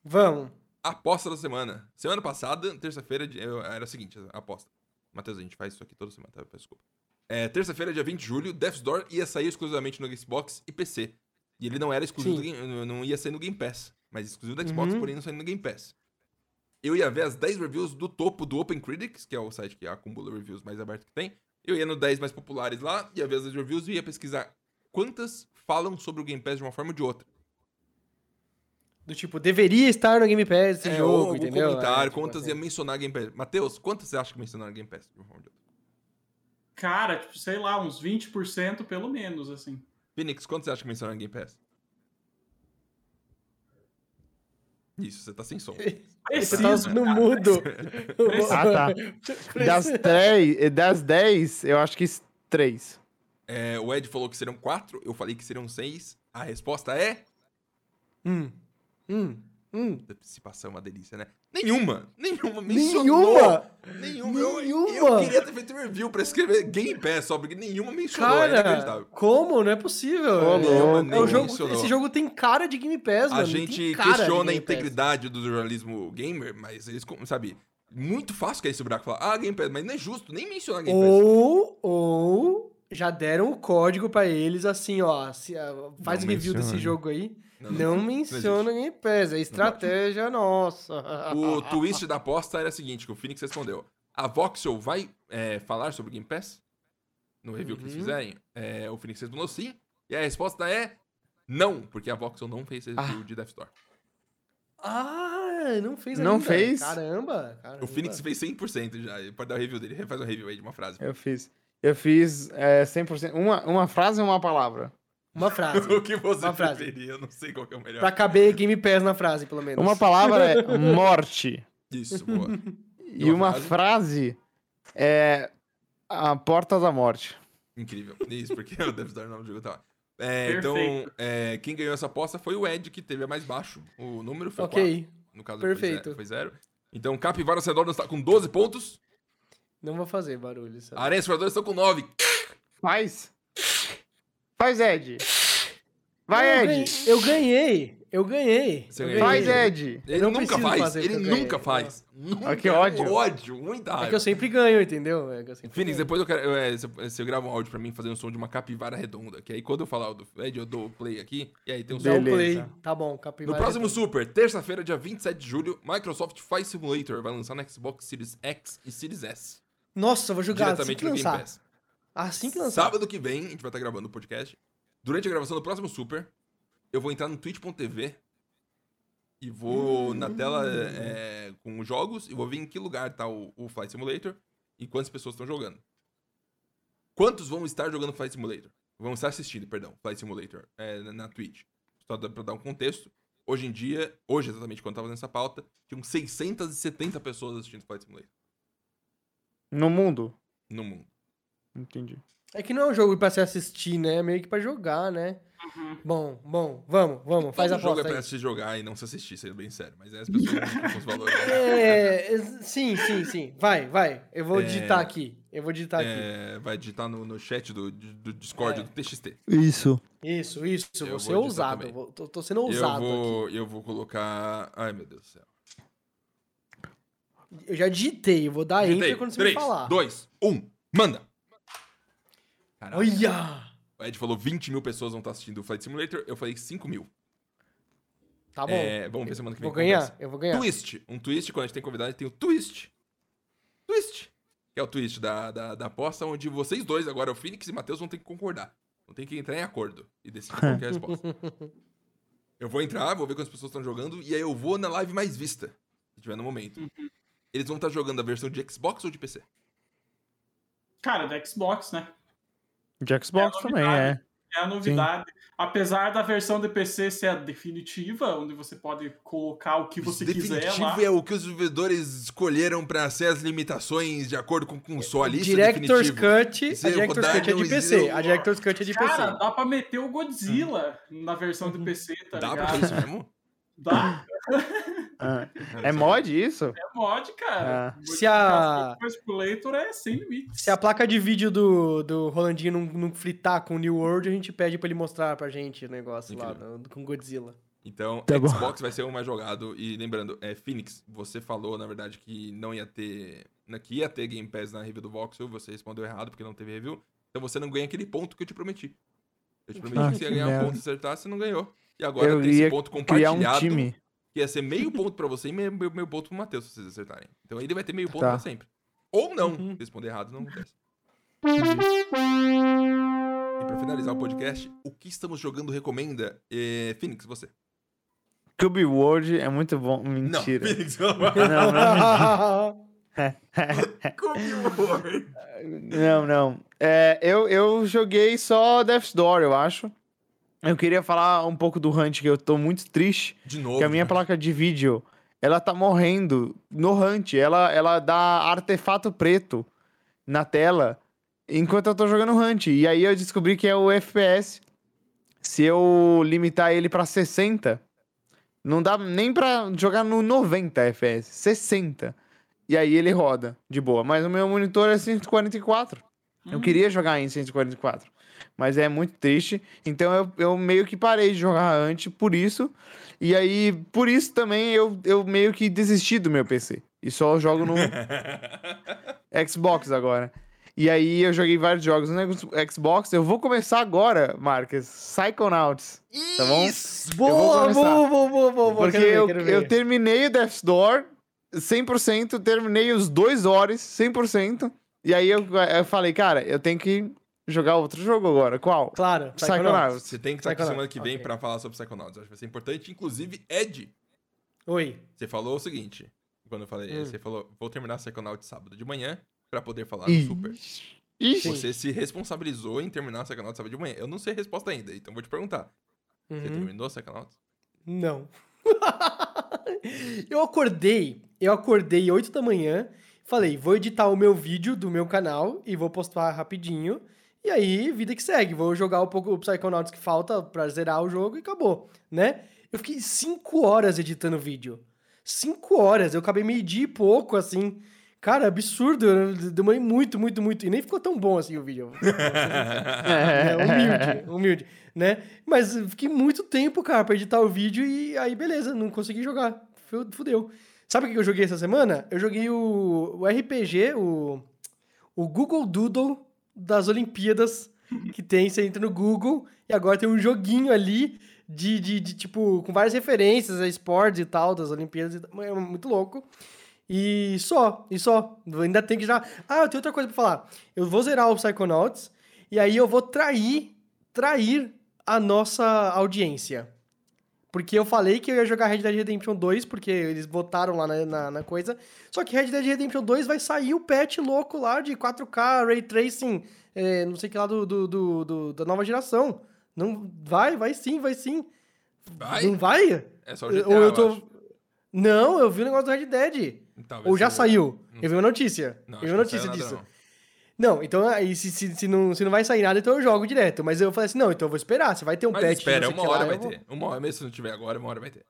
Vamos. Aposta da semana. Semana passada, terça-feira, eu- era o seguinte, a aposta. Matheus, a gente faz isso aqui toda semana, tá? Desculpa. É, terça-feira, dia 20 de julho, Death's Door ia sair exclusivamente no Xbox e PC. E ele não era exclusivo, do. Game- não ia sair no Game Pass, mas exclusivo do Xbox, Uhum. porém não saindo no Game Pass. Eu ia ver as 10 reviews do topo do Open Critics, que é o site que acumula reviews mais aberto que tem. Eu ia no 10 mais populares lá, ia ver as reviews e ia pesquisar quantas falam sobre o Game Pass de uma forma ou de outra. Do tipo, deveria estar no Game Pass esse É, jogo, algum entendeu? comentário, É, tipo, quantas assim. ia mencionar Game Pass. Matheus, quantas você acha que mencionaram Game Pass de uma forma ou de outra? Cara, tipo, sei lá, uns 20% pelo menos, assim. Phoenix, quanto você acha que mencionaram Game Pass? Isso, você tá sem som. Você tá Preciso. no mudo. Ah, tá. Das, três, das 10, eu acho que 3. É, o Ed falou que serão quatro, eu falei que serão seis. A resposta é. Hum, hum, hum. Participação é uma delícia, né? Nenhuma! Nenhuma mencionou! Nenhuma! Nenhuma! Eu, eu Nenhuma! queria ter feito review pra escrever Game Pass só, porque nenhuma mencionou. é Cara, inacreditável. como? Não é possível. Ô, É- é jogo, mencionou. esse jogo tem cara de Game Pass, A mano. gente tem cara de questiona a integridade do jornalismo gamer, mas eles, como- sabe, muito fácil cair esse buraco e falar, ah, Game Pass, mas não é justo, nem mencionar Game Pass. Ou, ou já deram o código pra eles assim, ó. se, ah, faz Não o review desse jogo aí. Não, Não, não menciona Game Pass. É estratégia nossa. O twist da aposta era o seguinte, que o Phoenix respondeu. A Voxel vai é, falar sobre o Game Pass? No review que eles Uhum. fizerem? É, o Phoenix respondeu sim. E a resposta é não, porque a Voxel não fez esse review de Death Store. Ah, não fez Não ainda. fez? Caramba, caramba. O Phoenix fez 100% já. Pode dar o review dele. Faz um review aí de uma frase. Eu fiz. Eu fiz é, 100%. Uma, uma frase ou uma palavra? Uma frase. (laughs) o que você Uma frase. preferia? Eu não sei qual que é o melhor. pra caber Game Pass na frase, pelo menos. Uma palavra é morte. Isso, boa. E uma uma frase é a porta da morte. Incrível. Isso, porque o Death Star não jogo tá. É, então, é, quem ganhou essa aposta foi o Ed, que teve a mais baixo. O número foi Ok. 4. No caso, foi Perfeito. foi zero. Então, Capivara Cedoras está com 12 pontos. Não vou fazer barulho. sabe? Aranha Exploradores estão com 9. Faz. Faz, Ed. eu Vai, ganhei- Ed. Eu ganhei. Eu ganhei. Você eu ganhou. Faz, ganhei. Ed. Ele não nunca faz, fazer o ele eu ganhei. nunca faz. Nunca. Ah, que ódio. ódio, muita É raiva. que eu sempre ganho, entendeu? É eu sempre Phoenix, ganho. depois eu quero. eu, é, você, você grava um áudio pra mim fazendo o som de uma capivara redonda. Que aí quando eu falar o do Ed, eu dou o play aqui. E aí tem um som. Dá Beleza. play. Tá bom, No capivara. próximo Super, terça-feira, dia 27 de julho, Microsoft Flight Simulator vai lançar no Xbox Series X e Series S. Nossa, eu vou jogar assim que Game lançar. Pass. Assim que lançar. Sábado que vem, a gente vai estar gravando o podcast. Durante a gravação do próximo Super, eu vou entrar no twitch.tv e vou na tela é, com os jogos e vou ver em que lugar tá o, o Flight Simulator e quantas pessoas estão jogando. Quantos vão estar jogando Flight Simulator? Vão estar assistindo, perdão, Flight Simulator é, na, na Twitch. Só pra dar um contexto. Hoje em dia, hoje exatamente quando eu tava nessa pauta, tinham 670 pessoas assistindo Flight Simulator No mundo. no mundo. Entendi. É que não é um jogo pra se assistir, né? É meio que pra jogar, né? Bom, bom, vamos, vamos, faz a Todo jogo é aposta pra aí. se jogar e não se assistir, sendo bem sério. Mas aí as pessoas não os valores. É, sim, sim, sim. Vai, vai. Eu vou É. digitar aqui. Eu vou digitar aqui. É, vai digitar no, no chat do, do Discord É. do TXT. Isso. Isso, isso. Eu Vou ser vou digitar ousado. tô, tô sendo Eu ousado vou, eu vou colocar. Ai, meu Deus do céu. Eu já digitei. Eu vou dar Digitei. enter quando você 3, me falar. 2, 1, manda! Caralho. Olha! O Ed falou 20 mil pessoas vão estar assistindo o Flight Simulator. Eu falei 5 mil. Tá bom. É, vamos ver semana que vem. vou ganhar, acontece. eu vou ganhar. Twist. Um twist, quando a gente tem convidado, tem o twist. Twist. Que é o twist da, da, da aposta, onde vocês dois, agora o Phoenix e o Matheus, vão ter que concordar. Vão ter que entrar em acordo e decidir qual que é a resposta. (laughs) Eu vou entrar, vou ver quantas pessoas estão jogando, e aí eu vou na live mais vista, se tiver no momento. Eles vão estar jogando a versão de Xbox ou de PC? Cara, da Xbox, né? De Xbox É também, é. É a novidade. Apesar da versão de PC ser a definitiva, onde você pode colocar o que você quiser Definitivo lá. é o que os desenvolvedores escolheram para ser as limitações de acordo com o console. Isso é Director's. Cut, Isso a é Director's rodar Cut é de PC. Zero. A Director's Cut é de PC. Cara, dá pra meter o Godzilla na versão de PC, tá Dá pra ligado? fazer isso mesmo? Dá. (laughs) Ah. É mod isso? É mod, cara. Ah. Se a- é sem limites. Se a placa de vídeo do, do Rolandinho não, não fritar com o New World, a gente pede pra ele mostrar pra gente o negócio lá Incrível. do- com Godzilla. Então, Tá bom. Xbox vai ser o mais jogado. E lembrando, é, Phoenix, você falou, na verdade, que não ia ter. né, Que ia ter Game Pass na review do Voxel, você respondeu errado porque não teve review. Então você não ganha aquele ponto que eu te prometi. Eu te prometi Ah, que você ia ganhar um ponto e acertar, você não ganhou. E agora Eu tem esse ponto criar um compartilhado. time. Que ia ser meio ponto pra você e meio, meio, ponto pro Matheus, se vocês acertarem. Então ele vai ter meio ponto Tá. pra sempre. Ou não. Uhum. Responder errado não acontece. E pra finalizar o podcast, o que estamos jogando recomenda? É, Phoenix, você. Cube World é muito bom. Mentira. Não, Phoenix, não. (laughs) Não, não, (laughs) Come não. não. É, eu, eu joguei só Death's Door, eu acho. Eu queria falar um pouco do Hunt, que eu tô muito triste. De novo. Que a minha né? placa de vídeo, ela tá morrendo no Hunt. Ela, ela dá artefato preto na tela enquanto eu tô jogando Hunt. E aí eu descobri que é o FPS. Se eu limitar ele pra 60, não dá nem pra jogar no 90 FPS. 60. E aí ele roda de boa. Mas o meu monitor é 144. Eu queria jogar em 144. Mas é muito triste. Então eu, eu meio que parei de jogar antes por isso. E aí, por isso também eu, eu meio que desisti do meu PC. E só jogo no (laughs) Xbox agora. E aí eu joguei vários jogos no Xbox. Eu vou começar agora, Marcos. Psychonauts. Tá bom? boa, começar. boa, boa, boa, boa. Porque ver, eu, eu terminei o Death's Door 100%, terminei os dois horas 100%. E aí eu, eu falei, cara, eu tenho que jogar outro jogo agora. Qual? Claro, Psychonauts. Você tem que estar aqui semana que vem ok. pra falar sobre Psychonauts. Acho que vai ser importante. Inclusive, Ed, Oi. você falou o seguinte. Quando eu falei, Hum. você falou, vou terminar Psychonauts sábado de manhã pra poder falar do Ih. Super. Ixi. Você se responsabilizou em terminar Psychonauts sábado de manhã. Eu não sei a resposta ainda, então vou te perguntar. Você Uhum. terminou Psychonauts? Não. (laughs) eu acordei, eu acordei 8 da manhã, falei, vou editar o meu vídeo do meu canal e vou postar rapidinho. E aí, vida que segue, vou jogar um pouco o Psychonauts que falta pra zerar o jogo e acabou, né? Eu fiquei 5 horas editando o vídeo. 5 horas, eu acabei meio dia e pouco, assim. Cara, absurdo. Eu demorei muito, muito, muito. E nem ficou tão bom assim o vídeo. (laughs) é, humilde, humilde, né? Mas fiquei muito tempo, cara, pra editar o vídeo e aí, beleza, não consegui jogar. Fudeu. Sabe o que eu joguei essa semana? Eu joguei o, o RPG, o, o Google Doodle das Olimpíadas, que tem, você entra no Google e agora tem um joguinho ali de, de, de tipo, com várias referências a esportes e tal, das Olimpíadas. É muito louco. E só, e só. Ainda tem que já. Ah, eu tenho outra coisa pra falar. Eu vou zerar o Psychonauts e aí eu vou trair, trair a nossa audiência. Porque eu falei que eu ia jogar Red Dead Redemption 2, porque eles votaram lá na, na, na, coisa. Só que Red Dead Redemption 2 vai sair o patch louco lá de 4K, Ray Tracing, é, não sei que lá do, do, do, do, da nova geração. Não, vai, vai sim, vai sim. Vai? Não vai? É só o GTA, Ou eu tô... acho. Não, eu vi o negócio do Red Dead. Talvez Ou já seja- saiu. Não Eu vi uma notícia. Não, eu vi uma notícia saiu nada, disso. Não. Então aí se, se, se, não, se não vai sair nada, então eu jogo direto. Mas eu falei assim, não, então eu vou esperar. Se vai ter um Mas patch. espera, uma lá, hora eu vai vou- ter. Uma hora, mesmo se não tiver agora, uma hora vai ter.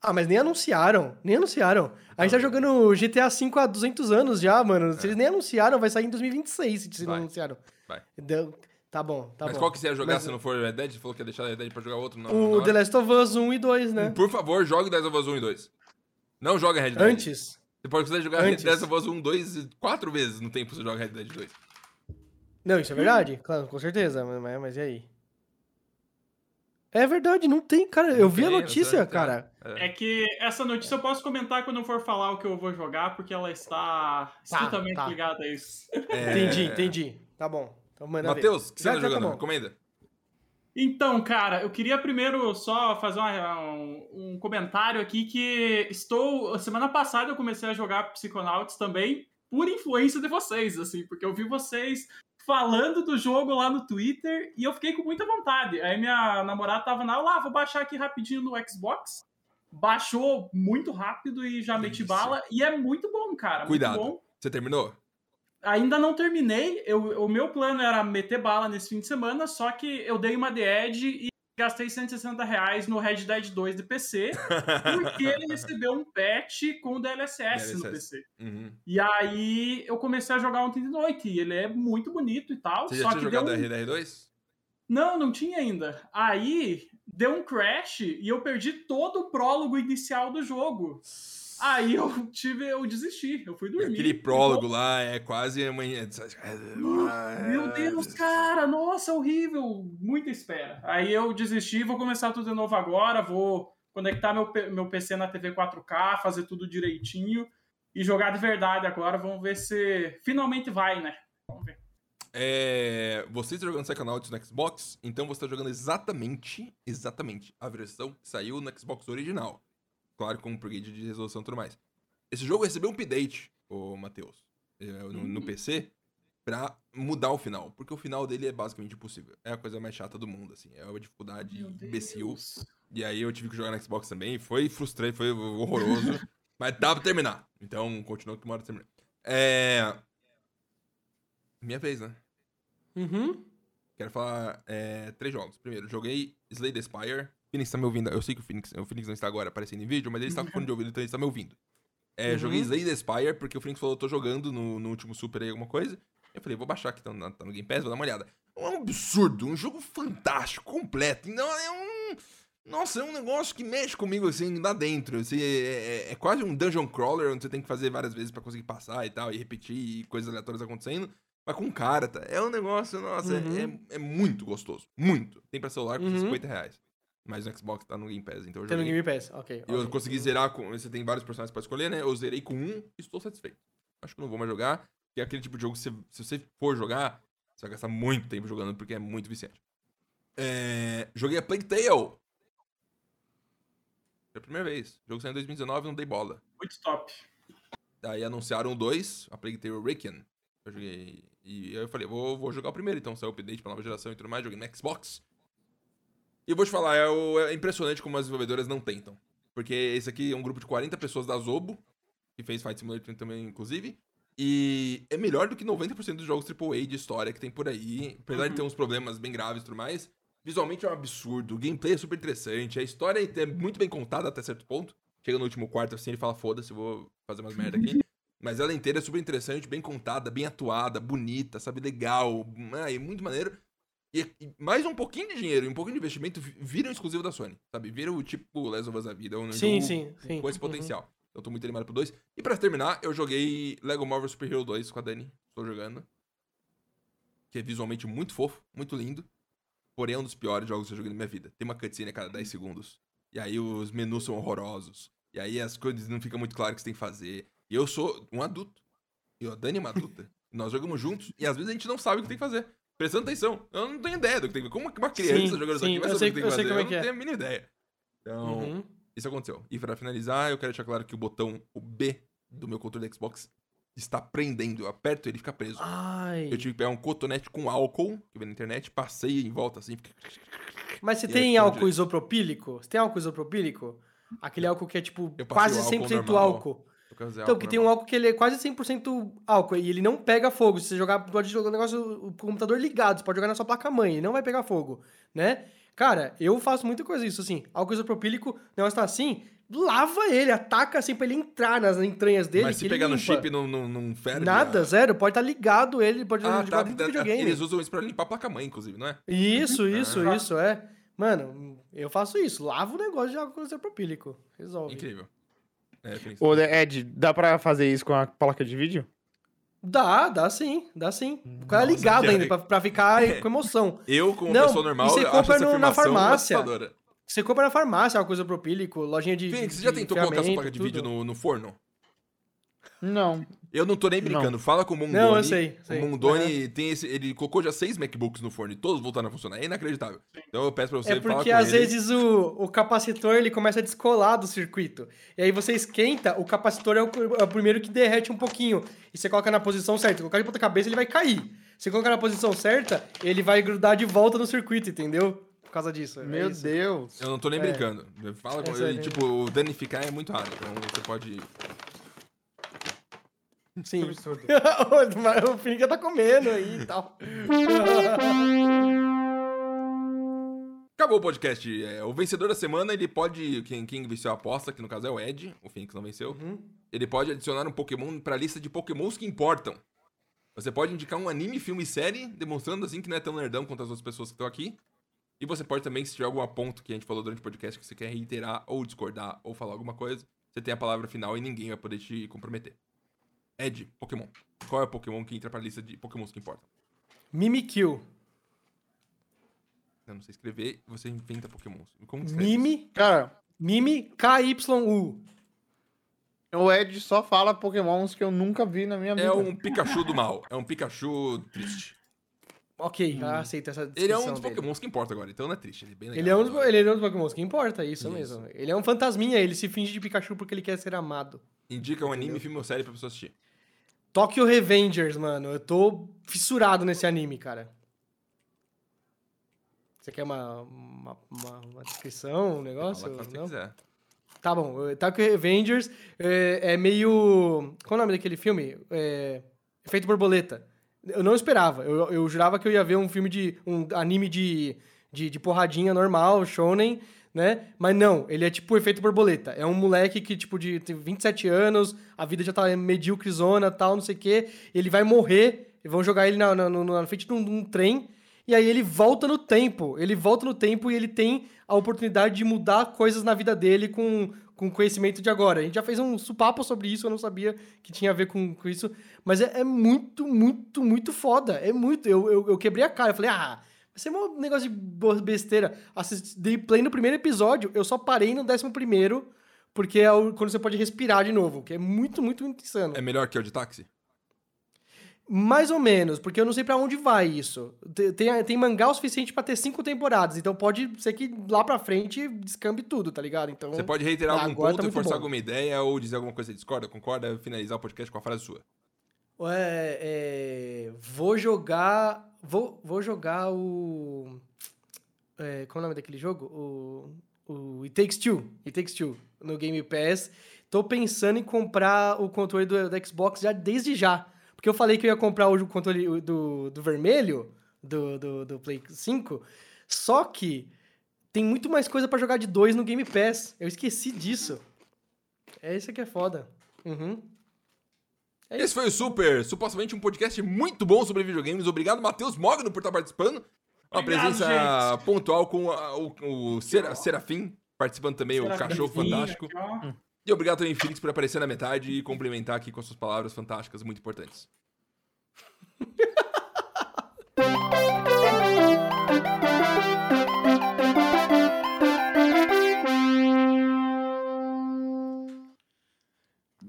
Ah, mas nem anunciaram. Nem anunciaram. A gente tá jogando GTA V há 200 anos já, mano. Se eles nem anunciaram, vai sair em 2026, se É. não Vai. anunciaram. Vai. Deu- Tá bom, tá Mas bom. qual que você ia jogar Mas se não for Red Dead? Você falou que ia deixar Red Dead pra jogar outro? Não, O The Last of Us 1 e 2, né? Por favor, jogue Dead of Us 1 e 2. Não joga Red Dead. Antes. Você pode quiser jogar Antes. Dead of Us 1, 2, 4 vezes no tempo que você joga Red Dead 2. Não, isso é verdade, claro, com certeza. Mas, mas- mas e aí? É verdade, não tem, cara. Eu vi a notícia, cara. É. É que essa notícia eu posso comentar quando eu for falar o que eu vou jogar, porque ela está estritamente tá. ligada a isso. É. Entendi, entendi. Tá bom. Então. Matheus, o que você Já- tá já tá jogando? bom. Recomenda. Então, cara, eu queria primeiro só fazer uma- um, um comentário aqui que estou. Semana passada eu comecei a jogar Psychonauts também por influência de vocês, assim, porque eu vi vocês falando do jogo lá no Twitter e eu fiquei com muita vontade. Aí minha namorada tava na lá, vou baixar aqui rapidinho no Xbox. Baixou muito rápido e já meti bala. E é muito bom, cara. Cuidado. Muito bom. Você terminou? Ainda não terminei. Eu, o meu plano era meter bala nesse fim de semana, só que eu dei uma de Edge e gastei 160 reais no Red Dead 2 de PC, (laughs) porque ele recebeu um patch com o DLSS, no DLSS. PC. Uhum. E aí eu comecei a jogar ontem de noite, e ele é muito bonito e tal, Você já só tinha que deu jogado um... RDR2? Não, não tinha ainda. Aí deu um crash e eu perdi todo o prólogo inicial do jogo. Aí eu tive, eu desisti, eu fui dormir. Aquele prólogo lá é quase uma. Meu Deus, cara, nossa, horrível. Muita espera. Aí eu desisti, vou começar tudo de novo agora, vou conectar meu, meu PC na TV 4K, fazer tudo direitinho e jogar de verdade agora. Vamos ver se finalmente vai, né? Vamos ver. É, você está jogando Psychonauts no Xbox, então você está jogando exatamente, exatamente a versão que saiu no Xbox original. Claro, com um upgrade de resolução e tudo mais. Esse jogo recebeu um update, ô Matheus, é, no, no Hum. PC, pra mudar o final. Porque o final dele é basicamente impossível. É a coisa mais chata do mundo, assim. É uma dificuldade Meu imbecil. Deus. E aí eu tive que jogar no Xbox também. Foi frustrante, foi horroroso. (laughs) mas dá pra terminar. Então, continua que uma hora termina. É. Minha vez, né? Uhum. Quero falar é, três jogos. Primeiro, joguei Slay the Spire. Phoenix tá me ouvindo. Eu sei que o Phoenix, o Phoenix não está agora aparecendo em vídeo, mas ele está com fone de ouvido, então ele está me ouvindo. É, Uhum. Joguei Slay the Spire, porque o Phoenix falou, eu tô jogando no, no último Super aí alguma coisa. Eu falei, vou baixar aqui, tá no, tá no Game Pass, vou dar uma olhada. É um absurdo, um jogo fantástico, completo. Não, é um... Nossa, é um negócio que mexe comigo, assim, lá dentro. Assim, é, é- é quase um dungeon crawler, onde você tem que fazer várias vezes pra conseguir passar e tal, e repetir, e coisas aleatórias acontecendo. Mas com cara, tá? É um negócio, nossa, é- Uhum. é, é muito gostoso. Muito. Tem pra celular por Uhum. 50 reais. Mas no Xbox tá no Game Pass, então eu Tem no joguei. Game Pass, ok. Eu ok. consegui zerar com. Você tem vários personagens pra escolher, né? Eu zerei com um e estou satisfeito. Acho que eu não vou mais jogar. Que é aquele tipo de jogo que você- se você for jogar, você vai gastar muito tempo jogando, porque é muito viciante. É, Joguei a Plague Tale. Foi a primeira vez. O jogo saiu em 2019 não dei bola. Muito top. Daí anunciaram o 2, a Plague Tale Requiem. Eu joguei. E aí eu falei, vou, vou jogar o primeiro, então saiu o update pra nova geração e tudo mais. Joguei no Xbox. E eu vou te falar, é, é impressionante como as desenvolvedoras não tentam. Porque esse aqui é um grupo de 40 pessoas da Zobo, que fez Fight Simulator também, inclusive. E é melhor do que 90% dos jogos AAA de história que tem por aí. Apesar de ter uns problemas bem graves e tudo mais. Visualmente é um absurdo, o gameplay é super interessante, a história é muito bem contada até certo ponto. Chega no último quarto assim, ele fala, foda-se, vou fazer umas merda aqui. (laughs) Mas ela inteira é super interessante, bem contada, bem atuada, bonita, sabe? Legal. É muito maneiro. E, e mais um pouquinho de dinheiro e um pouquinho de investimento vi- viram exclusivo da Sony, sabe? Viram o tipo Last of Us da vida. Um Sim, jogo sim, sim. Com esse Uhum. potencial. Eu tô muito animado pro 2. E pra terminar, eu joguei Lego Marvel Super Hero 2 com a Dani. Estou jogando. Que é visualmente muito fofo, muito lindo. Porém, é um dos piores jogos que eu joguei na minha vida. Tem uma cutscene a cada 10 segundos. E aí os menus são horrorosos. E aí as coisas não ficam muito claras o que você tem que fazer. E eu sou um adulto. E a Dani é uma adulta. (laughs) Nós jogamos juntos e às vezes a gente não sabe o que tem que fazer. Prestando atenção. Eu não tenho ideia do que tem. Como que uma criança Sim, jogando isso sim, aqui vai eu saber o que tem eu que sei fazer? como é eu que não é. tenho a mínima ideia. Então, Uhum. isso aconteceu. E pra finalizar, eu quero deixar claro que o botão, o B do meu controle da Xbox, está prendendo. Eu aperto ele fica preso. Ai. Eu tive que pegar um cotonete com álcool, que veio na internet, passei em volta assim. fica- Mas você tem álcool direito. isopropílico? Você tem álcool isopropílico? Aquele álcool que é tipo Eu quase o álcool 100% normal. álcool. Então, álcool que tem um normal. álcool que ele é quase 100% álcool e ele não pega fogo. Se você jogar, pode jogar o negócio, o computador ligado, você pode jogar na sua placa-mãe, ele não vai pegar fogo, né? Cara, eu faço muita coisa isso, assim. Álcool isopropílico, o negócio tá assim, lava ele, ataca assim pra ele entrar nas entranhas dele. Mas se pegar no limpa. chip, não, não, não ferve. Nada, a- zero. Pode estar ligado ele, pode Ah, jogar tá. dentro da- videogame. Eles usam isso pra limpar a placa-mãe, inclusive, não é? Isso, isso, Ah. isso, é. Mano, eu faço isso. Lavo o negócio de álcool isopropílico. Resolve. Incrível. É. Ô, Ed, dá pra fazer isso com a placa de vídeo? Dá, dá sim, dá sim. O cara é Nossa, ligado ainda, pra, pra ficar com emoção. (laughs) Eu, como Não, pessoa normal, você compra essa no- na farmácia. Você compra na farmácia álcool isopropílico, lojinha de. Fênix, de você já tentou colocar sua placa de tudo. vídeo no, no forno? Não. Eu não tô nem Não. brincando. Fala com o Mundoni. Não, eu sei, sei. O Mundoni tem esse. Ele colocou já seis MacBooks no forno e todos voltaram a funcionar. É inacreditável. Então eu peço pra você É falar porque com às ele. vezes o, o capacitor ele começa a descolar do circuito. E aí você esquenta, o capacitor é o, é o primeiro que derrete um pouquinho. E você coloca na posição certa. Se colocar de ponta cabeça, ele vai cair. Se colocar na posição certa, ele vai grudar de volta no circuito, entendeu? Por causa disso. é Meu isso. Deus. Eu não tô nem É. brincando. Fala com É ele. Tipo, o danificar é muito raro. Então você pode. Sim. absurdo. (laughs) o Finca tá comendo aí e tal. Acabou o podcast. É, o vencedor da semana, ele pode. Quem, quem venceu a aposta, que no caso é o Ed, o Phoenix não venceu. Uhum. Ele pode adicionar um Pokémon pra lista de Pokémons que importam. Você pode indicar um anime, filme e série, demonstrando assim que não é tão nerdão quanto as outras pessoas que estão aqui. E você pode também, se tiver algum ponto que a gente falou durante o podcast que você quer reiterar, ou discordar, ou falar alguma coisa, você tem a palavra final e ninguém vai poder te comprometer. Ed, Pokémon. Qual é o Pokémon que entra pra lista de Pokémons que importam? Mimikyu. Eu não sei escrever, você inventa Pokémons. Como que escreve? Mimi. Cara, Mimi KYU. o Ed só fala pokémons que eu nunca vi na minha vida. É um Pikachu do mal. É um Pikachu triste. Ok, aceita essa descrição Ele é um dos dele. Pokémons que importa agora, então não é triste. Ele é bem legal. Ele é, um dos, ele é um dos Pokémons que importa, isso, Isso. mesmo. Ele é um fantasminha, ele se finge de Pikachu porque ele quer ser amado. Indica um anime, filme ou série pra pessoa assistir. Tokyo Revengers, mano. Eu tô fissurado nesse anime, cara. Você quer uma, uma, uma- uma descrição, um negócio? Fala Não? quiser. Tá bom. eh, Tokyo Revengers é, é meio... Qual é o nome daquele filme? É, Efeito Borboleta. Eu não esperava. Eu, eu jurava que eu ia ver um filme de... Um anime de, de, de porradinha normal, shonen, né? Mas não, ele é tipo Efeito Borboleta. É um moleque que, tipo, de tem 27 anos, a vida já tá medíocrezona, tal, não sei o quê. Ele vai morrer, e vão jogar ele na, na, na frente de um, um trem, e aí ele volta no tempo. Ele volta no tempo e ele tem a oportunidade de mudar coisas na vida dele com, com conhecimento de agora. A gente já fez um papo sobre isso, eu não sabia que tinha a ver com, com isso. Mas é, é muito, muito, muito foda. É muito. Eu, eu, eu quebrei a cara. Eu falei, ah, ser um negócio de besteira. Assisti, play no primeiro episódio, eu só parei no décimo primeiro, porque é o- quando você pode respirar de novo, que é muito, muito, muito insano. É melhor que o de táxi? Mais ou menos, porque eu não sei pra onde vai isso. Te- Tem, tem mangá o suficiente pra ter cinco temporadas, então pode ser que lá pra frente descambe tudo, tá ligado? Então, Você pode reiterar algum agora ponto tá forçar bom. alguma ideia ou dizer alguma coisa que discorda, concorda, finalizar o podcast com a frase sua. É, é, vou jogar. Vou, vou jogar o. É, qual é o nome daquele jogo? O, o It Takes Two. It Takes Two no Game Pass. Tô pensando em comprar o controle do, do Xbox já desde já. Porque eu falei que eu ia comprar o controle do, do vermelho, do, do, do Play 5. Só que tem muito mais coisa pra jogar de dois no Game Pass. Eu esqueci disso. É isso que é foda. Uhum. É Esse foi o Super, supostamente um podcast muito bom sobre videogames. Obrigado, Matheus Mogno, por estar participando. Uma Obrigado, presença gente. pontual com a- o, o Sera- Serafim, participando também, o Será cachorro sim, fantástico. aqui. E obrigado também, Felix, por aparecer na metade e complementar aqui com as suas palavras fantásticas, muito importantes. (laughs)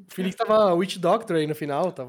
Felix tava Witch Doctor aí no final, tava